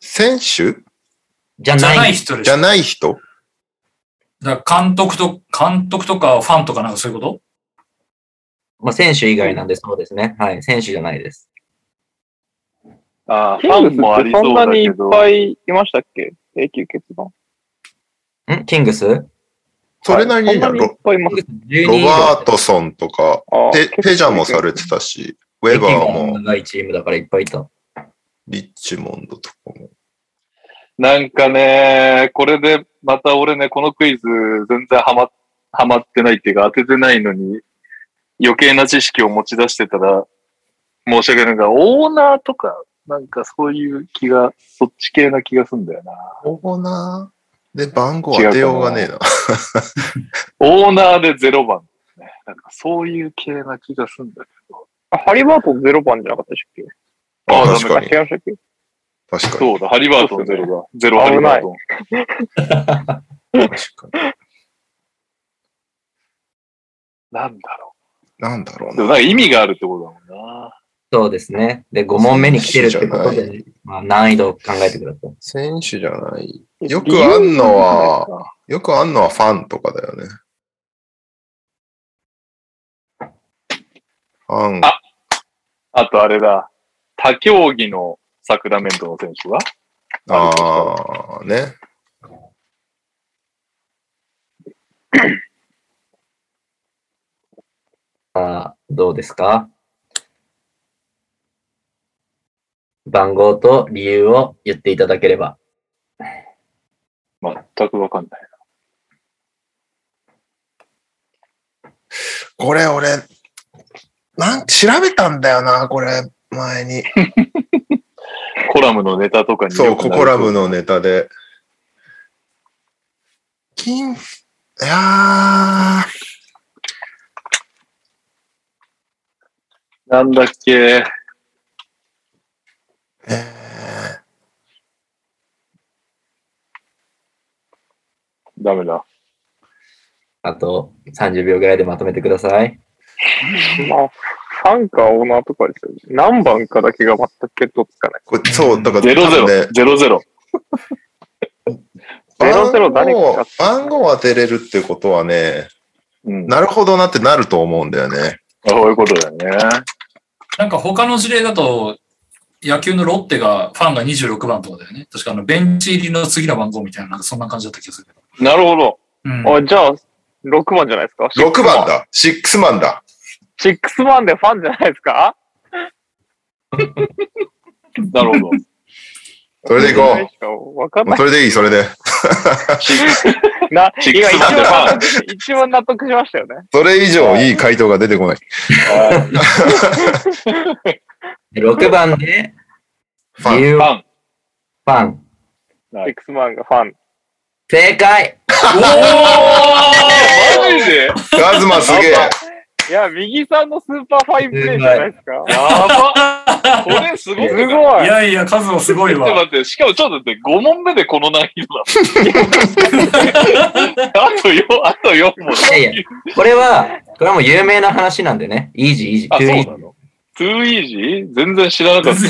選手？じゃじゃない。人でしょ。じゃない人？だから監督と、監督とかファンとかなんかそういうこと？まあ、選手以外なんでそうですね。はい。選手じゃないです。あーキングスファンもありそうそんなにいっだけど。ぱいいましたっけ？永久欠番。ん？キングス？それなりにそんなにいっロぱいいます。12ロ以上バートソンとか、あペペジャもされてたし、ウェバーも、長いチームだからいっぱいいた。リッチモンドとかも。なんかね、これでまた俺ね、このクイズ全然ハマ、ハマってないっていうか当ててないのに余計な知識を持ち出してたら申し訳ないが、オーナーとかなんかそういう気が、そっち系な気がすんだよな。オーナー？で番号当てようがねえな。オーナーで0番、ね。なんかそういう系な気がすんだけど。あハリバートン0番じゃなかったっけ？あ確かに違いましたっけ確かに。そうだ、ハリバートンゼロだ。ゼロハリバートン。確かに。なんだろなんだろうう。でもな。なんか意味があるってことだもんな。そうですね。で、5問目に来てるってことで、ね、まあ、難易度を考えてください。選手じゃない。よくあんのは、よくあんのはファンとかだよね。ファン。ああとあれだ。他競技のサクラメントの選手は？ああ、ね。さあ、どうですか？番号と理由を言っていただければ。全くわかんないこれ俺、なん調べたんだよな、これ、前に。な。コラムのネタとかにそう、ココラムのネタで。金、いやー、なんだっけえダメだ。あと30秒ぐらいでまとめてください。まあ、ファンかオーナーとかですよね。何番かだけが全く見当つかない。ー、これそう、だから、ゼロゼロね、ゼロゼロ。ゼロゼロ誰か番号が番号を当てれるってことはね、うん。なるほどなってなると思うんだよね。そういうことだよね。なんか他の事例だと、野球のロッテがファンが26番とかだよね。確かあのベンチ入りの次の番号みたいな、なんかそんな感じだった気がするけど。なるほど。うん。あ、じゃあ、6番じゃないですか？6番。だ。6マンだ。6番でファンじゃないですか？<laughs> なるほど。それでいこう。わかんない。うそれでいい、それで。な、シッ今一クスマンでファン番納得、一番納得しましたよね。それ以上いい回答が出てこない。6番で、ファンファン。ファン。はい6番がファン。正解マジで？カズマすげえ。いや、右さんのスーパーファインプレーじゃないですか？やばこれすごくすない？ごい。いやいや、数もすごいわ。ちょっと待って、しかもちょっと待って、5問目でこの難易度だ。あと4、あと4問。いやいやこれは、これはもう有名な話なんでね。 easy、easy、あ、 too easy そうなの？トゥーイージー全然知らなかった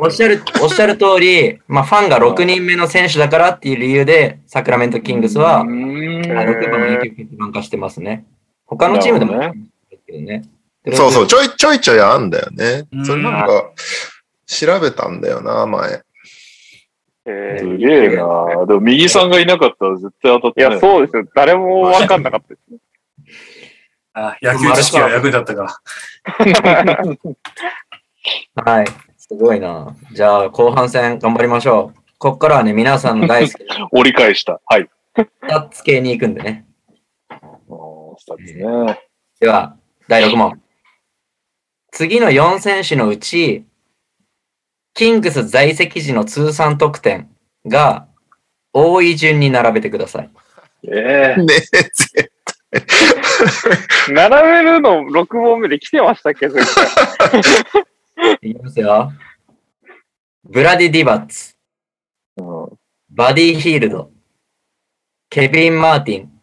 おっしゃる、おっしゃる通り、まあ、ファンが6人目の選手だからっていう理由で、サクラメントキングスは、うーんあ6番を永久欠番化してますね。他のチームでも、ね。そうそう、ちょいちょいちょいあんだよねう。んそれなんか、調べたんだよな、前。えーすげえなでも右さんがいなかったら絶対当たっいや、てない。そうですよ。誰もわかんなかったです。<laughs> あ野球知識は役に立ったか。<laughs> はい。すごいな。じゃあ、後半戦頑張りましょう。こっからはね、皆さんの大好きな <laughs> 折り返した。はい。スタッツ系に行くんでね。おースタッツね。では、第6問。次の4選手のうち、キングス在籍時の通算得点が多い順に並べてください。ええ。ねえ、並べるの6問目で来てましたっけ絶対 <laughs> いきますよ。ブラディ・ディバッツ、うん。バディ・ヒールド、ケビン・マーティン、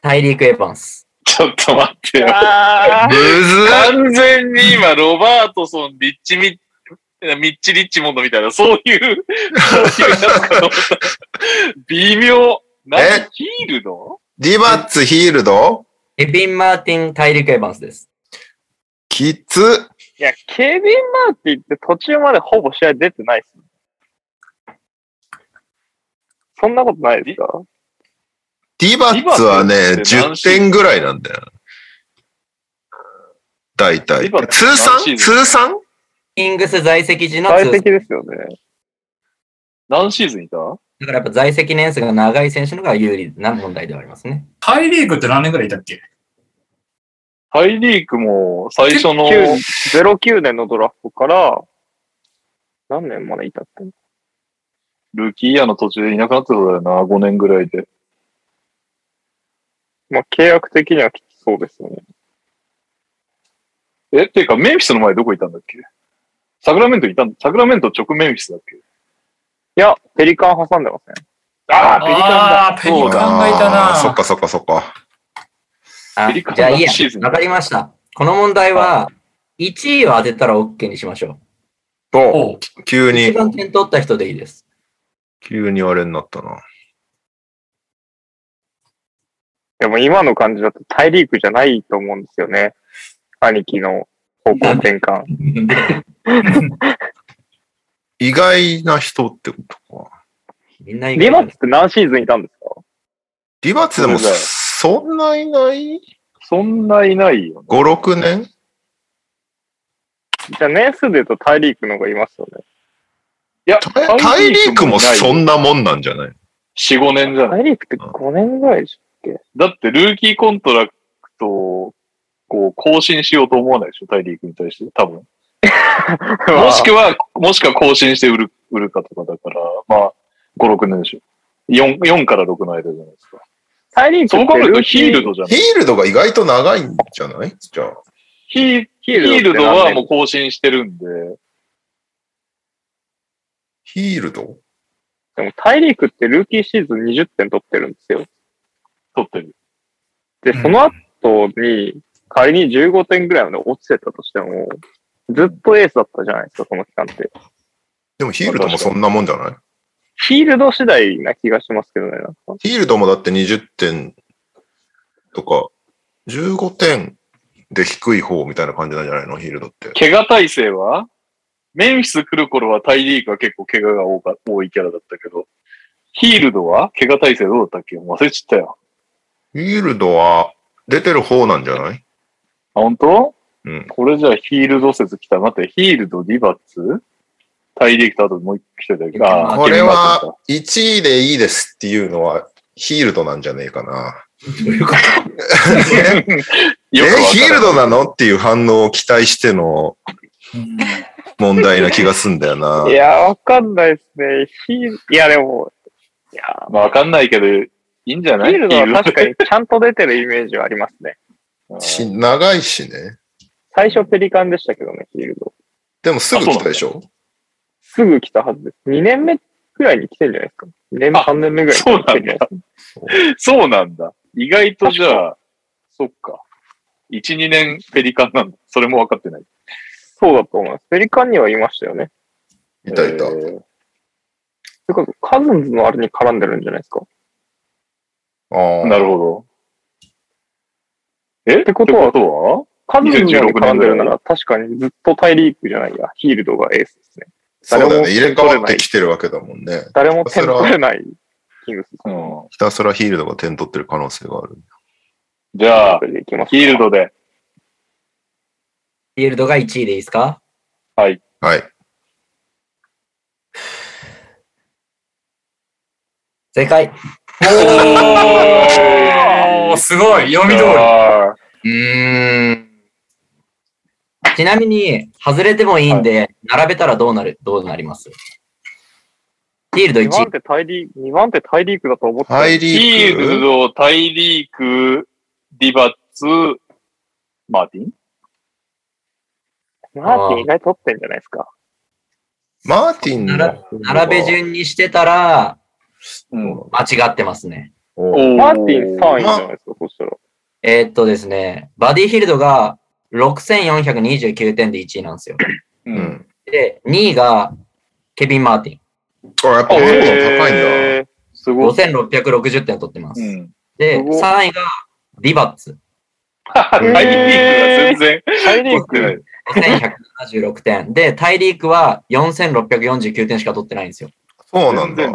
タイリーク・エヴァンス。ちょっと待ってよ。あむずっ完全に今、ロバートソン、リッチミミッチ・リッチモンドみたいな、そういう、そういうやつかと思った。微妙。何えヒールドディバッツヒールドケビン・マーティン・タイリーク・エヴァンスです。きついや、ケビン・マーティンって途中までほぼ試合出てないっす。そんなことないですか？ディバッツはね、ディバッツって何10点ぐらいなんだよ。大体通算？通算？キングス在籍時の在通籍ですよね。何シーズンいた？だからやっぱ在籍年数が長い選手のが有利な問題ではありますね。タイリーグって何年ぐらいいたっけ？ハイリークも最初の、9 09年のドラフトから、何年までいたってルーキーイヤーの途中でいなくなってたんだよな、5年ぐらいで。まあ、契約的にはきつそうですよね。え、ていうか、メンフィスの前どこいたんだっけ？サクラメントいたんサクラメント直メンフィスだっけ？いや、ペリカン挟んでません。ああ、ペリカンだ。あーペリカンがいたなあーそっかそっかそっか。あペリカンじゃあいいやわかりました。この問題は、1位を当てたら OK にしましょうう？急に一、番点取った人でいいです。急にあれになったな。でも今の感じだとタイリークじゃないと思うんですよね。兄貴の方向転換。<laughs> 意外な人ってことか。みんな意リマ外ッツって何シーズンいたんですか？ディバッツでもそんないない？そんないないよね。?5、6年？じゃあ年数で言うとタイリークの方がいますよね。いや、タイタイリークもそんんなもんなんじゃない？4、5年じゃない。タイリークって5年ぐらいでしだって、ルーキーコントラクトを、こう、更新しようと思わないでしょ、タイリークに対して。多分。ょ <laughs> もしくは、もしくは更新して売る、売るかとかだから、まあ、5、6年でしょ。4、4から6の間じゃないですか。タイリークそう考えるとヒールド。ドじゃない？ヒールドが意外と長いんじゃない？じゃあ。ヒーヒールドってヒールドはもう更新してるんで、ヒールド？でもタイリークってルーキーシーズン20点取ってるんですよ。取ってる。で、うんその後に仮に15点ぐらいまで落ちてたとしても、ずっとエースだったじゃないですか、この期間って。でもヒールドもそんなもんじゃない？ヒールド次第な気がしますけどね。ヒールドもだって20点とか、15点で低い方みたいな感じなんじゃないの？ヒールドって。怪我体制は？メンフィス来る頃はタイリークは結構怪我が多か多いキャラだったけど、ヒールドは？怪我体制どうだったっけ？忘れちゃったよ。ヒールドは出てる方なんじゃない？あ、本当？うん。これじゃあヒールド説来た。待って、ヒールド、リバッツ？タイリークとあともう一個来てたけ？これは1位でいいですっていうのはヒールドなんじゃねえかな。どういうこと？えヒールドなの？っていう反応を期待してのうん問題な気がすんだよな。いや、わかんないですね。ヒール、いや、でも、いや、まあわかんないけど、いいんじゃない？ヒールドは確かにちゃんと出てるイメージはありますね。し長いしね。最初ペリカンでしたけどね、ヒールド。でもすぐ来たでしょ？すぐ来たはずです。2年目くらいに来てるんじゃないですか。2年目、あ3年目ぐらいに来てるんじゃないですか。そうなんだ。意外とじゃあ、そっか。1、2年ペリカンなんだ。それも分かってない。そうだと思います。ペリカンにはいましたよね。いたいた。えーてか、カズンズのあれに絡んでるんじゃないですか？ああ。なるほど。え？ってことはってはカズンズのに2016絡んでるなら、確かにずっとタイリークじゃないや。ヒールドがエースですね。そうだよね。誰も入れ替わってきてるわけだもんね。誰も点取れないキングス。うん。ひたすらヒールドが点取ってる可能性がある。じゃあヒールドで。フィールドが1位でいいですか？はい。はい。正解。おーすごい読み通り。あうーん。ちなみに、外れてもいいんで、並べたらどうなる、どうなります？フィールド1 2番位。手タイリーク、2番手タイリークだと思ってたハイーヒーリークルド、タイリーク、ディバッツ、マーティン？マーティン意外と取ってんじゃないですか。マーティン並べ順にしてたら、うん。間違ってますね。マーティン3位じゃないですか、そしたら。えーっとですね、バディヒルドが6429点で1位なんですよ。う。うんん。で、2位がケビン・マーティン。あ、やっぱそうなの高いんだ。えーすごい。5660点取ってます。うん。で、すごい3位がディバッツ。<laughs> 大リーグが全然。大リーグ。5176点。で、タイリークは4649点しか取ってないんですよ。そうなんだ。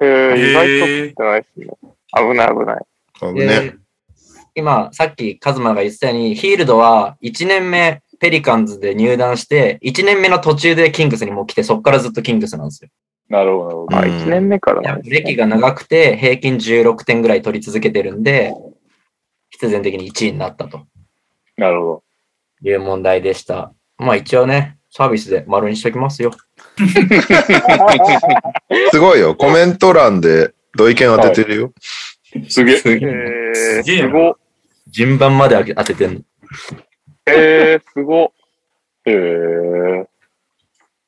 へえ、意外とへ取ってないですね。危ない危ない。あでね。今、さっきカズマが言ってたように、ヒールドは1年目ペリカンズで入団して、1年目の途中でキングスにもう来て、そこからずっとキングスなんですよ。なるほど、なるほど。あ、うん1年目からなんですね歴が長くて、平均16点ぐらい取り続けてるんで、必然的に1位になったとなるほいう問題でした。まあ一応ね、サービスで丸にしときますよ。<laughs> すごいよ。コメント欄で同意見当ててるよ。ど。すげえ。すげえすげえなすご。順番まで当ててんの。へえ、すご。へえ。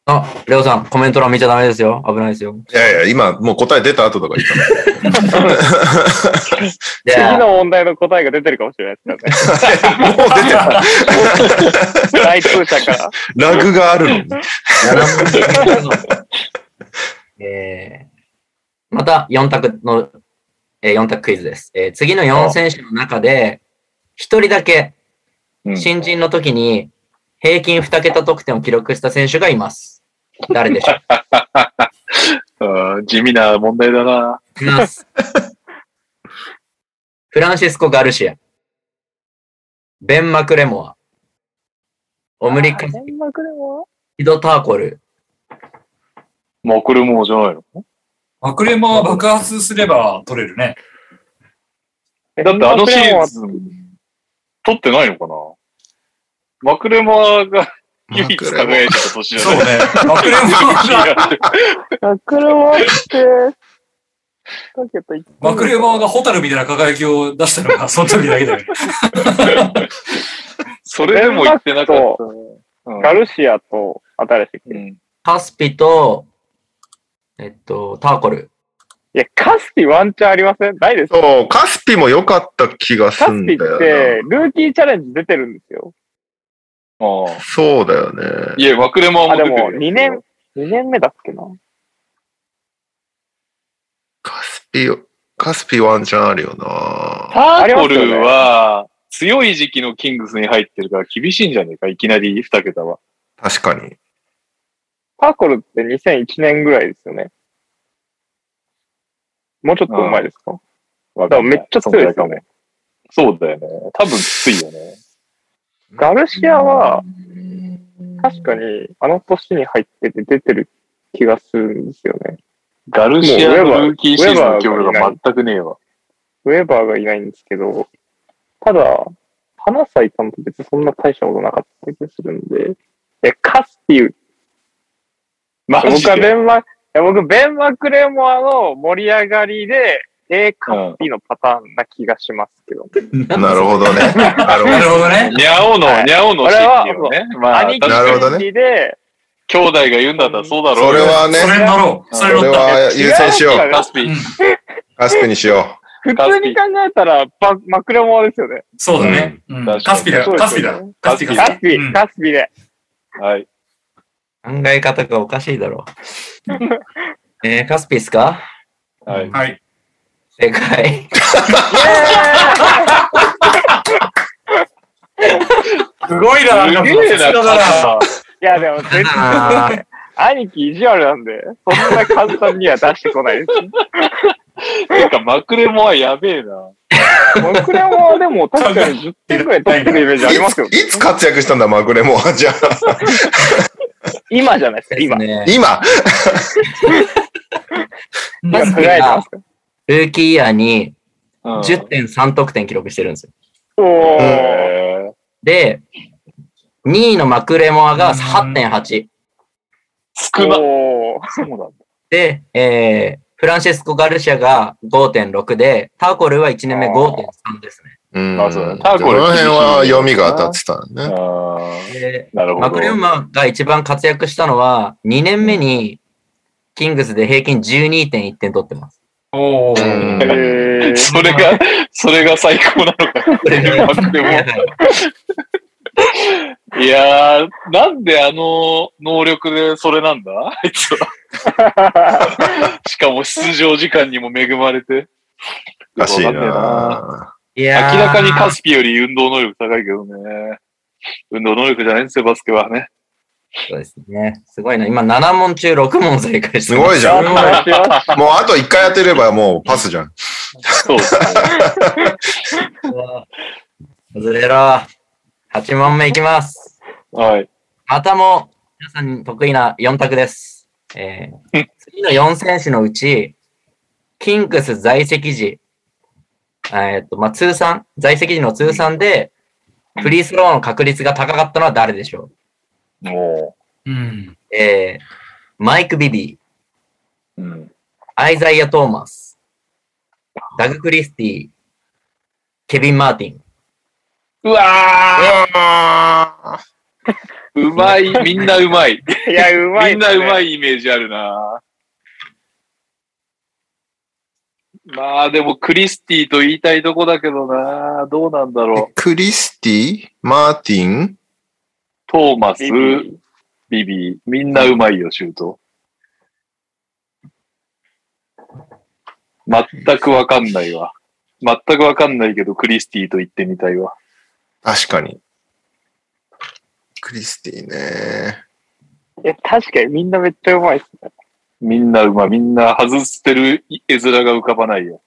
あ、レオさん、コメント欄見ちゃダメですよ。危ないですよ。いやいや、今もう答え出た後とか言ったの。<laughs> 次の問題の答えが出てるかもしれないですからね。<laughs> もう出てた。大通社から。ラグがあるのに。7問目えーまた4択の、えー、4択クイズです。えー次の4選手の中で、1人だけうん新人の時に平均2桁得点を記録した選手がいます。誰でしょう？<laughs> 地味な問題だな。<laughs> フランシスコ・ガルシア。ベン・マクレモア。オムリカ・デンマークでもヒド・ターコル。マクレモーじゃないの？マクレマは爆発すれば取れるね。だってあのシーズン、取ってないのかな？マクレモが唯一輝いてた年じゃないそうね。マクレマが、マクレモって、マクレマがホタルみたいな輝きを出したのが、その時だけだよね。それでも言ってなかったね。うんガルシアと、新しい。いうんカスピと、えっと、ターコル。や、カスピワンチャンありませんないですかそう、カスピも良かった気がすカスピっんだよて、ルーキーチャレンジ出てるんですよ。ああな。そうだよね。いや、マクレモもあ、でも、出てるよ。2年、2年目だっけな？カスピ、カスピワンチャンあるよな。ターコありますよねルは、強い時期のキングスに入ってるから厳しいんじゃねえか、いきなり2桁は。確かに。ターコルって2001年ぐらいですよね。もうちょっと前ですか？わだからめっちゃ強いですよね。そうだよね。多分きついよね。ガルシアは、確かにあの年に入ってて出てる気がするんですよね。ガルシアのルーキーシーズンの記憶が全くねえわ。ウェーバーがいないんですけど、ただ、花咲いたのと別にそんな大したことなかった気がするんで、え、カスピュマジ僕はベで。ンマ、いや僕、ベン・マクレモアの盛り上がりで、A カスピのパターンな気がしますけど、<laughs> なるほどね。なるほなるど。ほどね。ニャオの、はいニャオのシーンよね。まあ、兄貴なるほどね心理で、兄弟が言うんだったらそうだろうよ。それはね、それろう。それ。は優先しよう。カスピうん。カスピにしよ普通に考えたらバマクレモアですよね。そうだね。カスピだカスピだ。カスピ、カカスピ、うんカスピで。はい。考え方がおかしいだろう。<laughs> えー、カスピっすか？はい。はい。正解。すごいな、なんか。いや、でも絶あ対、兄貴意地悪なんで、そんな簡単には出してこないです。てか、マクレモはやべえな。マクレモアでも確かに10点くらい取ってるイメージありますよう。い。つ活躍したんだ、マグレモは。じゃあ、今じゃないですか、今。ね、今。今カスピ輝いてまがすか？ルーキーイヤーにうん10.3得点記録してるんですよ。で、2位のマクレモアが8.8。ー少な。で、えー、フランシスコ・ガルシアが5.6で、ターコルは1年目5.3ですね。うん。あそうだこターコルの辺は読みが当たってたね。あでーなるほど。マクレモアが一番活躍したのは、2年目にキングスで平均12.1点取ってます。おー。うんへーそれが、それが最高なのか。<laughs> いやー、なんであの能力でそれなんだ？<laughs> あいつは。<laughs> しかも出場時間にも恵まれて。おかしいな。いやー明らかにカスピより運動能力高いけどね。運動能力じゃないんですよ、バスケはね。そうですね。すごいな。今7問中6問正解してますごいじゃん <laughs> もうあと一回当てればもうパスじゃん。そうですね。外れろ。8問目いきます。はい。またも、皆さんに得意な4択です。えー次の4選手のうち、キンクス在籍時、えーっと、まあ、通算、在籍時の通算で、フリースローの確率が高かったのは誰でしょもうん。うえー、マイク・ビビー、う、うん。アイザイア・トーマス、ダグ・クリスティ、ケビン・マーティン。うわーうまい、<laughs> みんなうまい。いや、うまい、みんなうまい。いイメージあるなまあでもクリスティと言いたいとこだけどなどうなんだろう。クリスティ、マーティン、トーマス、ビビビビ、みんなうまいよ、シュート。全くわかんないわ。全くわかんないけど、クリスティと言ってみたいわ。確かに。クリスティね。いや、確かにみんなめっちゃうまいっすね。みんなうまい。みんな外してる絵面が浮かばないよ。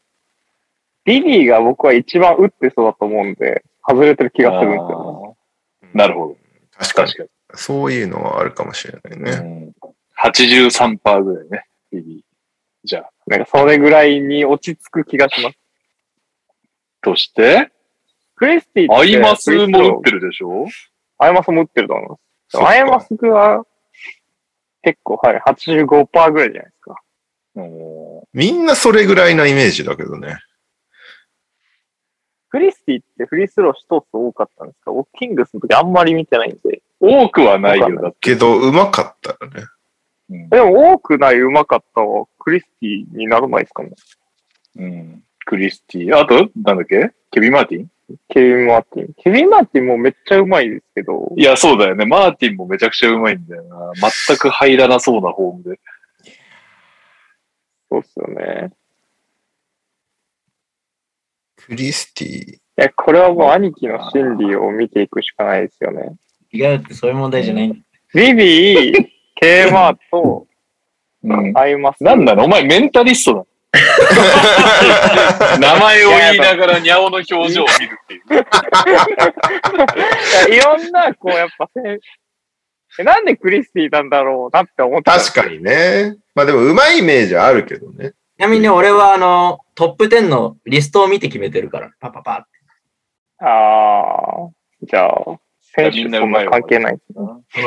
ビビーが僕は一番打ってそうだと思うんで、外れてる気がするんですよ、あーなるほど。確かに。そういうのはあるかもしれないに。ね。うん、83%ぐらいね、ビビ。じゃあ、ね。なんかそれぐらいに落ち着く気がします。として、クリスティって。アイマスも打ってるでしょ？アイマスも打ってると思います。アイマスは結構、はい、85%ぐらいじゃないですか。うんみんなそれぐらいなイメージだけどね。クリスティってフリースロー一つ多かったんですか？僕、キングスの時あんまり見てないんで。多くはないよ、だって。けど、うまかったらね。うんでも多くない上手かったはクリスティにならないですかね。うん。クリスティ。あと、なんだっけ？ケビン・マーティン？ケビン・マーティン。ケビン・マーティンもめっちゃうまいですけど、いや、そうだよね。マーティンもめちゃくちゃうまいんだよな。全く入らなそうなフォームで。そうっすよね。クリスティ。いや、これはもう兄貴の心理を見ていくしかないですよね。違うってそういう問題じゃないんだ。ビビー、ケーマーと、うん。アイマス。なんなの？お前メンタリストだ。<laughs> 名前を言いながらニャオの表情を見るっていう。いやいろんな、こう、やっぱせんえ、なんでクリスティなんだろうなって思った。確かにね。まあでも、うまいイメージはあるけどね。ちなみに俺はあの、トップ10のリストを見て決めてるから。パパパって。ああ、じゃあ、選手そんな関係ない。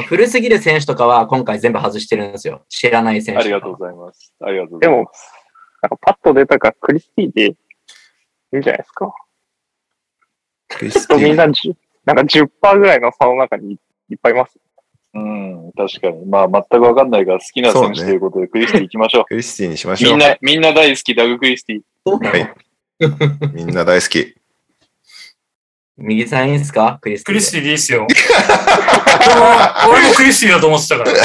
古すぎる選手とかは今回全部外してるんですよ。知らない選手ありがとうかございます。ありがとうございまでも、なんかパッと出たからクリスティでいいんじゃないですか。クリスとみんティ。なじゅ、なんか10%ぐらいの差の中にいっぱいいます。す。うん、確かに。まあ、全くわかんないから好きな選手ということでクリスティ行きましょう。クリスティにしましょう。みんな、みんな大好き、ダグ・クリスティ。はいみんな大好き。右さんいいですか？クリスティクリスティでいいっすよ。<laughs> 俺も俺もクリスティだと思ってたから。<laughs>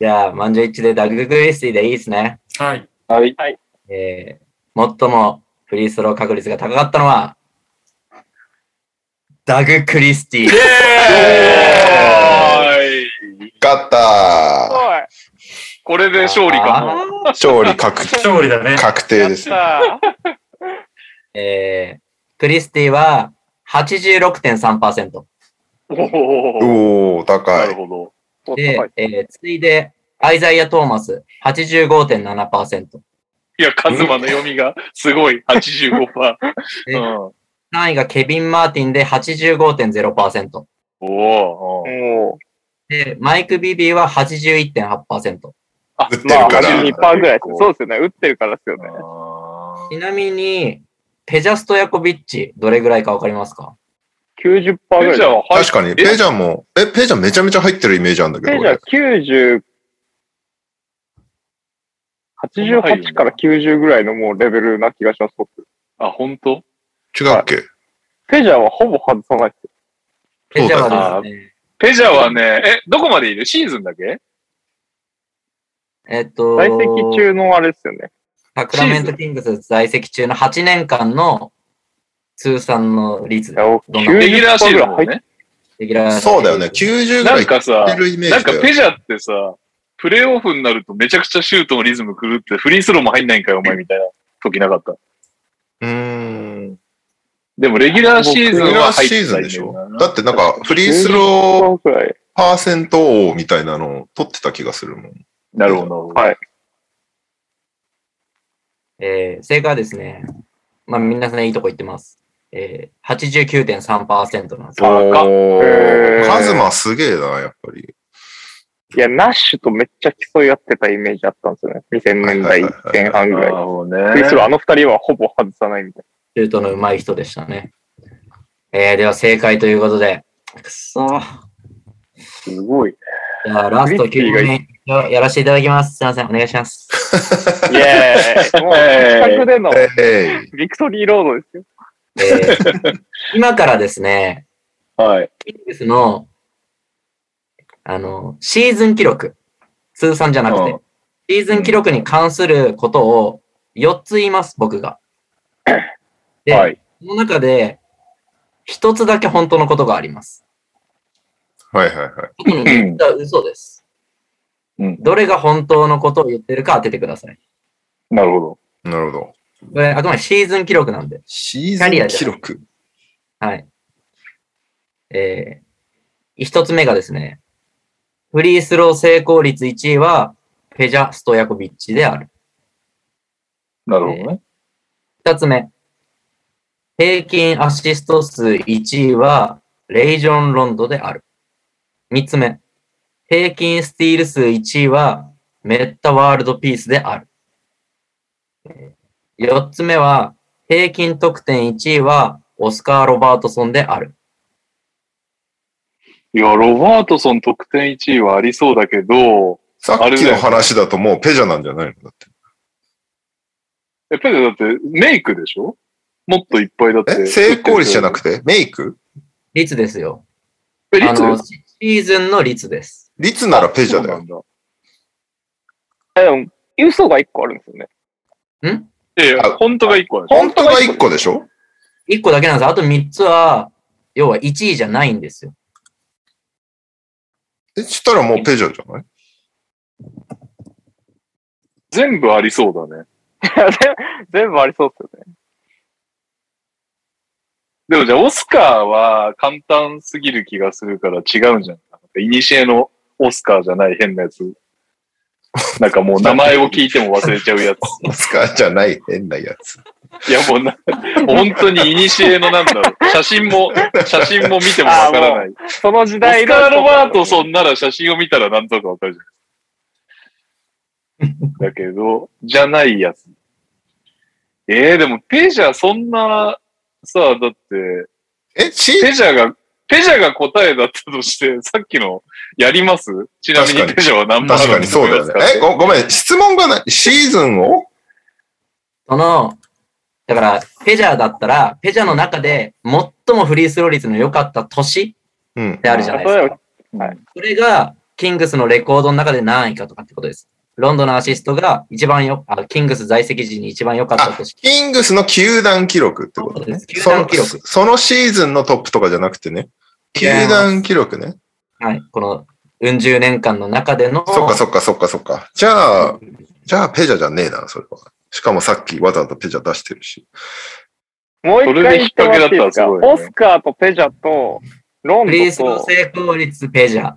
じゃあ、満場一致でダグ・クリスティでいいですね。はい。はい。えー、最もフリースロー確率が高かったのは、ダグ・クリスティ。はい。勝ったこれで勝利かも。あ勝利確勝利だね。確定です。えー、クリスティは86.3%。おお。おお高ないる。ほど。おでえー、次いで、アイザイア・トーマス、85.7%。いや、カズマの読みがすごい。85%。でうん。3位がケビン・マーティンで85.0%。おお。もで、マイク・ビビーは81.8%。あ打ってう、まあ、るから。82%ぐらい。そうですよね。打ってるからですよね。あちなみに、ペジャストヤコビッチ、どれぐらいかわかりますか？90%ぐらい。ーじゃあ、はい確かに、ページャンも、え、ページャンめちゃめちゃ入ってるイメージあるんだけど、ページャー俺90、88から90ぐらいのもうレベルな気がします、僕。あ、本当？違うっけ？ペジャーはほぼ外さないですよ。ペジャそうだはですね、ペジャーはね、え、どこまでいる？シーズンだけ？えっと、在籍中のあれですよね。サクラメントキングス在籍中の8年間の通算の率いや、僕どんな？レギュラーシーズン90%ぐらい入っもね。レギュラーそうだよね。90ぐらないんかさいって、るイメーなんジだよ。かペジャーってさ、プレイオフになるとめちゃくちゃシュートのリズム狂って、フリースローも入んないんかよ、お前みたいな時なかった？うーん。でもレギュラーシーズンレギュラーは入ってシーズンでしょ？だってなんか、フリースロー90%ぐらい。パーセント王みたいなのを取ってた気がするもん。なるほど。はい。えー正解はですね、まあ皆さんいいとこ言ってます。えー、89.3%なんですよ。おへーカズマすげえな、やっぱり。いや、ナッシュとめっちゃ競い合ってたイメージあったんですよね。2000年代前半ぐらい。なるほどね。フリースローあの二人はほぼ外さないみたいシュートの上手い人でしたね。えー、では正解ということで、くっそー。すごい。じゃあラスト9クリッピーがいい問目やらせていただきます。すいません、お願いします。な。イエーイもう、近くでの。ビクトリーロードですよ。えー今からですね、はい。キングスの、あの、シーズン記録、通算じゃなくてうん、シーズン記録に関することを4つ言います、僕が。で、はい。その中で、1つだけ本当のことがあります。はいはいはい。特に言った嘘です。うん。どれが本当のことを言ってるか当ててください。なるほど。なるほど。これ、あくまでシーズン記録なんで。シーズン記録。はい。えー、一つ目がですね、フリースロー成功率1位は、ペジャ・ストヤコビッチである。なるほどね。二つ目、平均アシスト数1位は、レイジョン・ロンドである。三つ目、平均スティール数1位は、メッタ・ワールド・ピースである。えー四つ目は、平均得点1位は、オスカー・ロバートソンである。いや、ロバートソン得点1位はありそうだけど、さっきの話だともうペジャなんじゃないの？だって。やっぱりだってメイクでしょ？もっといっぱいだって。え？成功率じゃなくて？メイク？率ですよ。え、率？あの、シシーズンの率です。率ならペジャだよ。よ。えでも、嘘が一個あるんですよね。ん？いやいや、あ本当が1個でしょ本当が1個でしょ ?1 個だけなんです。あと3つは、要は1位じゃないんですよ。え、したらもうペジャじゃない？全部ありそうだね。いや全全部ありそうですよね。でもじゃあ、オスカーは簡単すぎる気がするから違うんじゃん。いにしえのオスカーじゃない変なやつ。なんかもう名前を聞いても忘れちゃうやつ。オスカーじゃない変なやつ。いやもうな、本当にいにしえのなんだろう。写真も、写真も見てもわからない。その時オ代のスカー・ロバートソンなら写真を見たらなんとかわかるじゃないですか。だけど、じゃないやつ。ええでもペジャーそんな、さあ、だって、え、チペジャーが、ペジャーが答えだったとして、さっきのやります？ちなみににペジャーは何番確かにそうだよね。え、ごごめん、質問がない？シーズンを？その、だから、ペジャーだったら、ペジャーの中で最もフリースロー率の良かった年うんっ。てあるじゃないですか。はい。それが、キングスのレコードの中で何位かとかってことです。ロンドンのアシストが一番よ、あキングス在籍時に一番良かった年。キングスの球団記録ってことね。球団記録そのそのシーズンのトップとかじゃなくてね。球団記録ね。はい。この、うん十年間の中での、そっかそっかそっかそっか。じゃあ、じゃあペジャじゃねえな、それは。しかもさっきわざわざペジャ出してるし。もう一回引っ掛けだったらすごいねオスカーとペジャとロンフリースロードと成功率ペジャー。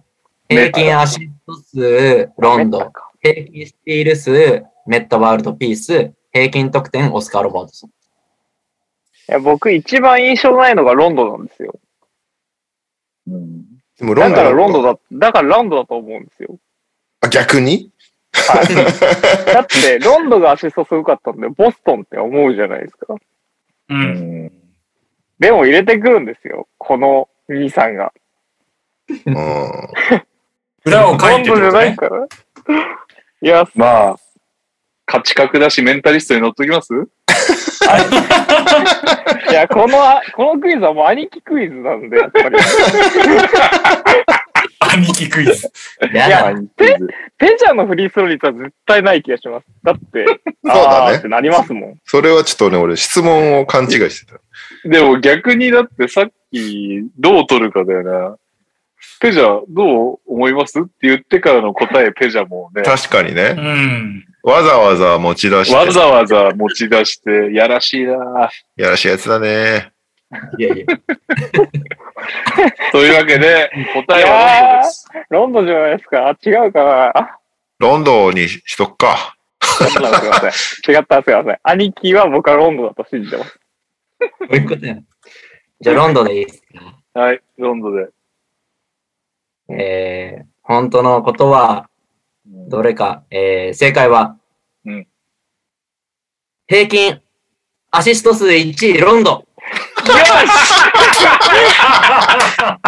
平均アシスト数、ロンド。平均スティール数、メッタワールドピース。平均得点、オスカー・ロバートソン。いや僕一番印象ないのがロンドなんですよ。うんでもだからロンドドだ、だからロンドだと思うんですよ。あ逆に？はい。<laughs> だって、ロンドがアシストすごかったんで、ボストンって思うじゃないですか。う。うんん。でも入れてくるんですよ。この兄さんが。うん。<laughs> 裏を書いてロンドじゃ。ないから。いや、まあ、価値格だし、メンタリストに乗っときます？<laughs> いや、この、このクイズはもう兄貴クイズなんで、やっぱり。<laughs> 兄貴クイズ。やいやだ。ペペジャのフリースロー率は絶対ない気がします。だって、<laughs> そうだねってなりますもん。それはちょっとね、俺質問を勘違いしてた。でも逆にだってさっきどう取るかだよな。ペジャどう思います？って言ってからの答えペジャもね、確かにうね。ん。わざわざ持ち出して。わざわざ持ち出して、やらしいなやらしいやつだね。いやいや。<laughs> というわけで、答えはロンドです。ロンドンじゃないですか。あ、違うかな。あ、ロンドンにしとくか。すいません。<laughs> 違った、すいません。兄貴は僕はロンドンだと信じてます。<laughs> こういうことやな。じゃあ、ロンドンでいいですか？はい、ロンドで。えー、本当のことは、どれか、えー、正解は、うん。平均、アシスト数1位、ロンド。ン。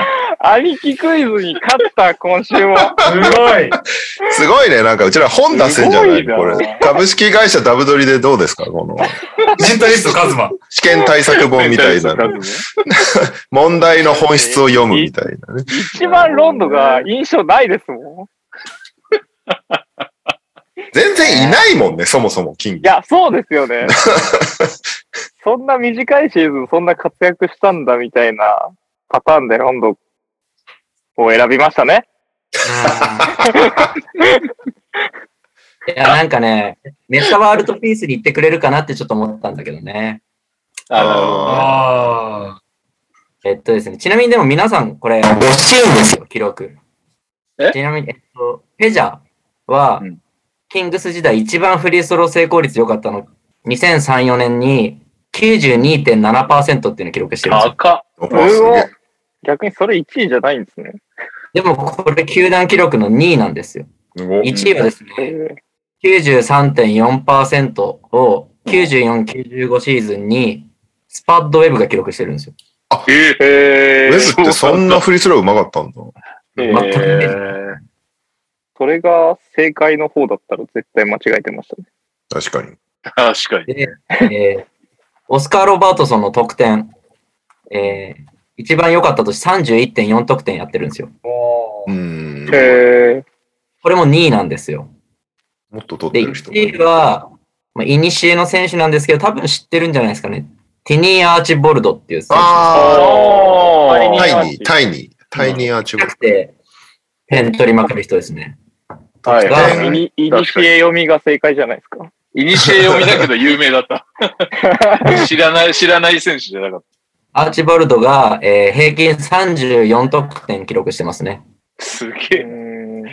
<laughs> 兄貴クイズに勝った、今週も。すごい。すごいね。なんかうちら本出せんじゃない？これ。株式会社ダブドリでどうですか？このメンタリストカズマ。試験対策本みたいな。問題の本質を読むみたいなね。一番ロンドンが印象ないですもん。全然いないもんね、そもそもキング。いや、そうですよね。そんな短いシーズン、そんな活躍したんだみたいなパターンでロンドンを選びましたね。いや、なんかね、メタワールドピースに行ってくれるかなってちょっと思ったんだけどね。あなるほどねああ。えっとですね、ちなみにでも皆さん、これ、惜しいんですよ、記録。え？ちなみに、えっと、ペジャーは、うんキングス時代一番フリースロー成功率良かったの、2003、4年に92.7%っていうのを記録してるんですよ。赤。おうおすげえ逆にそれ1位じゃないんですね。でも、これ、球団記録の2位なんですよ。すごい1位はですえね、ー93.4%を94、95シーズンに、スパッドウェブが記録してるんですよ。ええウェブってそんなフリースローうまかったんだ。え全くねーそれが正解の方だったら絶対間違えてましたね。確かに。確かに。で、えーオスカー・ロバートソンの得点、えー一番良かった年31.4得点やってるんですよ。うーん。へえこれも2位なんですよ。もっと取っで、てる人1位は、まあ、イニシエの選手なんですけど、多分知ってるんじゃないですかね。ティニー・アーチボルドっていう選手。ああ、タイニー、タイニー、タイニーアーチボル近くて、点取りまくる人ですね。はいがはいイニイニシエ読みが正解じゃないですか。イニシエ読みだけど有名だった。<laughs> 知らない、知らない選手じゃなかっアーチボルドが、えー平均34得点記録してますね。た。すげうえ。ん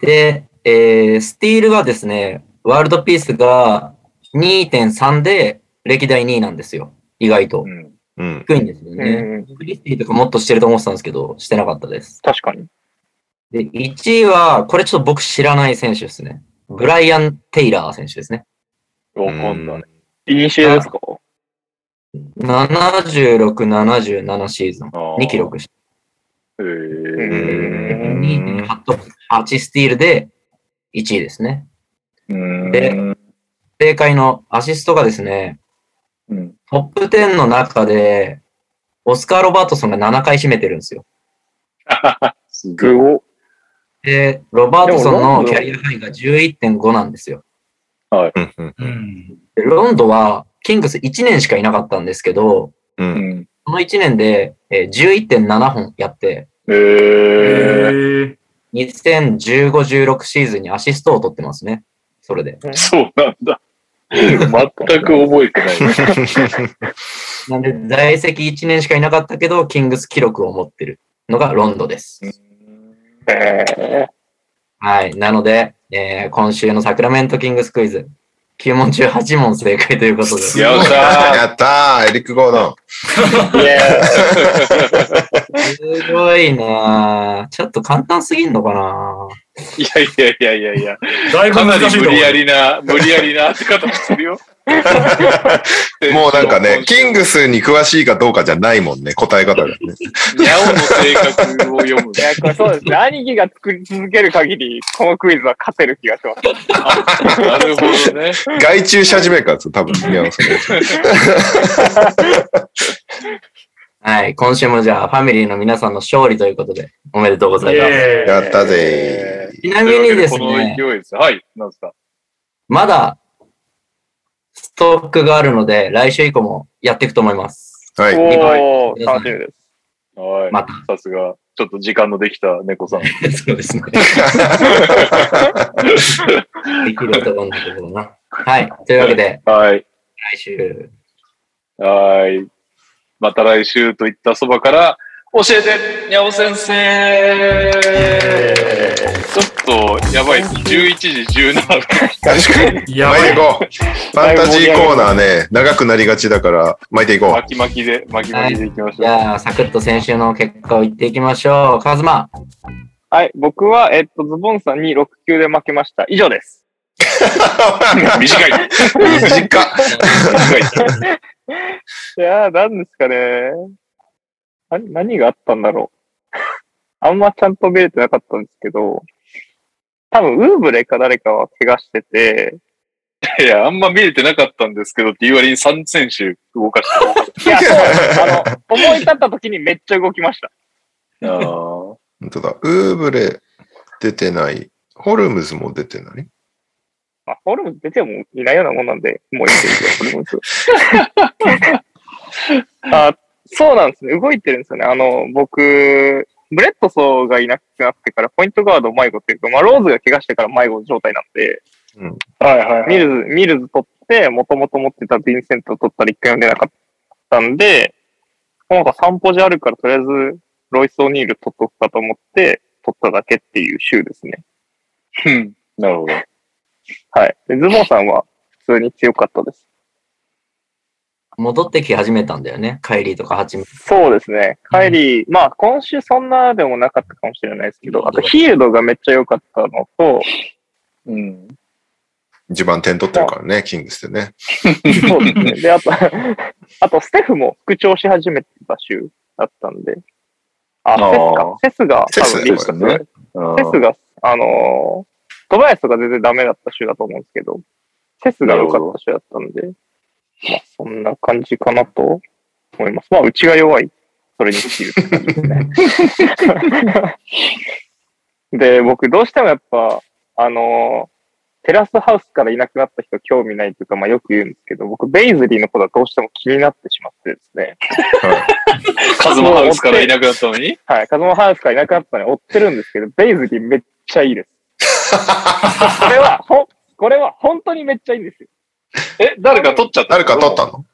で、えースティールがですね、ワールドピースが2.3で歴代2位なんですよ。意外とう。んうん。低いんですようね。んクリスティとかもっとしてると思ってたんですけど、してなかったです。確かに。で、1位は、これちょっと僕知らない選手ですね。ブライアン・テイラー選手ですね。わかんない。イニシエですか？76、77シーズンに記録して、へうーん2.8得8スティールで1位ですね。うん。で正解のアシストがですね、うんトップ10の中で、オスカー・ロバートソンが7回占めてるんですよ。<laughs> すご。で、ロバートソンのキャリアハイが11.5なんですよ。うんうんうん。でロンドは、キングス1年しかいなかったんですけど、ううんん。その1年で、えー11.7本やって、え。え。2015-16シーズンにアシストを取ってますね。それで。そうなんだ。全く覚えてない。なんで、在籍1年しかいなかったけど、キングス記録を持ってるのがロンドです。えーはい。なので、えー今週のサクラメントキングスクイズ、9問中8問正解ということで。やったやったー。エリック・ゴードン。すごいなぁちょっと簡単すぎんのかないやいやいやいやいや、だいぶかなり無理やりな、無理やりな当て方してるよ。<laughs> もうなんかね、キングスに詳しいかどうかじゃないもんね、答え方がね。ニャオの性格を読むい。や、これそうですね。兄貴が作り続ける限り、このクイズは勝てる気がします。なるほどね。外注し始めるからです多分、宮本さん <laughs> はい。今週もじゃあ、ファミリーの皆さんの勝利ということで、おめでとうございます。やったぜちなみにですねこの勢いです。はい、なんですか？まだ、ストックがあるので、来週以降もやっていくと思います。はい。おー、楽しみです。はい。また。さすが、ちょっと時間のできた猫さん。<laughs> そうですね。<laughs> できると思うんだけどな。はい。というわけで、はい。来週。はい。また来週といったそばから、教えて、にゃお先生ちょっと、やばいです。11時17分。確かに。やばい巻いていこう。ファンタジーコーナーね、長くなりがちだから、巻いていこう。巻き巻きで、巻き巻きでいきましょう。じゃあ、サクッと先週の結果を言っていきましょう。カズマ。はい、僕は、えっと、ズボンさんに6球で負けました。以上です。<laughs> 短い。短っ。短い。<laughs> いやー、なんですかね。な何があったんだろう。<laughs> あんまちゃんと見れてなかったんですけど、多分、ウーブレか誰かは怪我してて、いや、あんま見れてなかったんですけどって言う割に3選手動かしていや、そう。あの、思い立った時にめっちゃ動きました。る。あー本当だ。ウーブレ出てない。ホルムズも出てない？まあ、ホルムズ出てもいないようなもんなんで、もういいですよ、ホルムズ。<laughs> あ、そうなんですね。動いてるんですよね。あの、僕、ブレッドソーがいなくなってから、ポイントガード迷子っていうか、まあ、ローズが怪我してから迷子状態なんで、はいはいはい。ミルズ、ミルズ取って、もともと持ってたヴィンセントを取ったら一回も出なかったんで、なんか散歩じゃあるから、とりあえず、ロイス・オニール取っとくかと思って、取っただけっていう週ですね。うんなるほど。はい。で、ズボンさんは普通に強かったです。戻ってき始めたんだよね。カイリーとかハチミツ。そうですね。カイリー、まあ今週そんなでもなかったかもしれないですけど、あとヒールドがめっちゃ良かったのと、うん。一番点取ってるからね、キングスでね。そうですね。で、あと、あとステフも復調し始めてた週だったんで、あ、セスか。セスが、セスセスが、あのートバヤスとか全然ダメだった週だと思うんですけど、セスが良かった週だったんで、まあそんな感じかなと思います。まあうちが弱い。それに尽きる感じですね。<laughs> で、僕どうしてもやっぱ、あのーテラスハウスからいなくなった人興味ないというか、まあよく言うんですけど、僕ベイズリーのことはどうしても気になってしまってですね。<laughs> カズマハウスからいなくなったのに？はい。カズマハウスからいなくなったのに追ってるんですけど、ベイズリーめっちゃいいです。<laughs> これは、ほん、これは本当にめっちゃいいんですよ。え、誰か取っちゃった誰か取ったの？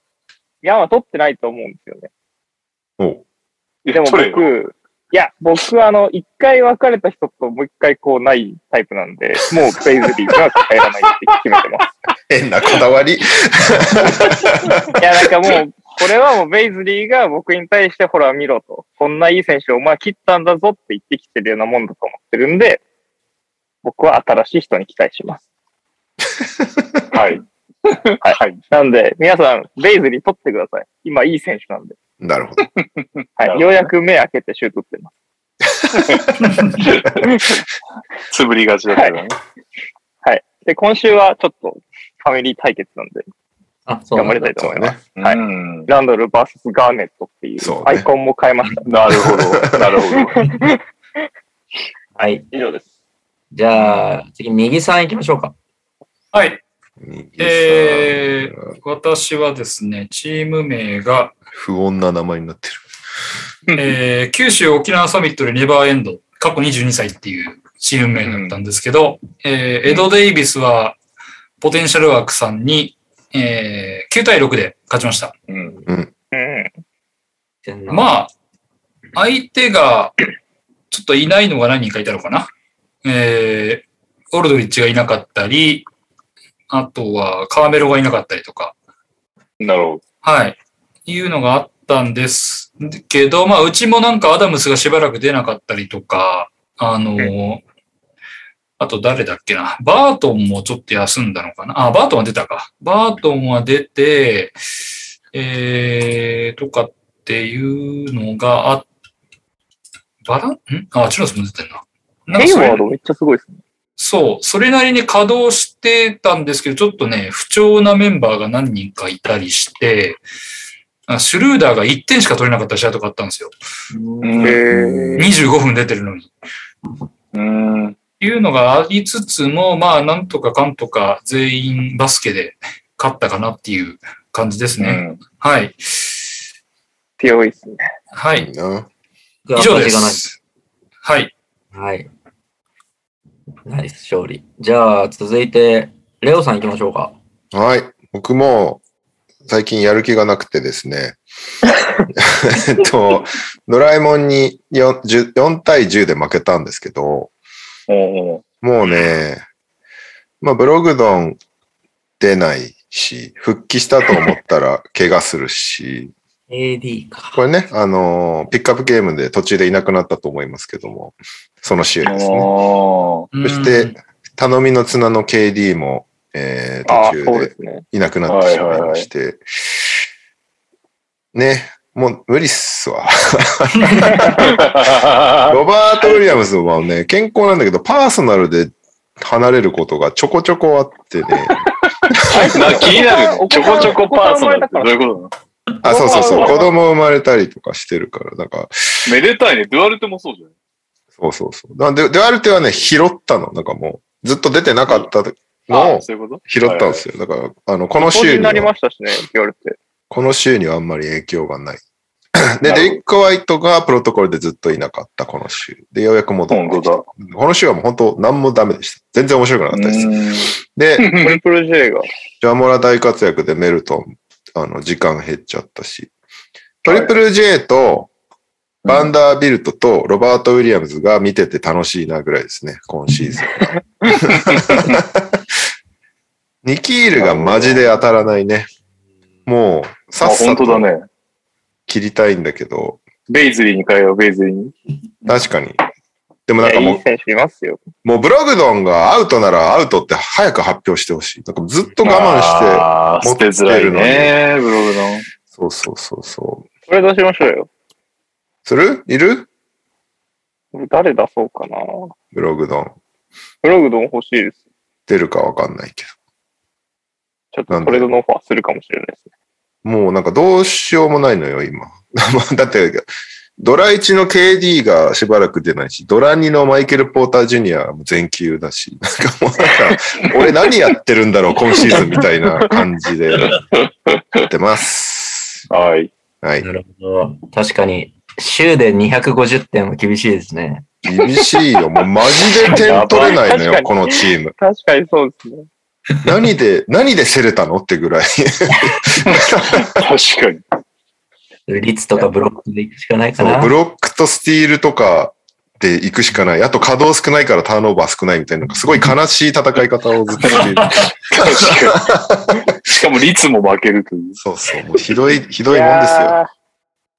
いや、まあ取ってないと思うんですよね。おうでも僕、いや、僕はあの、一回別れた人ともう一回こうないタイプなんで、もうベイズリーは帰らないって決めてます。変なこだわり。<laughs> いや、なんかもう、これはもうベイズリーが僕に対して、ほら見ろと。こんないい選手をお前切ったんだぞって言ってきてるようなもんだと思ってるんで、僕は新しい人に期待します。<laughs> はい。はいはい。なんで、皆さん、ベイズリー取ってください。今いい選手なんで。なるほど。はい。ようやく目開けてシュート打ってます。つぶりがちだったよね。はい。で、今週はちょっとファミリー対決なんで、あ、そう頑張りたいと思います。はいうんランドル VS ガーネットっていうアイコンも変えました。なるほど。<laughs> なるほど。<laughs> はい。以上です。じゃあ、次、右さん行きましょうか。はい。えー、私はですね、チーム名が、不穏な名前になってる。<laughs> えー九州沖縄サミットでネバーエンド、過去22歳っていうチーム名だったんですけど、えーエド・デイビスはポテンシャルワークさんに、えー9対6で勝ちました。うん。うん。あ、まあ、相手がちょっといないのが何人かいたのかな。えー、オルドリッチがいなかったり、あとはカーメロがいなかったりとか、なるほはい。いうのがあったんですけど、まあ、うちもなんかアダムスがしばらく出なかったりとか、あの、あと誰だっけな。バートンもちょっと休んだのかな。あ、バートンは出たか。バートンは出て、えー、とかっていうのがあ、バランん？あ、チュラスも出てんな。なんかヘイワードめっちゃすごいですね。そう、それなりに稼働してたんですけど、ちょっとね、不調なメンバーが何人かいたりして、あシュルーダーが1点しか取れなかった試合とかあったんですよ。うんへー25分出てるのに。うん。いうのがありつつも、まあ、なんとかかんとか全員バスケで勝ったかなっていう感じですね。うん。はい。強いですね。はいい。いな。以上です。はい。はい。ナイス勝利。じゃあ、続いて、レオさん行きましょうか。はい。僕も最近やる気がなくてですね。<laughs> えっと、ドラえもんに 4, 10 4対10で負けたんですけど、おもうね、まあブログドン出ないし、復帰したと思ったら怪我するし、AD か。これね、あのーピックアップゲームで途中でいなくなったと思いますけども、その試合ですね。おそして、頼みの綱の KD も、えー途中で。いなくなってしまいまして、ね、もう無理っすわ。<laughs> ロバート・ウィリアムズはね、健康なんだけど、パーソナルで離れることがちょこちょこあってね。<laughs> な気になる。ちょこちょこパーソナルってどういうことなの？あ、そうそうそう。子供生まれたりとかしてるから、なんか、めでたいね。ドゥアルテもそうじゃない？そうそうそう。なんで、デュアルテはね、拾ったの。なんかもう、ずっと出てなかったのあをそういうこと？拾ったんですよ。だから、あの、この個人になり週には、ましたしね、言われて。この週にはあんまり影響がない。<coughs> で、デリック・ホワイトがプロトコルでずっといなかった、この週。で、ようやく戻ってきた。本この週はもう本当、何もダメでした。全然面白くなかったです。で、<laughs> トリプル J が。ジャモラ大活躍でメルトン、あの、時間減っちゃったし、トリプル J と、バンダービルトとロバート・ウィリアムズが見てて楽しいなぐらいですね、今シーズン。<laughs> ニキールがマジで当たらないね。もう、あ、さっさとね。切りたいんだけど、ベイズリーに変えよう、ベイズリーに。確かに。でもなんいかもやいい選手いますよ。う、もうブログドンがアウトならアウトって早く発表してほしい。なんかずっと我慢して、あー捨てづらいね、ブログの。そうそうそうそう。それ出しましょうよ。する？いる？誰出そうかな。ブログドン。ブログドン欲しいです。出るかわかんないけちょっとトレードのオファーするかもしれないですね。ど。もうなんかどうしようもないのよ、今。<laughs> だって、ドラ1の KD がしばらく出ないし、ドラ2のマイケル・ポーター・ジュニアも全休だし、なんかもうなんか、<laughs> 俺何やってるんだろう、今シーズンみたいな感じでやってます。はい。はい。なるほど。確かに、週で250点は厳しいですね。厳しいよ。もうマジで点取れないのよ、このチーム。確かにそうですね。何で、何で競れたのってぐらい。<laughs> 確かに。率とかブロックでいくしかないかな。ブロックとスティールとかで行くしかない。あと稼働少ないからターンオーバー少ないみたいな、なんかすごい悲しい戦い方をずっとしている。しかも率も負けるという。そうそう。もうひどい、ひどいもんですよ。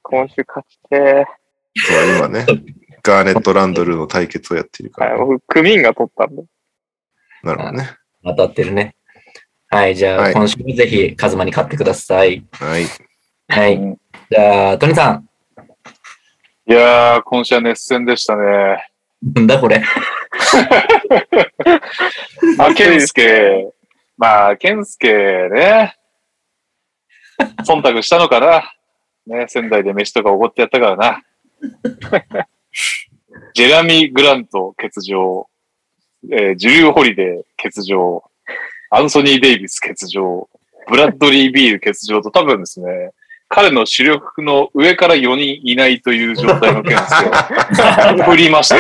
今週勝ちてそう今ね、ガーネット・ランドルの対決をやっているかー。はい、ら。僕、クミンが取ったんで。なるほどね。当たってるね。はい、じゃあ、はい今週もぜひ、カズマに勝ってください。はい。はい。うんじゃあ、トニさん。いやー、今週は熱戦でしたね。なんだこれ。ま <laughs> あ、ケンスケ、まあ、ケンスケね、忖度したのかな。ね、仙台で飯とかおごってやったからな。<laughs> ジェラミー・グラント欠場、えージュリュー・ホリデー欠場、アンソニー・デイビス欠場、ブラッドリー・ビール欠場と多分ですね、彼の主力の上から4人いないという状態のケンスケを振りました。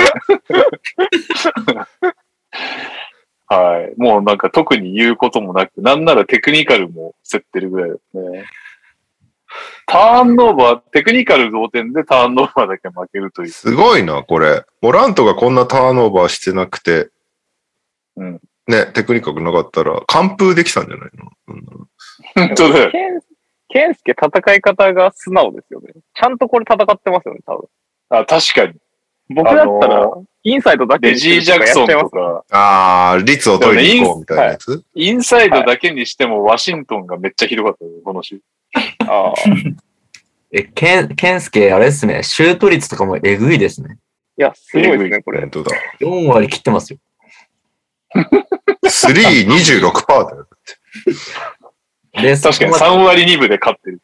はい。もうなんか特に言うこともなく、なんならテクニカルも競ってるぐらいですね。ターンオーバー、テクニカル同点でターンオーバーだけ負けるという。すごいな、これ。モラントがこんなターンオーバーしてなくて、うん。ね、テクニカルなかったら、完封できたんじゃないの、うん本当だよ。ケン、スケ戦い方が素直ですよね。ちゃんとこれ戦ってますよね、多分。あ、確かに。僕だったあらの、インサイドだけレジー・ジャクソンと。か、ああ、率を取りに行こうみたいなやつ？インサイドだけにしてもワシントンがめっちゃひどかったよ、この週。ああ <laughs> え、ケン、ケンスケ、あれですね、シュート率とかもえぐいですね。いや、すごいですね、これ本。当だ。4割切ってますよ。326%だよ。で、確かにそこ3割2分で勝ってる。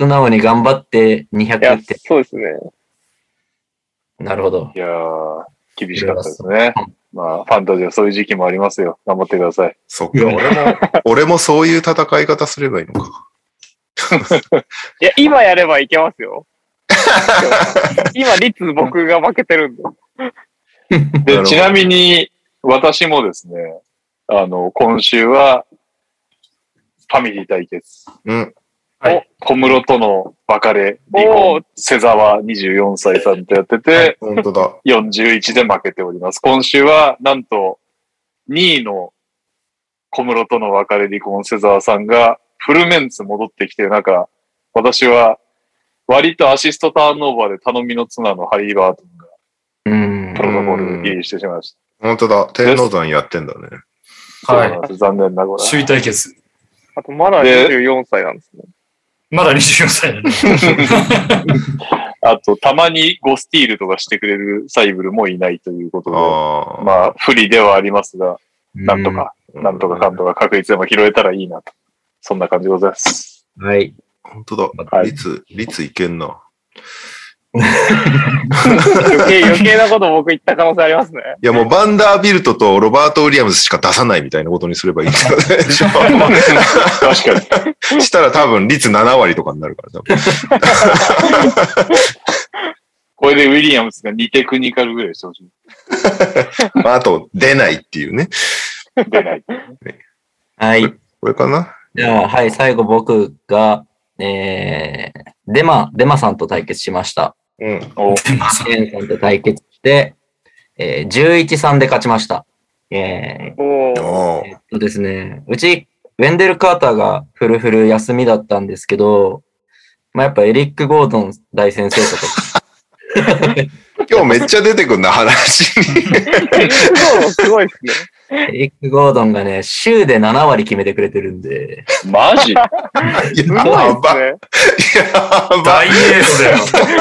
素直に頑張っていや200って。、そうですね。なるほど。いやー、厳しかったですね。まあ、ファンタジーはそういう時期もありますよ。頑張ってください。そっか、俺も、<laughs> 俺もそういう戦い方すればいいのか。<laughs> いや、今やればいけますよ。<laughs> 今、率僕が負けてるんで。で、どちなみに、私もですね、あの、今週は、ファミリー対決。うん。小室との別れ、離お婚、瀬沢24歳さんとやってて、本当だ。41で負けております。今週は、なんと、2位の小室との別れ離婚、瀬沢さんが、フルメンツ戻ってきて、なんか、私は、割とアシストターンオーバーで頼みの綱のハリー・バートンが、うんプ。ロトコール入りしてしまいまし本当だ。天王山やってんだね。た。はい残念ながら。首位対決。あと、まだで24歳なんですね。まだ24歳だね。<laughs> あと、たまに5スティールとかしてくれるサイブルもいないということで、ああ。まあ、不利ではありますが、なんとか、うなんとかかんとか確率でも拾えたらいいなと。そんな感じでございます。うん。はい。本当だ。はい率、率いけんな。余計、余計なこと僕言った可能性ありますね。いやもうバンダービルトとロバート・ウィリアムズしか出さないみたいなことにすればいいんだよね。確かに。したら多分率7割とかになるから。多分これでウィリアムスが2テクニカルぐらいしてほしい。まああと出ないっていうね。出ない。はい。これかな？じゃあ、はい、最後僕が、えー、デマ、デマさんと対決しました。うん。おでまさケンさんと対決して、えー、11-3で勝ちました。えおーおー、えっとですね、うち、ウェンデル・カーターがフルフル休みだったんですけど、まあ、やっぱエリック・ゴードン大先生とか、<laughs> 今日めっちゃ出てくんな、話に。<laughs> エリック・ゴードンすごいですね。エリック・ゴードンがね、週で7割決めてくれてるんで、マジ？やば。ですね。やば大。エースだよ。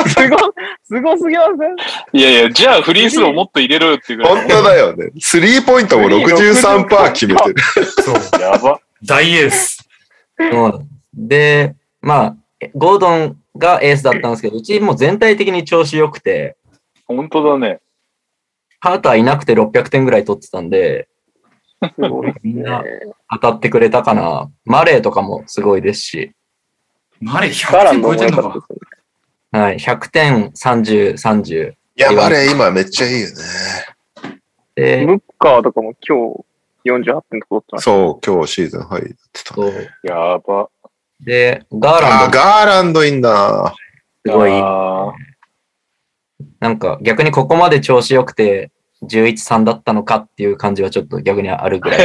すご、すごすぎません？いやいや、じゃあフリースローもっと入れろよっていうぐらい。本当だよね。スリーポイントも63%決めてる。そう。やば。大エース。で、まあ、ゴードンがエースだったんですけど、うちも全体的に調子良くて、本当だね。カーターいなくて600点ぐらい取ってたんで、すごいね。みんな当たってくれたかな。マレーとかもすごいですし、マレー100ガランド点超えてんのか。はい、100点、30、30。いや、マレー今めっちゃいいよね。で、ブッカーとかも今日48点取ってました。そう、今日シーズン入ってたそうね。やば。で、ガーランドガーランドいいんだ。すごい、あなんか逆にここまで調子良くて、11、3だったのかっていう感じはちょっと逆にあるぐらい。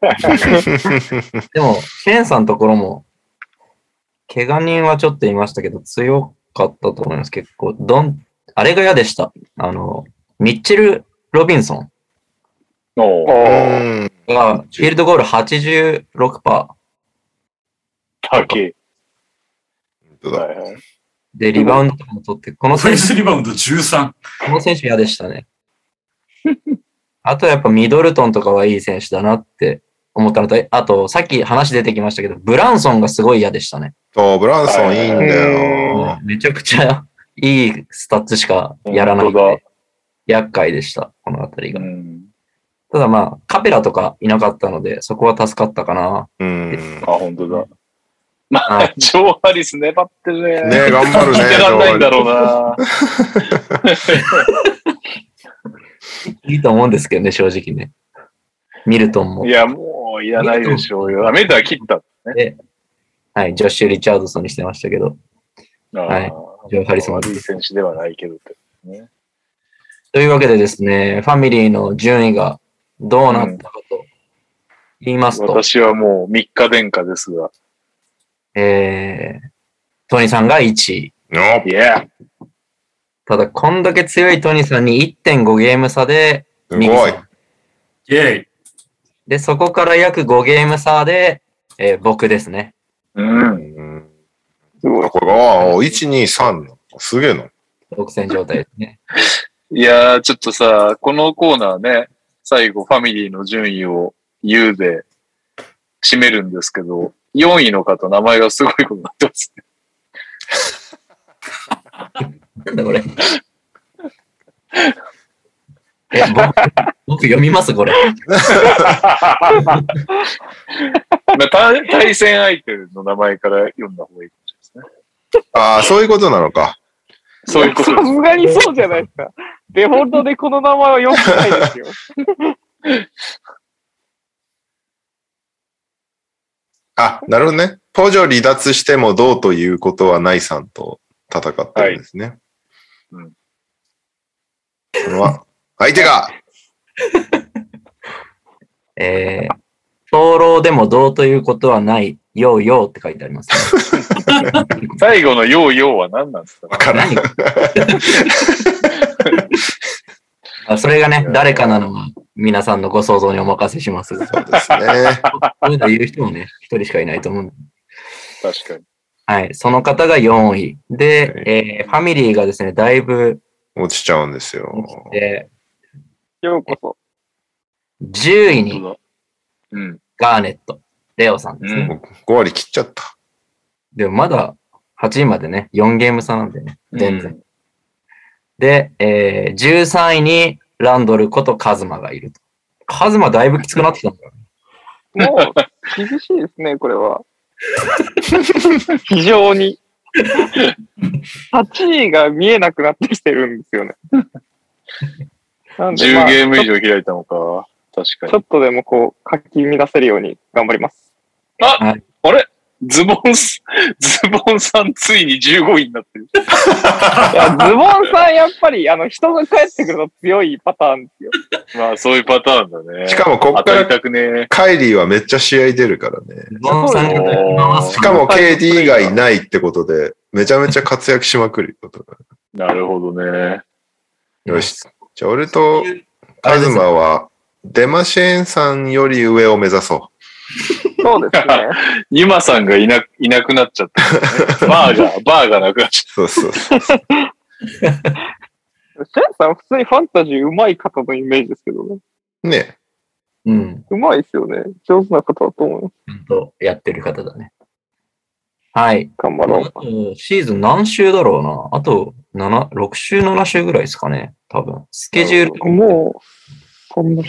ー <laughs> でも、ケンさんのところも、怪我人はちょっといましたけど、強かったと思います。結構、どん、あれが嫌でした。あの、ミッチェル・ロビンソン。が、フィールドゴール86%高い。で、リバウンドも取って、この選手、リバウンド13。この選手嫌でしたね。<laughs> あとやっぱミドルトンとかはいい選手だなって思ったのと、あとさっき話出てきましたけど、ブランソンがすごい嫌でしたね。そう、ブランソンいいんだよ。めちゃくちゃ <laughs> いいスタッツしかやらないんで、厄介でした、このあたりが。うんただまあ、カペラとかいなかったので、そこは助かったかな。うん。あ、本当だ。まはあ、ジョー・ハリス粘ってるね。ね頑張るね聞いてらんないんだろうな。<laughs> いいと思うんですけどね、正直ね。ミルトンもい。や、もういらないでしょうよ。アメリカは切った。はい、ジョッシュ・リチャードソンにしてましたけど。はいあージョーハリスも悪い選手ではないけどって。ねというわけでですね、ファミリーの順位がどうなったかと言いますと、私はもう3日殿下ですが。えー、トニーさんが1位、おいや、ただ、こんだけ強いトニーさんに1.5ゲーム差で、すごい。イェイ。で、そこから約5ゲーム差で、えー僕ですね。うん。うんすごい。これ、ああ、1、2、3の。すげえな。独占状態ですね。<laughs> いやー、ちょっとさ、このコーナーね、最後ファミリーの順位を言うで締めるんですけど、4位の方、名前がすごいことになってますね。<laughs> なんだこれ。<laughs> え、僕、僕読みますこれ。<laughs> まあ対対戦相手の名前から読んだ方がいいかもしれないですね。ああ、そういうことなのか。そういうこと。さすがにそうじゃないですか。デフォルトでこの名前は読んでないですよ。<laughs> あ、なるほどね。ポジョ離脱してもどうということはないさんと戦ってるんですね。はいうんこれは、相手が、<laughs> えー、早漏でもどうということはない、ようようって書いてあります、ね。<laughs> 最後のヨーヨーは何なんですか？わからん。何？<laughs> あそれがね、誰かなのは皆さんのご想像にお任せします。そうそうですね。いうの言う人もね、一人しかいないと思う。確かに。はい。その方が4位。で、えーファミリーがですね、だいぶ落ちちゃうんですよ。落ちて、ようこそ。10位にうん。ガーネット、レオさんですね。うんもう5割切っちゃった。でもまだ8位までね、4ゲーム差なんでね、全然。で、えー13位にランドルことカズマがいると。カズマだいぶきつくなってきたんだよね。もう、厳しいですね、これは。非常に。8位が見えなくなってきてるんですよね。なんで、ま10あ、ゲーム以上開いたのか。確かに。ちょっとでもこう、書き乱せるように頑張ります。あ、はいあれ？ズボンス、ズボンさんついに15位になってる。いや、ズボンさん、やっぱり、あの、人が帰ってくると強いパターンですよ。まあそういうパターンだね。しかもこっからたくねえ。カイリーはめっちゃ試合出るからね。ボンさんしかも KD がいないってことで、めちゃめちゃ活躍しまくることだ。なるほどね。よし。じゃあ俺とカズマは、デマシェーンさんより上を目指そそうですね。ニマさんがいな、いなくなっちゃった、ね。バーが、バーがなくなっちう。そうそうそう。シェンさん、普通にファンタジー上手い方のイメージですけどね。ねうん。上手いですよね。上手な方だと思います。ちゃんとやってる方だね。はい。あ頑張ろう。と、シーズン何週だろうな。あと、7、6週、7週ぐらいですかね。多分。スケジュール、もう、そんな、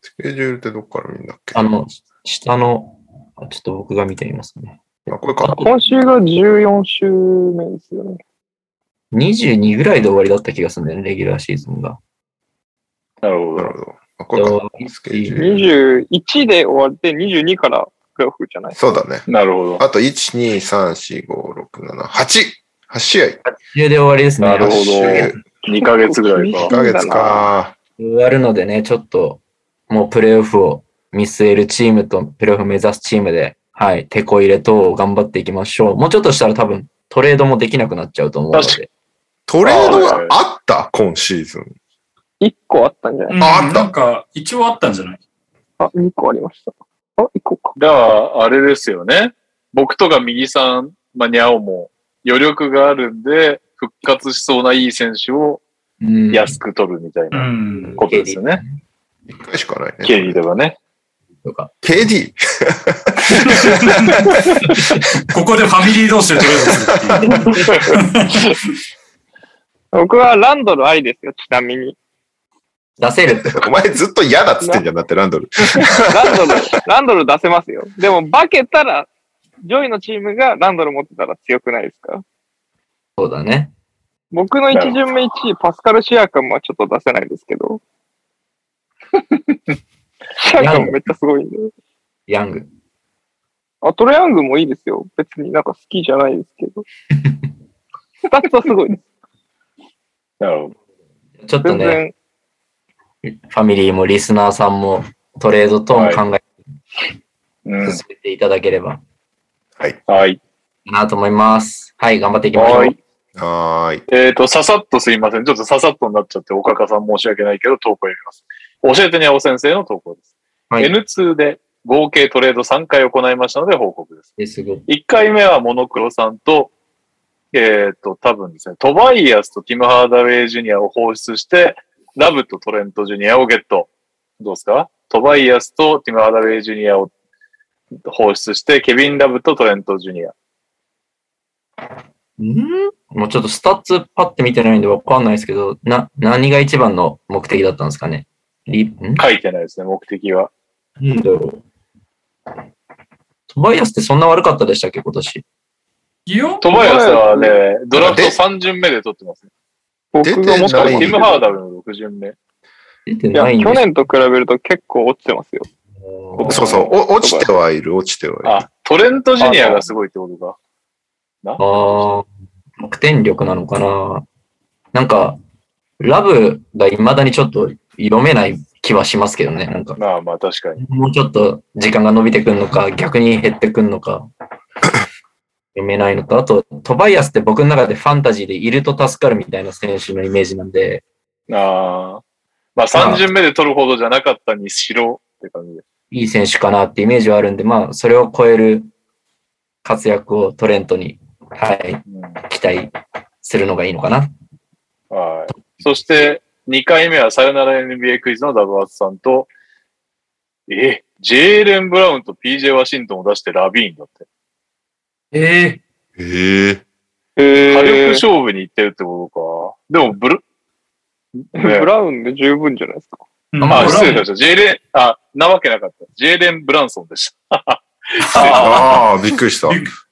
スケジュールってどっから見るんだっけ？あの、下の、あちょっと僕が見てみますね。あ、これか。今週が14週目ですよね。22ぐらいで終わりだった気がするんだよね、レギュラーシーズンが。なるほど。なるほど。あ、これか。とスケジュール。21で終わって22からプレイオフじゃないそうだね。なるほど。あと、1、2、3、4、5、6、7、8! 8試合。週で終わりですね。なるほど8週2ヶ月ぐらいか1。ヶ月か。終わるのでね、ちょっと、もうプレイオフを見据えるチームと、プレイオフ目指すチームで、はい、手こ入れ等を頑張っていきましょう。もうちょっとしたら多分、トレードもできなくなっちゃうと思うの確で。トレードがあった？今シーズン。1個あったんじゃない？うんああったなんか、一応あったんじゃない？あ、2個ありました。あ、1個か。だから、あれですよね。僕とか右さん、まあ、にゃおも余力があるんで、復活しそうないい選手をうん安く取るみたいうな。ん。ことですよね。一回しかないね。経理ではね。とか。KD? <laughs> ここでファミリー同士でトレードす。僕はランドルありですよ、ちなみに。出せる。お前ずっと嫌だっつってんじゃん、だってランドル。ランドル、ランドル出せますよ。でも、化けたら、上位のチームがランドル持ってたら強くないですか？そうだね。僕の1巡目1位、パスカル・シアカムはちょっと出せないですけど。シアカムめっちゃすごいんで。ヤング。あ、トレヤングもいいですよ。別になんか好きじゃないですけど。<laughs> 二つはすごいです。なるほど。ちょっと全ね、然、ファミリーもリスナーさんもトレード等も考えうんて。進めていただければはい。なと思います。はい、頑張っていきましょう。はい。はーい。えっ、と、ささっとすいません。ちょっとささっとになっちゃって、岡かさん申し訳ないけど、投稿読みます。教えてにゃお先生の投稿です。はい N2 で合計トレード3回行いましたので報告です。えすごい。1回目はモノクロさんと、えっ、と、多分ですね、トバイアスとティム・ハーダウェイ・ジュニアを放出して、ラブとトレント・ジュニアをゲット。どうですか？トバイアスとティム・ハーダウェイ・ジュニアを放出して、ケビン・ラブとトレント・ジュニア。ん？もうちょっとスタッツパッて見てないんでわかんないですけど、な、何が一番の目的だったんですかね？書いてないですね、目的は。なんだろう。トバイアスってそんな悪かったでしたっけ、今年？い。トバイアスはね、ドラフト3巡目で取ってますね。僕がもっと出てないティム・ハーダウェイの6巡目。出ていや、ないんです去年と比べると結構落ちてますよ。よそうそう、お落ちてはいる、落ちてはいる。あ、トレント・ジュニアがすごいってことか。な？ああ、得点力なのかな。なんか、ラブが未だにちょっと読めない気はしますけどね。なんか、まあまあ確かに。もうちょっと時間が伸びてくるのか、逆に減ってくるのか、<laughs> 読めないのと、あと、トバイアスって僕の中でファンタジーでいると助かるみたいな選手のイメージなんで、ああ。まあ3巡目で取るほどじゃなかったにしろって感じで。いい選手かなってイメージはあるんで、まあ、それを超える活躍をトレントに、はい、うん期待するのがいいのかな。はい。そして、2回目はさよなら NBA クイズのダブアツさんと、え、ジェーレン・ブラウンと PJ ワシントンを出してラビーンだって。えええええ火力ー、勝負に行ってるってことか。でも、ブル、ブラウンで十分じゃないですか。あ、失礼しました。ジェーレン、あ、なわけなかった。ジェーレン・ブランソンでした。ああ、びっくりした。<laughs>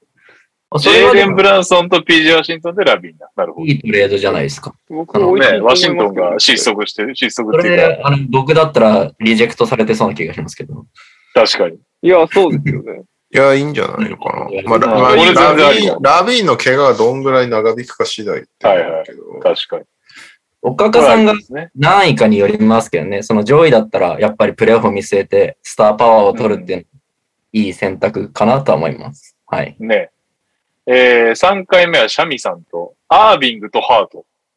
ジェーレン・ブランソンと PJ ワシントンでラビーンだ。なるほど。いいトレードじゃないですか。僕ね、ワシントンが失速してる、失速そっていうか、れ、あの、僕だったらリジェクトされてそうな気がしますけど。確かに。いや、そうですよね。<laughs> いや、いいんじゃないのかな。まあ、ララビーンラビの怪我がどんぐらい長引くか次第って思うけど。確かに。岡かさんが。何位かによりますけどね、その上位だったらやっぱりプレーオフを見据えてスターパワーを取るっていうのは、いい選択かなとは思います。はい。ね。えー、3回目はシャミさんと、アービングとハート。<laughs>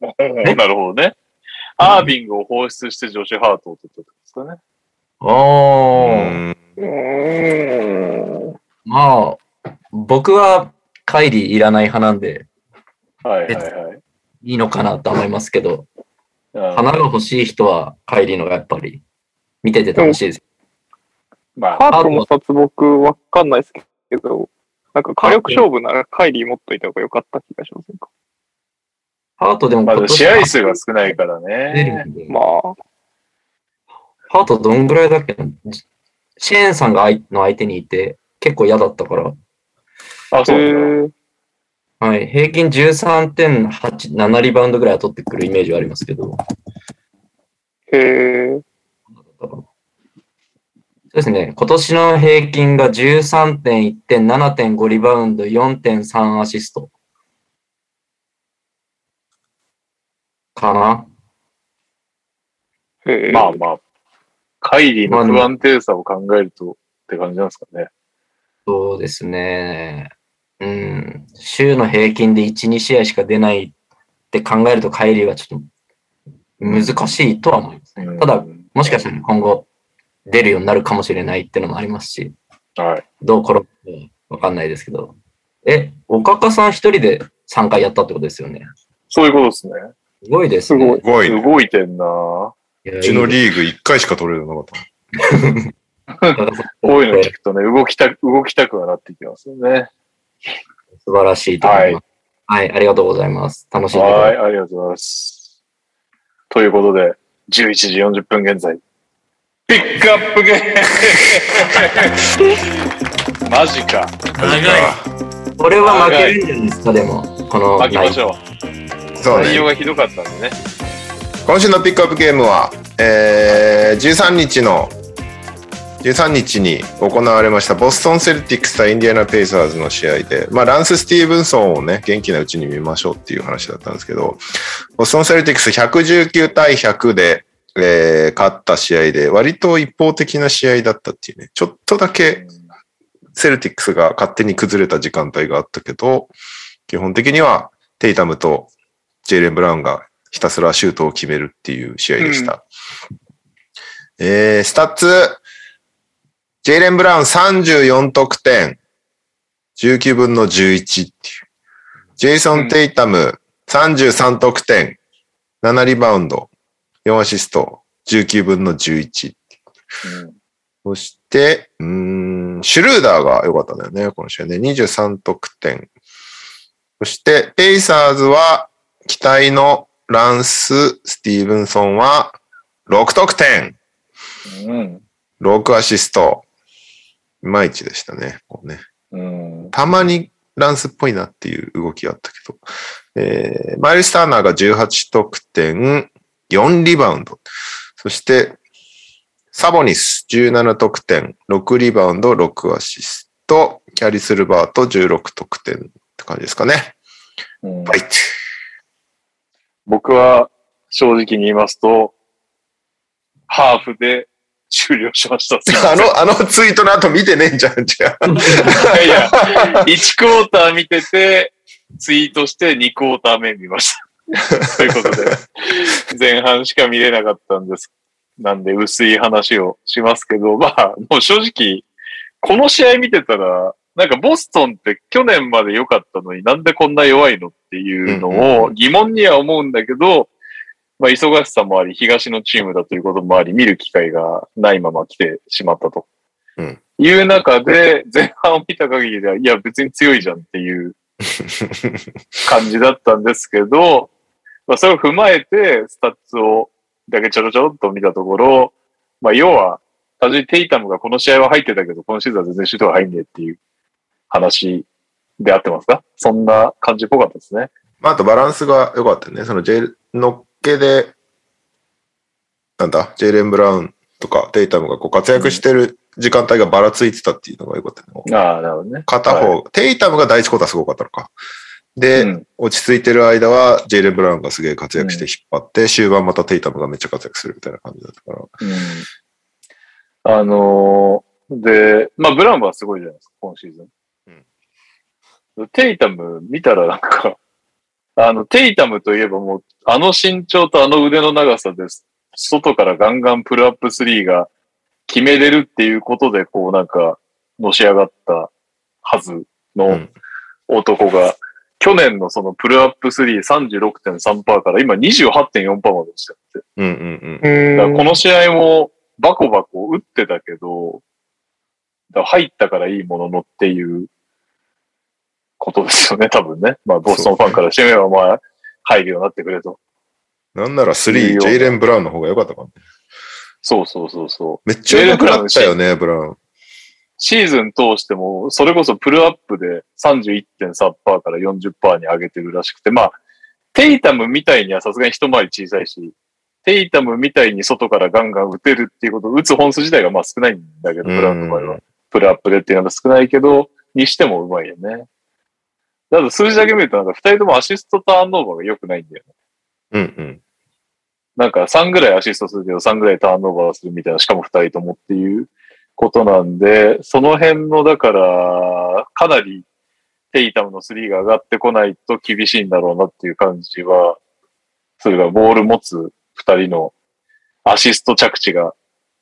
なるほどね。アービングを放出してジョシュ・ハートを取ったってことですかね。おー。うんうーん。まあ、僕はカイリーいらない派なんで、はいはいはい。いいのかなと思いますけど、うん花が欲しい人はカイリーのがやっぱり見てて楽しいです。まあ、ハートの札僕わかんないですけど、なんか火力勝負ならカイリー持っといた方が良かった気がしませんか？ハートでもま今年ず試合数が少ないから出ね。まあ、ハートどんぐらいだっけな？シェーンさんが相の相手にいて結構嫌だったから、あ、へそうはい、平均13.8、7リバウンドぐらいは取ってくるイメージはありますけど、へーそうですね、今年の平均が13.1点、7.5リバウンド、4.3アシスト。かなまあまあ、カイリーの不安定さを考えるとって感じなんですかね。そうですね。うん。週の平均で1、2試合しか出ないって考えると、帰りはちょっと難しいとは思いますね。ただ、もしかしたら今後出るようになるかもしれないっていうのもありますし、はい。どう転ぶかわかんないですけど。え、おかかさん一人で3回やったってことですよね。そういうことですね。すごいですね。すごい。すごいね。動いてんなうちのいいリーグ1回しか取れるのなかった。<laughs> こういうの聞くとね、動きたく、動きたくはなってきますよね。素晴らしいと思います。はい、ありがとうございます。楽しんでくだはい。ありがとうございます。ということで、11時40分現在、ピックアップゲーム <laughs> マジか。長い。これは負けるんじゃないですか、でも。この巻きましょう。そうね。内容がひどかったんでね。今週のピックアップゲームは、えー、13日の、13日に行われましたボストン・セルティックス対インディアナ・ペイサーズの試合で、まあ、ランス・スティーブンソンをね、元気なうちに見ましょうっていう話だったんですけど、ボストン・セルティックス119対100で、えー勝った試合で、割と一方的な試合だったっていうね、ちょっとだけセルティックスが勝手に崩れた時間帯があったけど、基本的にはテイタムとジェイレン・ブラウンがひたすらシュートを決めるっていう試合でした。えー、スタッツ、ジェイレン・ブラウン34得点、19分の11っていう。ジェイソン・テイタム33得点、7リバウンド、4アシスト、19分の11。うんそして、うーん、シュルーダーが良かったんだよね、この試合ね。23得点。そして、ペイサーズは、期待のランス・スティーブンソンは、6得点、うん。6アシスト。いまいちでしたね、こうね。うん。たまにランスっぽいなっていう動きがあったけど。えー、マイルス・ターナーが18得点、4リバウンド。そして、サボニス17得点、6リバウンド、6アシスト。キャリス・ルバート16得点って感じですかね。うんはい。僕は正直に言いますと、ハーフで終了しました。<laughs> あの、あのツイートの後見てねえんじゃん、じゃあ。いやいや、1クォーター見てて、ツイートして2クォーター目見ました。<laughs> ということで、前半しか見れなかったんです。なんで薄い話をしますけど、<laughs> まあ、もう正直、この試合見てたら、なんかボストンって去年まで良かったのになんでこんな弱いのっていうのを疑問には思うんだけど、まあ忙しさもあり、東のチームだということもあり、見る機会がないまま来てしまったと。うんいう中で、前半を見た限りでは、いや別に強いじゃんっていう感じだったんですけど、まあ、それを踏まえて、スタッツをだけちょろちょろっと見たところ、まあ、要は、単純にテイタムがこの試合は入ってたけど、今シーズンは全然シュートが入んねえっていう話で合ってますか？そんな感じっぽかったですね。まあ、あとバランスが良かったよね。そのジェイのっけで、なんだ、ジェイレン・ブラウンとかテイタムがこう活躍してる時間帯がばらついてたっていうのが良かったね。ああ、なるほどね。片方、はテイタムが第一クォーターすごかったのか。で、うん落ち着いてる間は、ジェイレン・ブラウンがすげえ活躍して引っ張って、終盤またテイタムがめっちゃ活躍するみたいな感じだったから。うん。あのーで、まあ、ブラウンはすごいじゃないですか、今シーズン。テイタム見たらなんか、<laughs> あの、テイタムといえばもう、あの身長とあの腕の長さです。外からガンガンプルアップ3が決めれるっていうことで、こうなんか、のし上がったはずうのん男が、去年のそのプルアップ336.3%から今28.4%まで落ちてって。うんうんうだからこの試合もバコバコ打ってたけど、入ったからいいもののっていうことですよね、多分ね。まあ、ボストンファンからしてみれば、まあ、入るようになってくれと。うん。なんなら3、いいよジェイレン・ブラウンの方が良かったかも。そうそうそうそう。めっちゃ良くなったよね、ブラウン。シーズン通しても、それこそプルアップで31.3%から40%に上げてるらしくて、まあ、テイタムみたいにはさすがに一回り小さいし、テイタムみたいに外からガンガン打てるっていうこと、打つ本数自体がまあ少ないんだけど、ブラウンの場合は。プルアップでっていうのが少ないけど、にしてもうまいよね。だから数字だけ見ると、なんか二人ともアシストターンオーバーが良くないんだよね。うんうん。なんか3ぐらいアシストするけど3ぐらいターンオーバーするみたいな、しかも二人ともっていうことなんで、その辺の、だから、かなりテイタムの3が上がってこないと厳しいんだろうなっていう感じは、それがボール持つ二人のアシスト着地が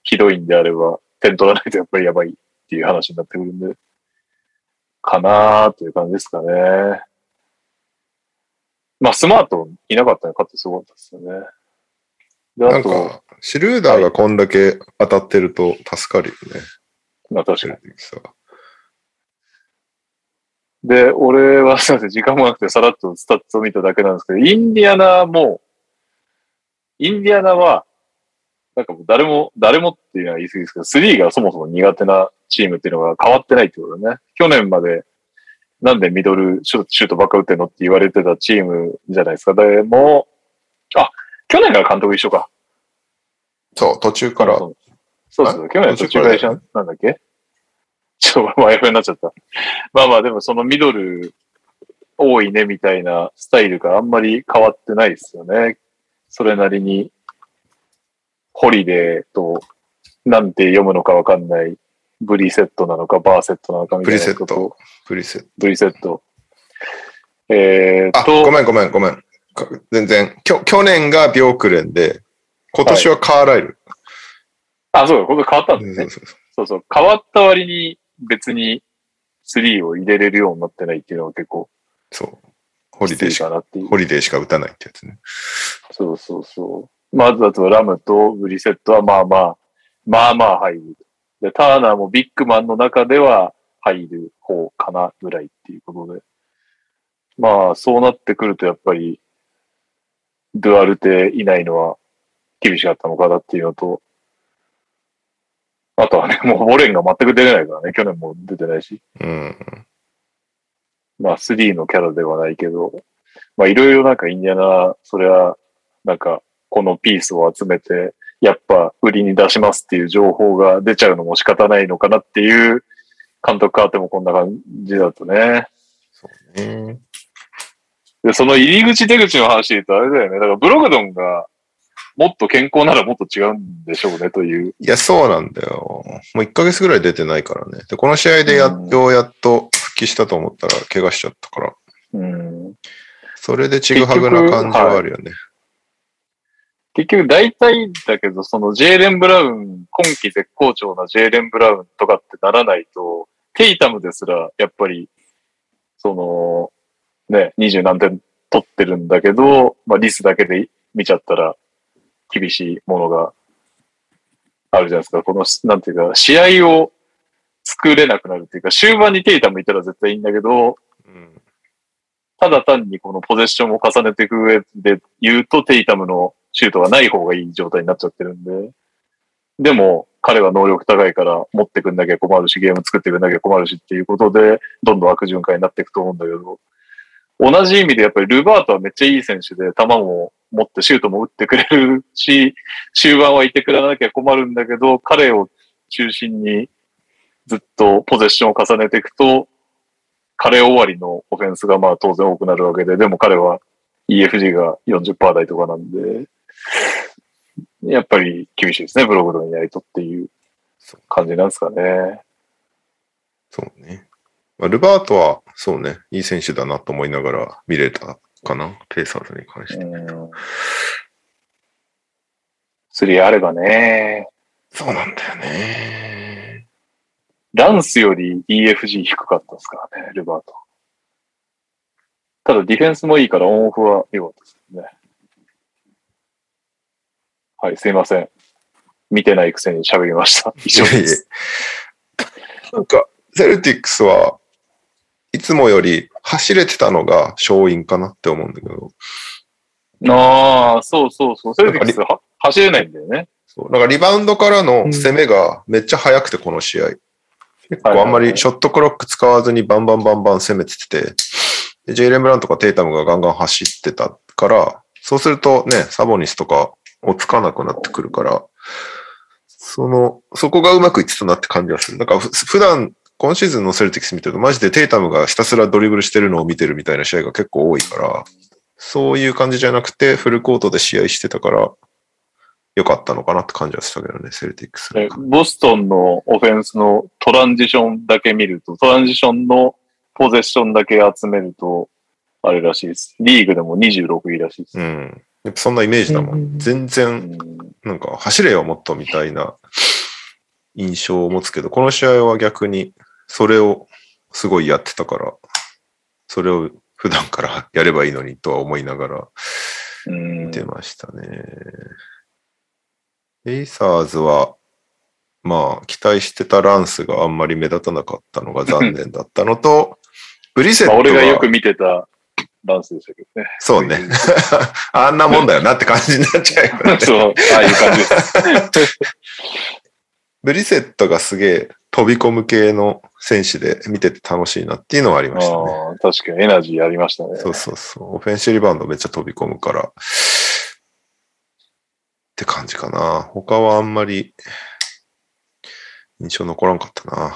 ひどいんであれば、点取らないとやっぱりやばいっていう話になってくるんで、かなーという感じですかね。まあ、スマートいなかったのかってすごかったですよね。で、なんか、シュルーダーがこんだけ当たってると助かるよね。まあ確かに。さで、俺はすいません、時間もなくてさらっとスタッツを見ただけなんですけど、インディアナも、インディアナは、なんかもう誰も、誰もっていうのは言い過ぎですけど、スリーがそもそも苦手なチームっていうのが変わってないってことだね。去年まで、なんでミドルシュシュートばっか打ってんのって言われてたチームじゃないですか。でも、あ、去年から監督一緒か。そう、途中から、そうそうそう。去年途中から一緒なんだっけ？ちょっと前風になっちゃった。まあまあでもそのミドル多いねみたいなスタイルがあんまり変わってないですよね。それなりにホリデーとなんて読むのかわかんないブリセットなのかバーセットなのかみたいなことをプリセット。ブリセット。あ、えーっと、ごめんごめんごめん。か全然。きょ去年がビョークレンで、今年はカーライル。あ、そうだ、これ変わったんですねそう。そう。変わった割に別に3を入れれるようになってないっていうのは結構そう。ホリデーしか。ホリデーしか打たないってやつね。そうそうそう。まずだとラムとブリセットはまあまあ、まあまあ入る。で、ターナーもビッグマンの中では入る方かなぐらいっていうことで。まあ、そうなってくるとやっぱり、ドゥアルテいないのは厳しかったのかなっていうのと、あとはね、もうウォレンが全く出れないからね、去年も出てないし。うん。まあ、3のキャラではないけど、まあ、いろいろなんかインディアナ、それは、なんか、このピースを集めて、やっぱ売りに出しますっていう情報が出ちゃうのも仕方ないのかなっていう、監督変わってもこんな感じだとね。そうね。で、その入り口出口の話で言うとあれだよね。だからブログドンがもっと健康ならもっと違うんでしょうねという。いや、そうなんだよ。もう1ヶ月ぐらい出てないからね。で、この試合でやっと、やっと復帰したと思ったら、怪我しちゃったから。うん。それでちぐはぐな感じはあるよね。結局大体だけど、そのジェーレン・ブラウン、今季絶好調なジェーレン・ブラウンとかってならないと、テイタムですら、やっぱり、その、ね、二十何点取ってるんだけど、まあリスだけで見ちゃったら厳しいものがあるじゃないですか。この、なんていうか、試合を作れなくなるっていうか、終盤にテイタムいたら絶対いいんだけど、うんただ単にこのポゼッションを重ねていく上で言うと、テイタムのシュートがない方がいい状態になっちゃってるんで。でも、彼は能力高いから持ってくんなきゃ困るし、ゲーム作ってくんなきゃ困るしっていうことで、どんどん悪循環になっていくと思うんだけど、同じ意味でやっぱりルバートはめっちゃいい選手で、球も持ってシュートも打ってくれるし、<laughs> 終盤はいてくれなきゃ困るんだけど、彼を中心にずっとポゼッションを重ねていくと、彼終わりのオフェンスがまあ当然多くなるわけで、でも彼は EFG が40%台とかなんで、やっぱり厳しいですね、ブログドンいないとっていう感じなんですかね。そうね。まあ、ルバートは、そうね、いい選手だなと思いながら見れたかな、ペーサーズに関して。うん。スリーあればね、そうなんだよね。ランスより EFG 低かったですからね、ルバート。ただディフェンスもいいからオンオフは良かったですね。はい、すいません。見てないくせに喋りました。以上です。なんか、セルティックスはいつもより走れてたのが勝因かなって思うんだけど、ああ、そうそうそう。セルティックスは走れないんだよね。そうなんかリバウンドからの攻めがめっちゃ速くて、この試合。結構あんまりショットクロック使わずにバンバンバンバン攻めてて、でジェイレン・ブラウンとかテイタムがガンガン走ってたから、そうするとね、サボニスとかをつかなくなってくるから、その、そこがうまくいってたなって感じはする。なんかふ普段、今シーズンのセルティックス見てると、マジでテイタムがひたすらドリブルしてるのを見てるみたいな試合が結構多いから、そういう感じじゃなくて、フルコートで試合してたから、良かったのかなって感じはしたけどね、セルティックス。ねボストンのオフェンスのトランジションだけ見ると、トランジションのポゼッションだけ集めると、あれらしいです。リーグでも26位らしいです。うん。やっぱそんなイメージだもうんん。全う然、んなんか、走れよ、もっとみたいな印象を持つけど、この試合は逆に、それをすごいやってたから、それを普段から <laughs> やればいいのにとは思いながらうん見てましたね。ペイサーズは、まあ、期待してたランスがあんまり目立たなかったのが残念だったのと、<laughs> ブリセット俺がよく見てたダンスでしたけどね。<laughs> そうね。あんなもんだよなって感じになっちゃうよね。そう、ああいう感じです。ブリセットがすげえ飛び込む系の選手で見てて楽しいなっていうのはありましたね。確かにエナジーありましたね。そうそうそう。オフェンシブリバウンドめっちゃ飛び込むから。って感じかな。他はあんまり印象残らんかったな。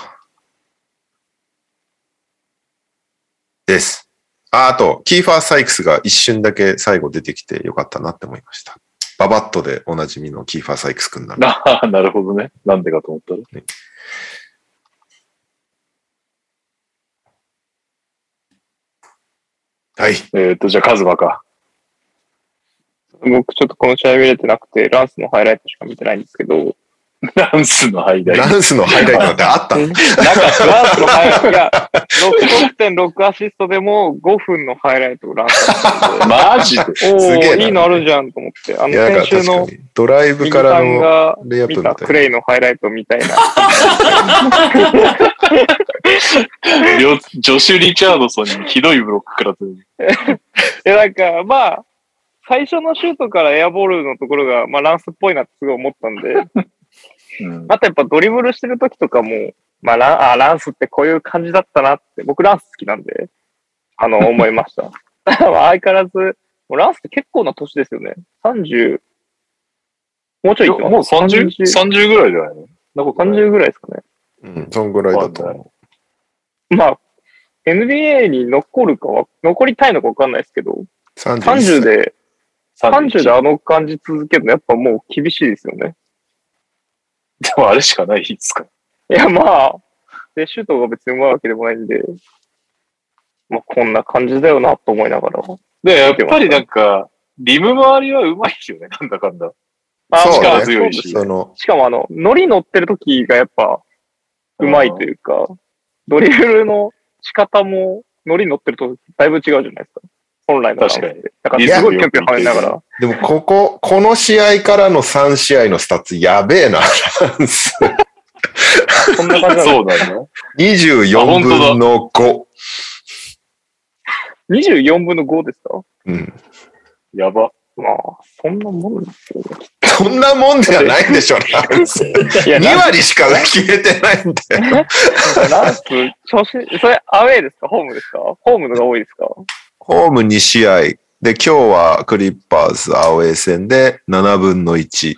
です。あ、あと、キーファー・サイクスが一瞬だけ最後出てきてよかったなって思いました。ババットでおなじみのキーファー・サイクスくんなの。<laughs> ああなるほどね。なんでかと思ったら。はい。えっ、と、じゃあ、カズマか。僕ちょっとこの試合見れてなくて、ランスのハイライトしか見てないんですけど、ランスのハイライト。ランスのハイライトなんてあったの？なんか、ランスのハイライト、いや、6得点6アシストでも5分のハイライトをランスマジで？おすげえなー、いいのあるじゃんと思って、あのいや、なんか先週の。ドライブ右からのレイアップ見みたいな。たクレイのハイライトみたいな。ジョシュ・リチャードソンにひどいブロックからという。<laughs> いや、なんか、まあ、最初のシュートからエアボールのところが、まあ、ランスっぽいなってすごい思ったんで、うん、あとやっぱドリブルしてる時とかも、まあラン、あ、ランスってこういう感じだったなって、僕ランス好きなんで、あの、<laughs> 思いました。相変わらず、もうランスって結構な年ですよね。30、もうちょいいってますもう 30?30 30ぐらいじゃないの？なことない30ぐらいですかね。うん、そんぐらいだと思まあ、NBA に残るかは、残りたいのかわかんないですけど、う。31 30で、30で31あの感じ続けるのやっぱもう厳しいですよね。<laughs> でもあれしかないですか？いや、まあ、で、シュートが別に上手いわけでもないんで、まあ、こんな感じだよなと思いながら。で、やっぱりなんか、リム周りはうまいよね、なんだかんだ。あ力ね強いし。その、しかもあの、ノリ乗ってる時がやっぱ、うまいというか、ドリブルの仕方も、ノリ乗ってるとだいぶ違うじゃないですか。本来のランスって。確だからすごいぴょんぴょん跳ねながら。でもここ、この試合からの3試合のスタッツやべえな、ランス。そんな感じなんそうなんだ。24分の5。24分の5ですか？うん。やば。まあ、そんなもんですよね。そんなもんじゃないでしょ、ランス。いや、2割しか消えてないんだよ。ランス、調子、それ、アウェーですか？ホームですか？ホームのが多いですか？ホーム2試合。で、今日はクリッパーズ、アウェー戦で7分の1。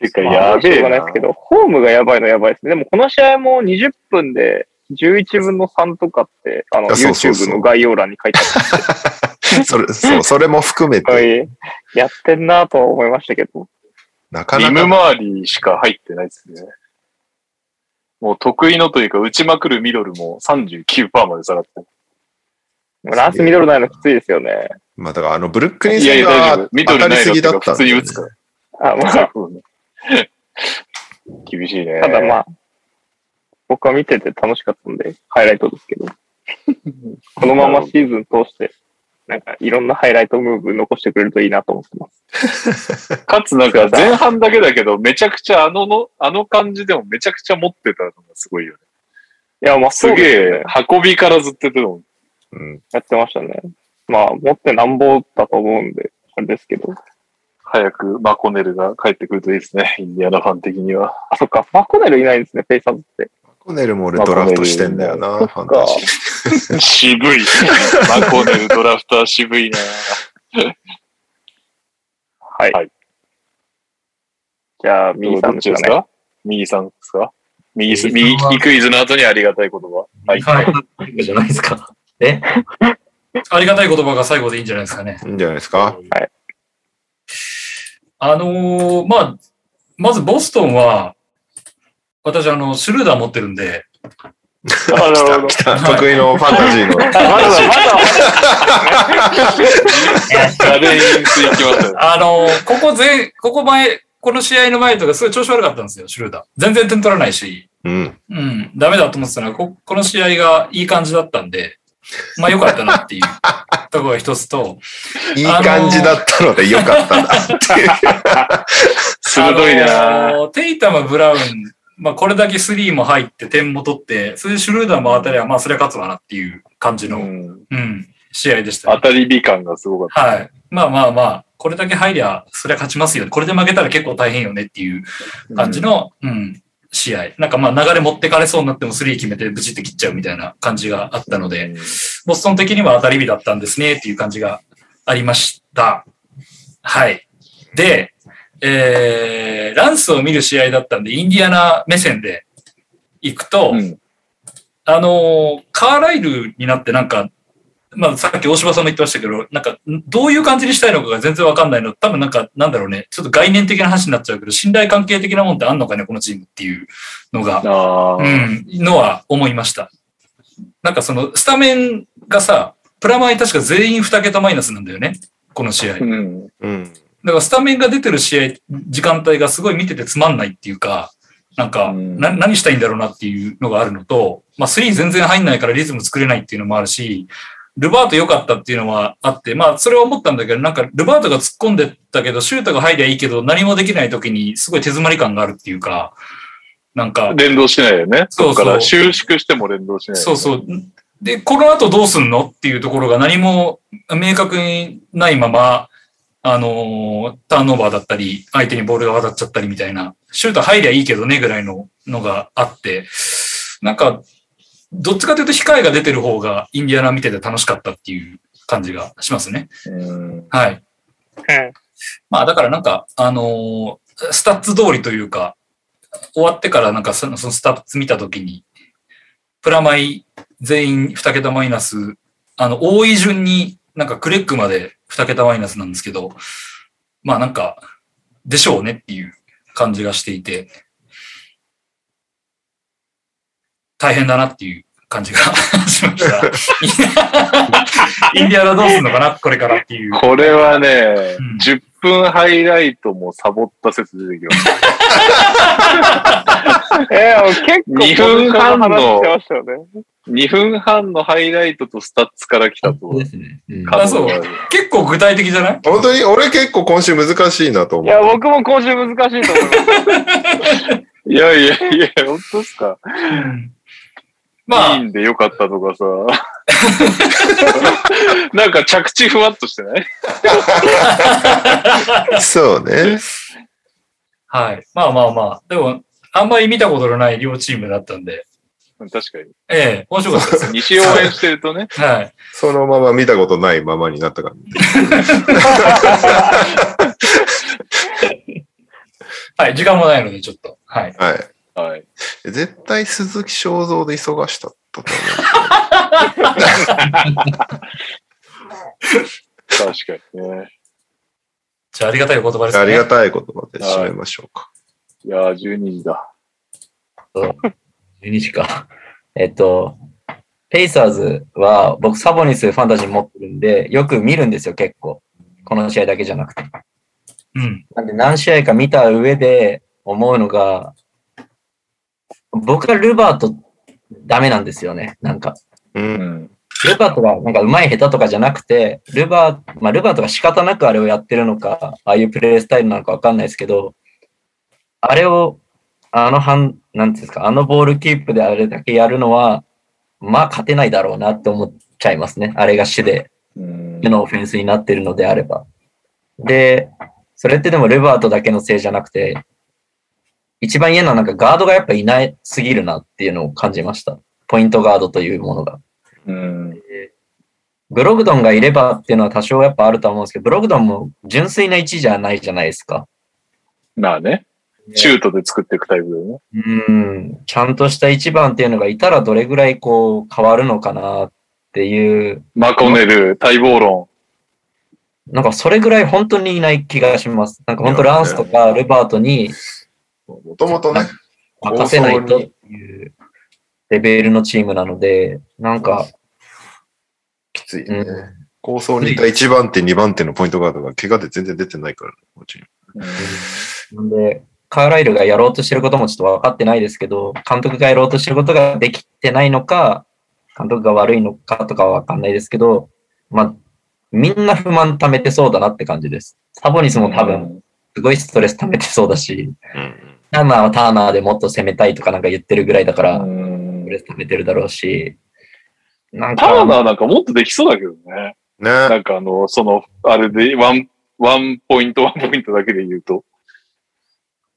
てか、まあやべえなしょうがないですけど、ホームがやばいのはやばいですね。でもこの試合も20分で11分の3とかって、あの、あそうそうそう YouTube の概要欄に書いてあ <laughs> それ、そう、それも含めって、はて、いやってんなとは思いましたけど。なかリなか、ム周りしか入ってないですね。もう得意のというか、打ちまくるミドルも39%まで下がってる。ランスミドルないのきついですよね。まあだからあの、ブルックリンいやい戦がや大丈夫。ミド当たりすルないのっていうか、ぎだったんだよね普通に打つから。あまあ、<laughs> 厳しいね。ただまあ、僕は見てて楽しかったんで、ハイライトですけど。<laughs> このままシーズン通して、なんかいろんなハイライトムーブ残してくれるといいなと思ってます。<laughs> かつなんか前半だけだけど、めちゃくちゃあのの、あの感じでもめちゃくちゃ持ってたのがすごいよね。いや、まあ、すげえ運びからずっとやってたもん。うん。やってましたね。まあ、持ってなんぼだと思うんで、あれですけど。早くマコネルが帰ってくるといいですね。<laughs> インディアナファン的には。あ、そっか、マコネルいないんですね、ペイサーズって。コネルも俺ドラフトしてんだよな、そっファンタか。ジー。渋い。<laughs> マコネルドラフトは渋いな。はい。はいじゃあ、右さんですか右さんですか？右す、右クイズの後にありがたい言葉。はい。はい。じゃないですか。え？ありがたい言葉が最後でいいんじゃないですかね。いいんじゃないですか？あのーまあ、まずボストンは、私、あの、シュルーダー持ってるんで、あなるほど。得意のファンタジーの。まだまだ。<laughs> あのーここ前、ここ前、この試合の前とかすごい調子悪かったんですよ、シュルーダー。全然点取らないし、うん。うん、ダメだと思ってたのは、ここの試合がいい感じだったんで、<laughs> まあ良かったなっていう <laughs> ところが一つと、いい感じだったのでよかったなっていう。鋭いな、あのーテイタム、ブラウン、まあこれだけスリーも入って点も取って、それでシュルーダーも当たりは、まあそれは勝つわなっていう感じの、ううん、ん。試合でした、当たり美感がすごかった。はい。まあまあまあ、これだけ入りゃ、それは勝ちますよね。これで負けたら結構大変よねっていう感じの、うん、試合。なんかまあ流れ持ってかれそうになってもスリー決めてブチって切っちゃうみたいな感じがあったので、ボストン的には当たり日だったんですねっていう感じがありました。はい。で、えー、ランスを見る試合だったんで、インディアナ目線で行くと、うんあのーカーライルになってなんか、まあさっき大柴さんも言ってましたけど、なんか、どういう感じにしたいのかが全然わかんないの。多分なんか、なんだろうね、ちょっと概念的な話になっちゃうけど、信頼関係的なもんってあんのかね、このチームっていうのが、ああ、うん、のは思いました。なんかその、スタメンがさ、プラマイ確か全員2桁マイナスなんだよね。この試合。だかうん。うん。らスタメンが出てる試合、時間帯がすごい見ててつまんないっていうか、なんか、うんな何したいんだろうなっていうのがあるのと、まあ3全然入んないからリズム作れないっていうのもあるし、ルバート良かったっていうのはあって、まあそれは思ったんだけど、なんかルバートが突っ込んでったけど、シュートが入りゃいいけど、何もできない時にすごい手詰まり感があるっていうか、なんか、連動しないよね。そうそうこから収縮しても連動しない、そうそう。で、この後どうすんのっていうところが何も明確にないまま、あのーターンオーバーだったり、相手にボールが渡っちゃったりみたいな、シュート入りゃいいけどねぐらいののがあって、なんか、どっちかというと控えが出てる方がインディアナ見てて楽しかったっていう感じがしますね。うん。はい。うん。まあだからなんか、あのースタッツ通りというか、終わってからなんかそのそのスタッツ見たときに、プラマイ全員2桁マイナス、あの、多い順になんかクレックまで2桁マイナスなんですけど、まあなんか、でしょうねっていう感じがしていて、大変だなっていう感じが <laughs> しました。インディアナどうすんのかなこれからっていう。これはね、うん10分ハイライトもサボった説出てきました。<laughs> えー、結構、2分半の話してましたよね。2分半のハイライトとスタッツから来たと。ですね。うんあそう結構具体的じゃない？本当に俺結構今週難しいなと思う。いや、僕も今週難しいと思います。<laughs> いやいやいや、本当ですか？まあいい、んでよかったとかさ。なんか着地ふわっとしてない？<laughs> そうね。はい。まあまあまあ。でも、あんまり見たことのない両チームだったんで、確かに。ええ、面白かったです。西応援してるとね。<laughs> はい。そのまま見たことないままになったから。<laughs> はい。時間もないので、ちょっと。はい。はい。はい。絶対鈴木正蔵で忙したと思確かにね。じゃあ、ありがたいお言葉ですう。ね。ありがたい言葉で締めましょうか。いやー、12時だ。12時か。えっと、ペイサーズは僕サボニスファンタジー持ってるんで、よく見るんですよ、結構。この試合だけじゃなくて。うん。なんで何試合か見た上で思うのが、僕はルバートダメなんですよね。なんか。う。うんん。ルバートがなんか上手い下手とかじゃなくて、ルバー、まあルバートが仕方なくあれをやってるのか、ああいうプレイスタイルなのかわかんないですけど、あれを、あの半、なんですか、あのボールキープであれだけやるのは、まあ勝てないだろうなって思っちゃいますね。あれが主で、うん主のオフェンスになってるのであれば。で、それってでもルバートだけのせいじゃなくて、一番嫌なのはなんかガードがやっぱいないすぎるなっていうのを感じました。ポイントガードというものが。うん。ブログドンがいればっていうのは多少やっぱあると思うんですけど、ブログドンも純粋な位置じゃないじゃないですか。まあね。シュートで作っていくタイプだよね。うん、ちゃんとした一番っていうのがいたらどれぐらいこう変わるのかなっていう、マコネル、待望論。なんかそれぐらい本当にいない気がします。なんか本当ランスとかルバートにもともとね、任せないとっていうレベルのチームなので、なんか、きついね。うん。構想にいた1番手、2番手のポイントガードが怪我で全然出てないから、こっちになんで、カーライルがやろうとしてることもちょっと分かってないですけど、監督がやろうとしてることができてないのか、監督が悪いのかとかは分かんないですけど、まあ、みんな不満溜めてそうだなって感じです。サボニスも多分、すごいストレス溜めてそうだし、ターナーはターナーでもっと攻めたいとかなんか言ってるぐらいだから、うん。ストレス溜めてるだろうし、なんかターナー、なんかもっとできそうだけどね。ね。なんかあの、その、あれで、ワン、ワンポイント、ワンポイントだけで言うと。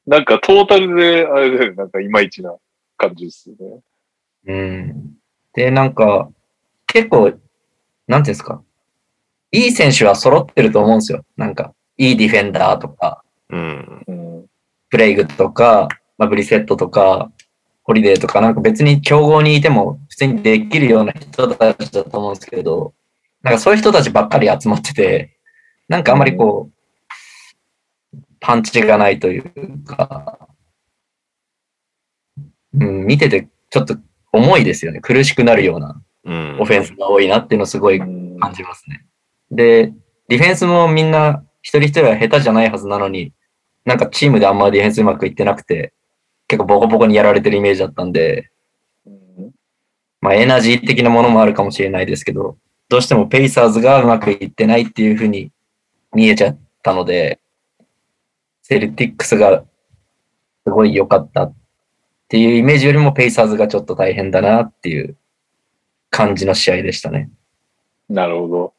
なんかトータルで、あれだよね、なんかいまいちな感じですよね。うん。で、なんか、結構、なんていうんですか、いい選手は揃ってると思うんですよ。なんか、いいディフェンダーとか、うん。うん。プレイグとか、まあ、ブリセットとか、ホリデーとか、なんか別に競合にいても普通にできるような人たちだと思うんですけど、なんかそういう人たちばっかり集まってて、なんかあんまりこう、パンチがないというか、うん、見ててちょっと重いですよね。苦しくなるようなうん。オフェンスが多いなっていうのをすごいうん感じますね。で、ディフェンスもみんな一人一人は下手じゃないはずなのに、なんかチームであんまディフェンスうまくいってなくて、結構ボコボコにやられてるイメージだったんで、うんまあエナジー的なものもあるかもしれないですけど、どうしてもペイサーズがうまくいってないっていうふうに見えちゃったので、セルティックスがすごい良かったっていうイメージよりもペイサーズがちょっと大変だなっていう感じの試合でしたね。なるほど。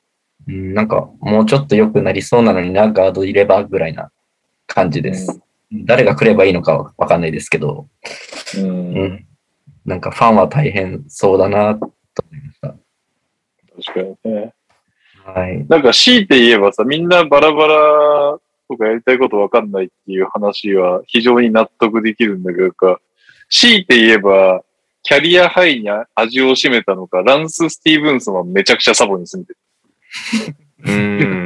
うん、なんかもうちょっと良くなりそうなのにな、ガードいればぐらいな感じです。誰が来ればいいのかはわかんないですけど、うん。うん。なんかファンは大変そうだなと思いまし確かにね。た。はい。なんか強いて言えばさ、みんなバラバラとかやりたいことわかんないっていう話は非常に納得できるんだけどか、強いて言えば、キャリアハイに味を占めたのか、ランス・スティーブンスはめちゃくちゃサボに住んでる。うん。うん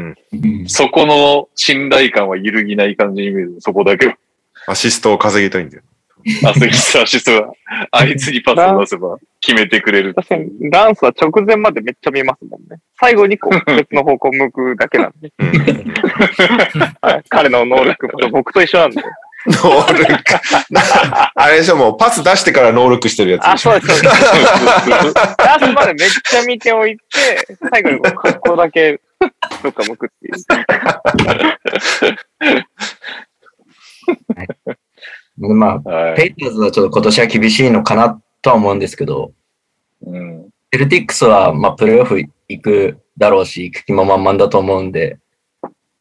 そこの信頼感は揺るぎない感じに見える。そこだけは。アシストを稼ぎたいんだよ。アスリートアシストが、あいつにパスを出せば決めてくれる。確かに、ランスは直前までめっちゃ見ますもんね。最後にこう、別の方向向くだけなんで。彼の能力と僕と一緒なん。で。ノールック。あれでしょ、もうパス出してからノールックしてるやつあ、そうです、そうです。までめっちゃ見ておいて、最後にここだけどっか向くっていう。でまあ、はペイターズはちょっと今年は厳しいのかなとは思うんですけど、うん。セルティックスはまあプレーオフ行くだろうし、行く気も満々だと思うんで、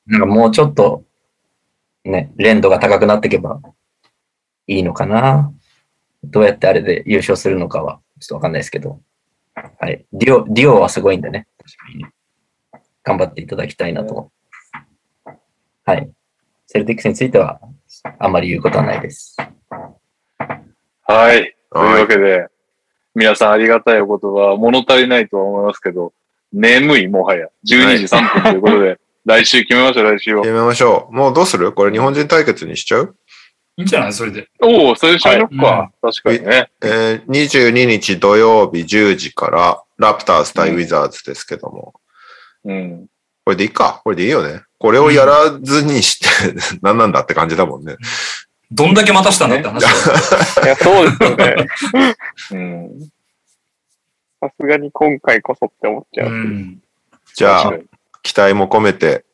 なんかもうちょっと、ね、連度が高くなっていけばいいのかな。どうやってあれで優勝するのかはちょっとわかんないですけど。はい。ディオ、ディオはすごいんでね。確かにね頑張っていただきたいなと。はい。セルティックスについてはあんまり言うことはないです。はい。というはい。わけで、皆さんありがたいお言葉、物足りないとは思いますけど、眠いもはや。12時3分ということで、来週決めましょう、来週を。決めましょう。もうどうする？これ日本人対決にしちゃう？いいんじゃない？それで。おお、それしましょうか。は確かにね。えー、22日土曜日10時から、ラプターズ対ウィザーズですけども。うん。これでいいか？これでいいよね。これをやらずにして、<laughs> 何なんだって感じだもんね。どんだけ待たしたんだって話だよ。<laughs> いや、そうですよね。うん。さすがに今回こそって思っちゃう。うん。じゃあ期待も込めて、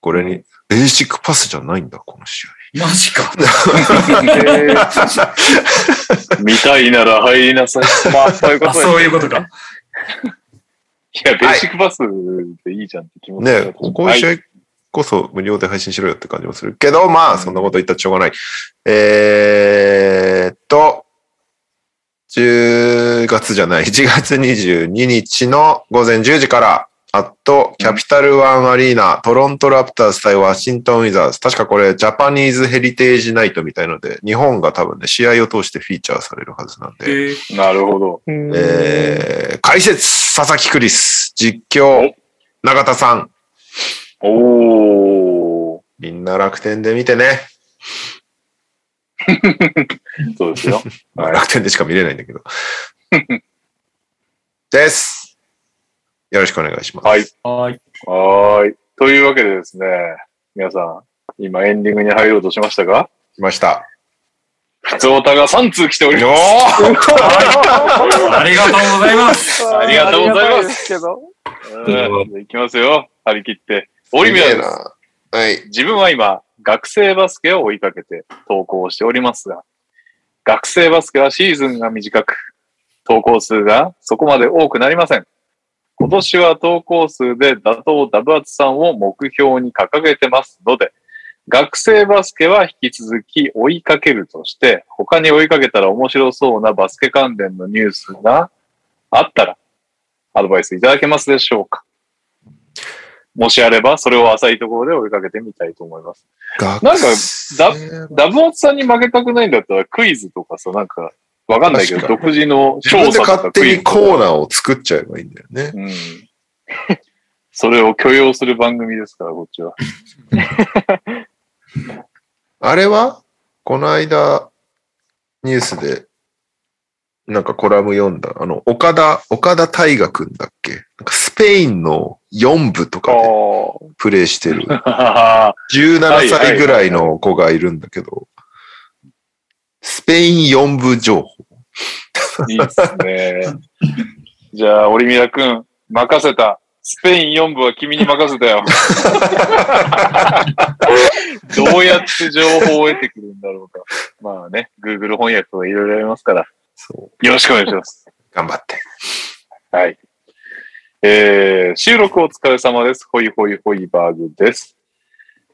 これに、ベーシックパスじゃないんだ、この試合。マジか。え <laughs> 見たいなら入りなさい。ーまあ、そういうこあ、と。そういうことか。いや、ベーシックパスでいいじゃんって気持ちねこういう試合こそ無料で配信しろよって感じもするけど、まあ、そんなこと言ったらしょうがない。えーっと、10月じゃない、1月22日の午前10時から、あと、キャピタルワンアリーナ、トロントラプターズ対ワシントンウィザーズ。確かこれ、ジャパニーズヘリテージナイトみたいので、日本が多分ね、試合を通してフィーチャーされるはずなんで。えーなるほど。うんえー、解説、佐々木クリス、実況、永田さん、おー。みんな楽天で見てね。<laughs> そうですよ。ま <laughs> あ楽天でしか見れないんだけど。です。よろしくお願いします。はい。はい。はーい。というわけでですね、皆さん、今エンディングに入ろうとしましたが、来ました。普通歌が3通来ておりおま <laughs> ありがとうございます。ありがとうございますいきますよ。張り切って。オリミラです。な。はい。自分は今、学生バスケを追いかけて投稿しておりますが、学生バスケはシーズンが短く、投稿数がそこまで多くなりません。今年は投稿数で打倒ダブアツさんを目標に掲げてますので、学生バスケは引き続き追いかけるとして、他に追いかけたら面白そうなバスケ関連のニュースがあったら、アドバイスいただけますでしょうかもしあれば、それを浅いところで追いかけてみたいと思います。なんかダブオツさんに負けたくないんだったらクイズとかさ、なんか、わかんないけど、独自の自分で勝手にコーナーを作っちゃえばいいんだよね。うん。<laughs> それを許容する番組ですから、こっちは。<laughs> あれはこの間、ニュースでなんかコラム読んだ。あの、岡田、岡田大河くんだっけ？スペインの4部とかであプレイしてる <laughs> は17歳ぐらいの子がいるんだけど、スペイン4部情報。いいっすね。じゃあ、オリミラ君、任せた。スペイン4部は君に任せたよ。<laughs> どうやって情報を得てくるんだろうか。まあね、Google 翻訳とかいろいろありますから。よろしくお願いします。頑張って。はい。えー、収録お疲れ様です。ホイホイホイバーグです。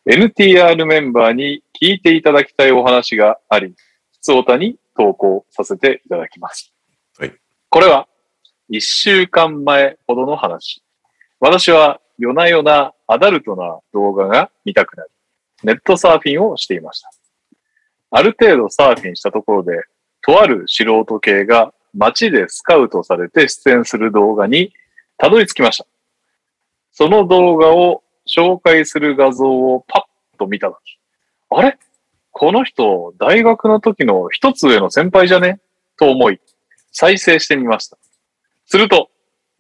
NTR メンバーに聞いていただきたいお話があり、普通おたに投稿させていただきます。はい。これは、一週間前ほどの話。私は夜な夜なアダルトな動画が見たくなり、ネットサーフィンをしていました。ある程度サーフィンしたところで、とある素人系が街でスカウトされて出演する動画にたどり着きました。その動画を紹介する画像をパッと見たとき、あれこの人、大学の時の一つ上の先輩じゃね？と思い、再生してみました。すると、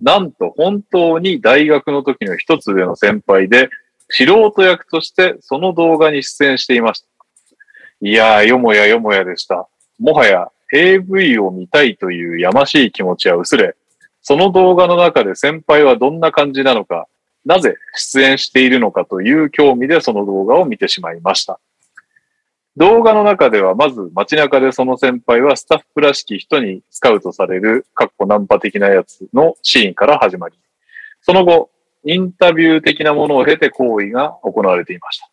なんと本当に大学の時の一つ上の先輩で、素人役としてその動画に出演していました。いやー、よもやよもやでした。もはや AV を見たいというやましい気持ちは薄れ、その動画の中で先輩はどんな感じなのか、なぜ出演しているのかという興味でその動画を見てしまいました。動画の中ではまず街中でその先輩はスタッフらしき人にスカウトされる、かっこナンパ的なやつのシーンから始まり、その後、インタビュー的なものを経て行為が行われていました。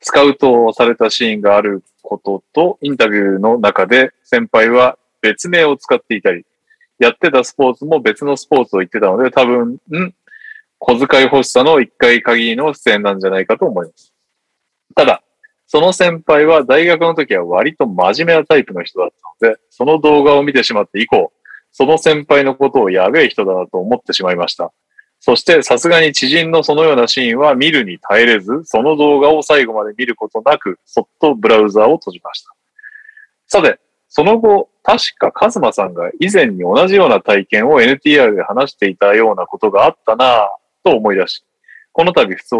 スカウトをされたシーンがあることと、インタビューの中で先輩は別名を使っていたり、やってたスポーツも別のスポーツを言ってたので、多分、ん小遣い欲しさの一回限りの出演なんじゃないかと思います。ただ、その先輩は大学の時は割と真面目なタイプの人だったので、その動画を見てしまって以降、その先輩のことをやべえ人だなと思ってしまいました。そしてさすがに知人のそのようなシーンは見るに耐えれず、その動画を最後まで見ることなく、そっとブラウザーを閉じました。さて、その後、確かカズマさんが以前に同じような体験を NTR で話していたようなことがあったなぁと思い出し、この度普通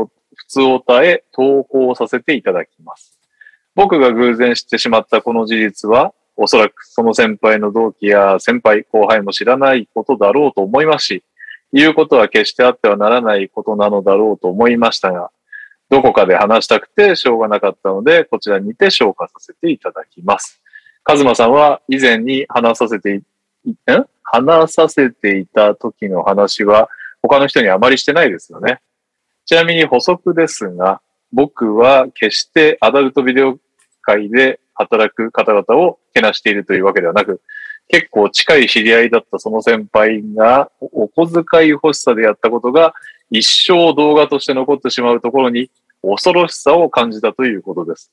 通おたへ投稿させていただきます。僕が偶然知ってしまったこの事実は、おそらくその先輩の同期や先輩、後輩も知らないことだろうと思いますし、言うことは決してあってはならないことなのだろうと思いましたが、どこかで話したくてしょうがなかったので、こちらにて消化させていただきます。カズマさんは以前に話させて、ん話させていた時の話は他の人にあまりしてないですよね。ちなみに補足ですが、僕は決してアダルトビデオ界で働く方々をけなしているというわけではなく、結構近い知り合いだったその先輩がお小遣い欲しさでやったことが一生動画として残ってしまうところに恐ろしさを感じたということです。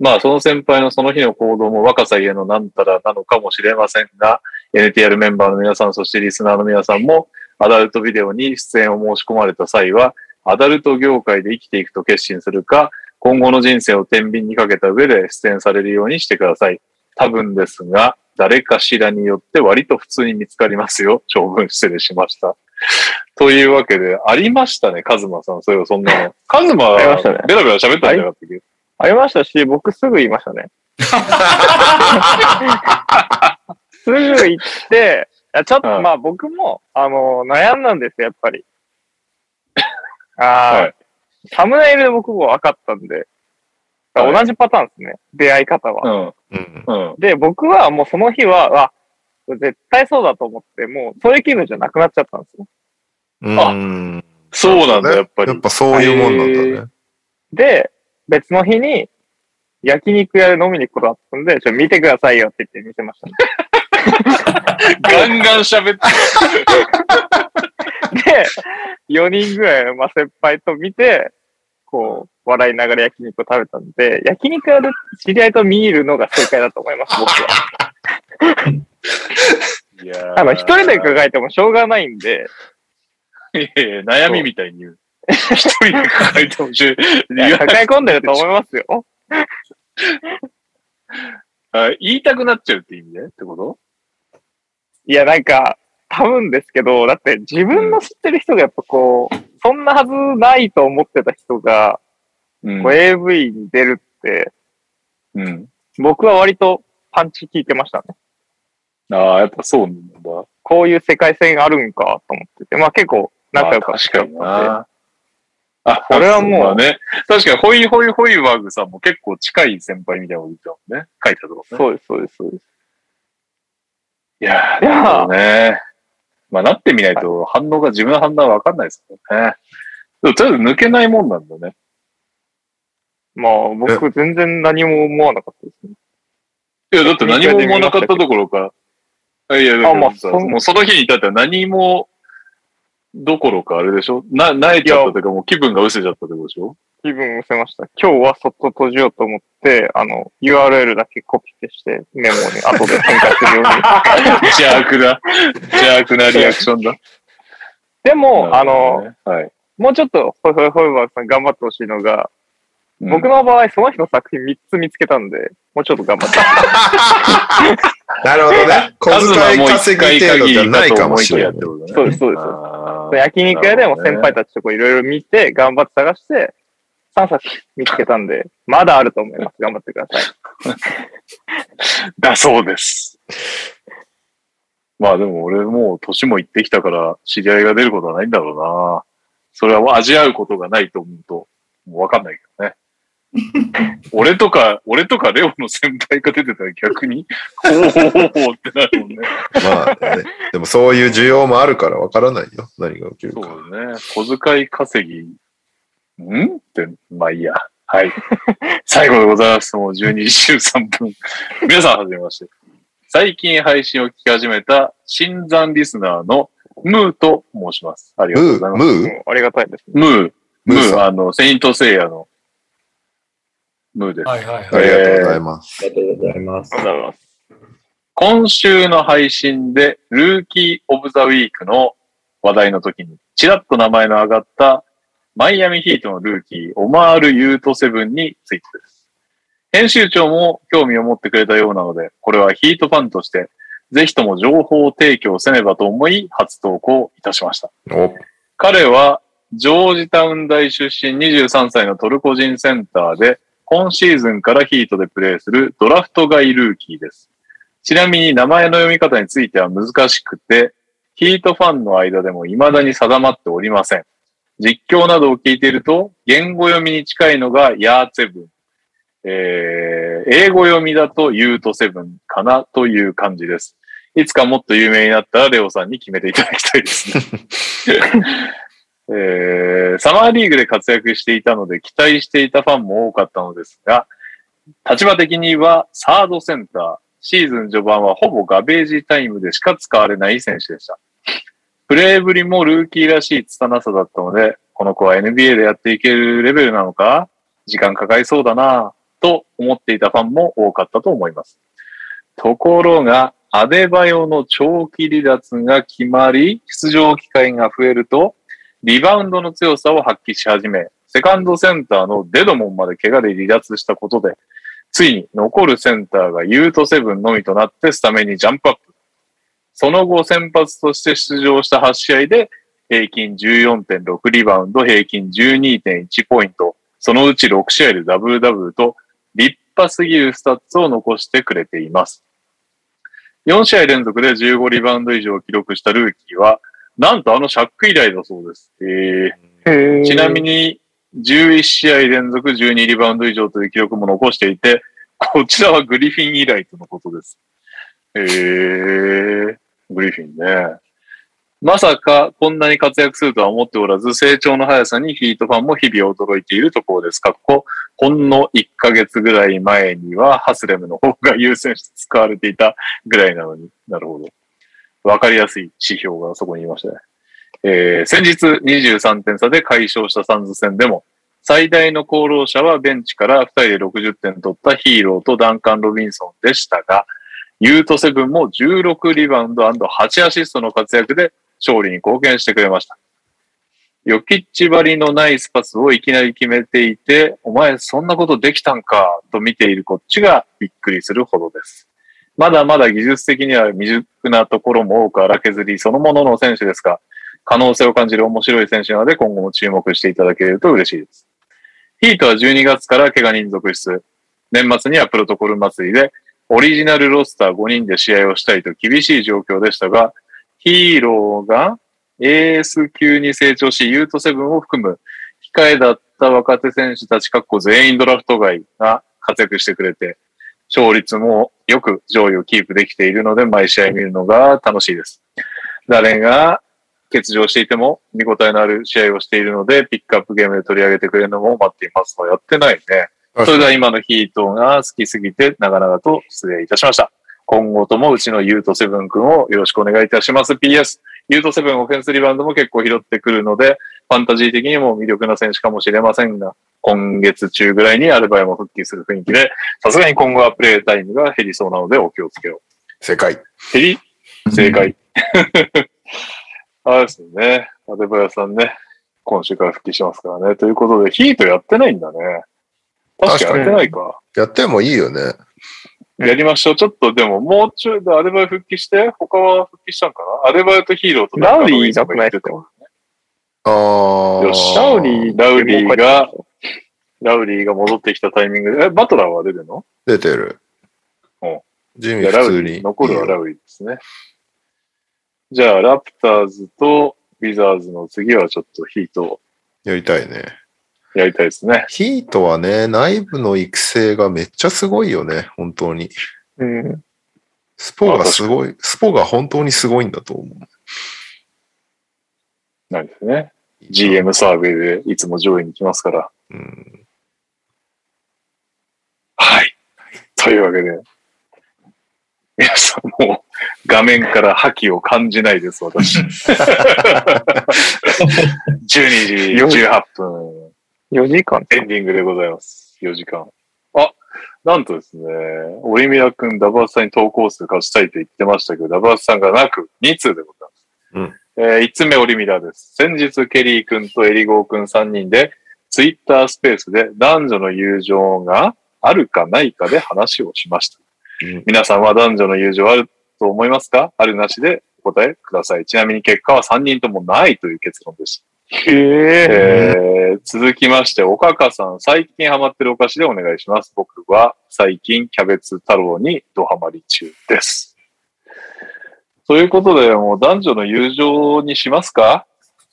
まあ、その先輩のその日の行動も若さゆえのなんたらなのかもしれませんが、NTR メンバーの皆さん、そしてリスナーの皆さんも、アダルトビデオに出演を申し込まれた際は、アダルト業界で生きていくと決心するか、今後の人生を天秤にかけた上で出演されるようにしてください。多分ですが、誰かしらによって割と普通に見つかりますよ。長文失礼しました。というわけで、ありましたね、カズマさん。そういそんなの。カズマ、ありましたねベラベラ喋ったんじゃなかったっけ、ありましたし、僕すぐ言いましたね。<laughs> すぐ言って、ちょっとはいまあ僕も、あの、悩んだんですよ、やっぱり。ああ、はいサムネイルで僕も分かったんで、はい同じパターンですね、出会い方は。うん。うん。うん。で、僕はもうその日は、あ、絶対そうだと思って、もうそういう気分じゃなくなっちゃったんですよ。うん。そうなんだ、やっぱり。やっぱそういうもんなんだね。で、別の日に、焼肉屋で飲みに行くことあったんで、ちょ、見てくださいよって言って見せましたね。<laughs> ガンガン喋ってで、4人ぐらいのまあ先輩と見て、こう、笑いながら焼肉を食べたんで、焼肉屋で知り合いと見るのが正解だと思います、僕は。<laughs> いやーあの、一人で抱えてもしょうがないんで、いやいや悩みみたいに言う。一人で抱えてほしい。いや抱え込んでると思いますよ。<laughs> あ言いたくなっちゃうって意味でってこと？いや、なんか、多分ですけど、だって自分の知ってる人がやっぱこう、そんなはずないと思ってた人が、うんこう AV に出るって、うん。僕は割とパンチ効いてましたね。ああ、やっぱそうなんだ。こういう世界線あるんかと思ってて、まあ結構仲良かったまあ確かにな。あ、これはもうまあね。確かに、ホイホイホイワーグさんも結構近い先輩みたいなこと言ってたもんね。書いてたとこね。そうです、そうです、そうです。いやー、いやね。まあ、なってみないと反応が、自分の反応はわかんないですからね。とりあえず抜けないもんなんだね。まあ僕全然何も思わなかったですね。いや、だって何も思わなかったどころか、いや、あまあそんもうその日に至っては何もどころかあれでしょ？な、萎えちゃったというか、もう気分が失せちゃったってことでしょ？気分をせました。今日はそっと閉じようと思って、あの、URL だけコピペしてメモに後で展開するように。邪悪な、邪悪なリアクションだ。でも、あなるほどの、ね、はい。もうちょっと、ホイホイホイバーグさん頑張ってほしいのが、うん僕の場合、その人の作品3つ見つけたんで、もうちょっと頑張って。なるほどね。小 <laughs> 数は遣いもう一稼回ぎ程度じゃないかもしれない。そうです、そうです。焼肉屋でも先輩たちとこいろいろ見て、頑張って探して、3冊見つけたんで、まだあると思います。頑張ってください。だそうです。まあでも俺もう年もいってきたから知り合いが出ることはないんだろうな。それは味合うことがないと思うと、もうわかんないけどね。<laughs> 俺とか、俺とかレオの先輩が出てたら逆に、ほうほうほうほうってなるもんね。まあね。でもそういう需要もあるからわからないよ。何が起きるそか。うだね。小遣い稼ぎ、ん？って、まあいいや。はい。最後でございます。もう12時13分。皆さん、はじめまして。最近配信を聞き始めた新参リスナーのムーと申します。ありがとうムー、ございます。ムー？ありがたいですね。ムー、ムー。あの、セイントセイヤのムーです。はいはいはい。ありがとうございます。ありがとうございますあ。りがとうございます。今週の配信で、ルーキー・オブ・ザ・ウィークの話題の時に、ちらっと名前の上がった、マイアミヒートのルーキー、オマール・ユート・セブンについてです。編集長も興味を持ってくれたようなので、これはヒートファンとして、ぜひとも情報提供せねばと思い、初投稿いたしました。彼は、ジョージタウン大出身23歳のトルコ人センターで、今シーズンからヒートでプレーするドラフト外ルーキーです。ちなみに名前の読み方については難しくて、ヒートファンの間でも未だに定まっておりません。実況などを聞いていると、言語読みに近いのがヤーツェブン。えー、英語読みだとユートセブンかなという感じです。いつかもっと有名になったらレオさんに決めていただきたいですね。<laughs> えーサマーリーグで活躍していたので期待していたファンも多かったのですが、立場的にはサードセンター、シーズン序盤はほぼガベージタイムでしか使われない選手でした。プレーぶりもルーキーらしい拙さだったので、この子は NBA でやっていけるレベルなのか時間かかりそうだなと思っていたファンも多かったと思います。ところが、アデバヨの長期離脱が決まり、出場機会が増えると、リバウンドの強さを発揮し始め、セカンドセンターのデドモンまで怪我で離脱したことで、ついに残るセンターがユートセブンのみとなってスタメンにジャンプアップ。その後先発として出場した8試合で平均14.6リバウンド、平均12.1ポイント、そのうち6試合でダブルダブルと立派すぎるスタッツを残してくれています。4試合連続で15リバウンド以上を記録したルーキーは、なんとあのシャック以来だそうです。えーちなみに、11試合連続12リバウンド以上という記録も残していて、こちらはグリフィン以来とのことです。へー、グリフィンね。まさかこんなに活躍するとは思っておらず、成長の速さにヒートファンも日々驚いているところです。かっこ、ほんの1ヶ月ぐらい前にはハスレムの方が優先して使われていたぐらいなのになるほど。わかりやすい指標がそこにいましたね。えー先日23点差で快勝したサンズ戦でも、最大の功労者はベンチから2人で60点取ったヒーローとダンカン・ロビンソンでしたが、ユートセブンも16リバウンド &8 アシストの活躍で勝利に貢献してくれました。ヨキッチ張りのナイスパスをいきなり決めていて、お前そんなことできたんか？と見ているこっちがびっくりするほどです。まだまだ技術的には未熟なところも多く荒削りそのものの選手ですが、可能性を感じる面白い選手なので今後も注目していただけると嬉しいです。ヒートは12月から怪我人続出。年末にはプロトコル祭りでオリジナルロスター5人で試合をしたいと厳しい状況でしたが、ヒーローがエース級に成長し、ユートセブンを含む控えだった若手選手たち、かっこ全員ドラフト外が活躍してくれて、勝率もよく上位をキープできているので、毎試合見るのが楽しいです。誰が欠場していても見応えのある試合をしているので、ピックアップゲームで取り上げてくれるのも待っていますとやってないね。それでは今のヒートが好きすぎて長々と失礼いたしました。今後ともうちのユートセブン君をよろしくお願いいたします。PS、ユートセブンオフェンスリバウンドも結構拾ってくるので、ファンタジー的にも魅力な選手かもしれませんが、今月中ぐらいにアルバイも復帰する雰囲気で、さすがに今後はプレイタイムが減りそうなのでお気をつけを。世界。減り？正解。<laughs> あれですよね。アデバヤさんね。今週から復帰しますからね。ということで、ヒートやってないんだね。確かやってないか。やってもいいよね。やりましょう。ちょっとでも、もうちょいでアデバイ復帰して、他は復帰したんかな？アデバイとヒーローとラウリーいなくないですかあー。よしラウリー、ラウリーが、ラウリーが戻ってきたタイミングで、え、バトラーは出てるの？出てるうん。ジミいや、ラウリー、普通に。残るはラウリーですね。じゃあ、ラプターズとウィザーズの次はちょっとヒートをやりたいね。やりたいですね。ヒートはね、内部の育成がめっちゃすごいよね、本当に。うん。スポがすごい、スポが本当にすごいんだと思なんですね。う。GM サーベイでいつも上位に来ますから。うん。はい。というわけで、皆さんもう画面から覇気を感じないです、私。<laughs> 12時18分、4時間エンディングでございます。4時間。あ、なんとですね、オリミラ君、ダバースさんに投稿数勝ちたいと言ってましたけど、ダバースさんがなく2通でございます。うんえー、1つ目、オリミラです。先日、ケリー君とエリゴー君3人で、ツイッタースペースで男女の友情があるかないかで話をしました。うん皆さんは男女の友情あると思いますか？あるなしでお答えください。ちなみに結果は3人ともないという結論でした。へえ。えー続きまして、おかかさん、最近ハマってるお菓子でお願いします。僕は最近キャベツ太郎にドハマり中です。ということで、もう男女の友情にしますか？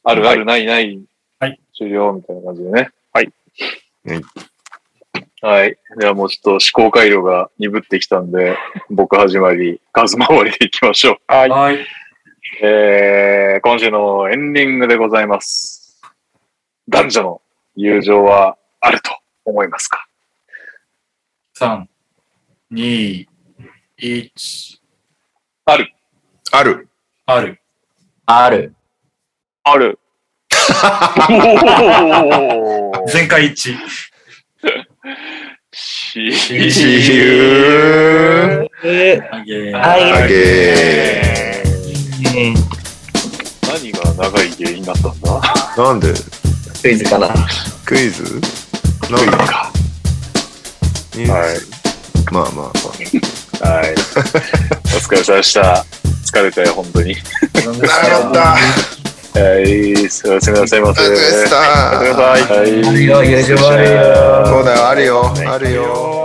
あるあるないない。はい。終了みたいな感じでね。はい。はい。はい。ではもうちょっと思考回路が鈍ってきたんで、僕始まり、数回りでいきましょう。はい。はい。えー、今週のエンディングでございます。男女の友情はあると思いますか？3、2、1、ある。ある。ある。ある。ある。<laughs> 全会一致。し自由。何が長い原因だったんだ？ー。なんで？クイズかな。クイズ？なんで？か。ニュースはいまあまあまあ。はい。お疲れ様でした。疲れたよ、本当に。なった。はい。すみませ。ありがとうございましたおやすみなさい。はい。あるよ友情あるよそうだよ、あるよ、あるよ。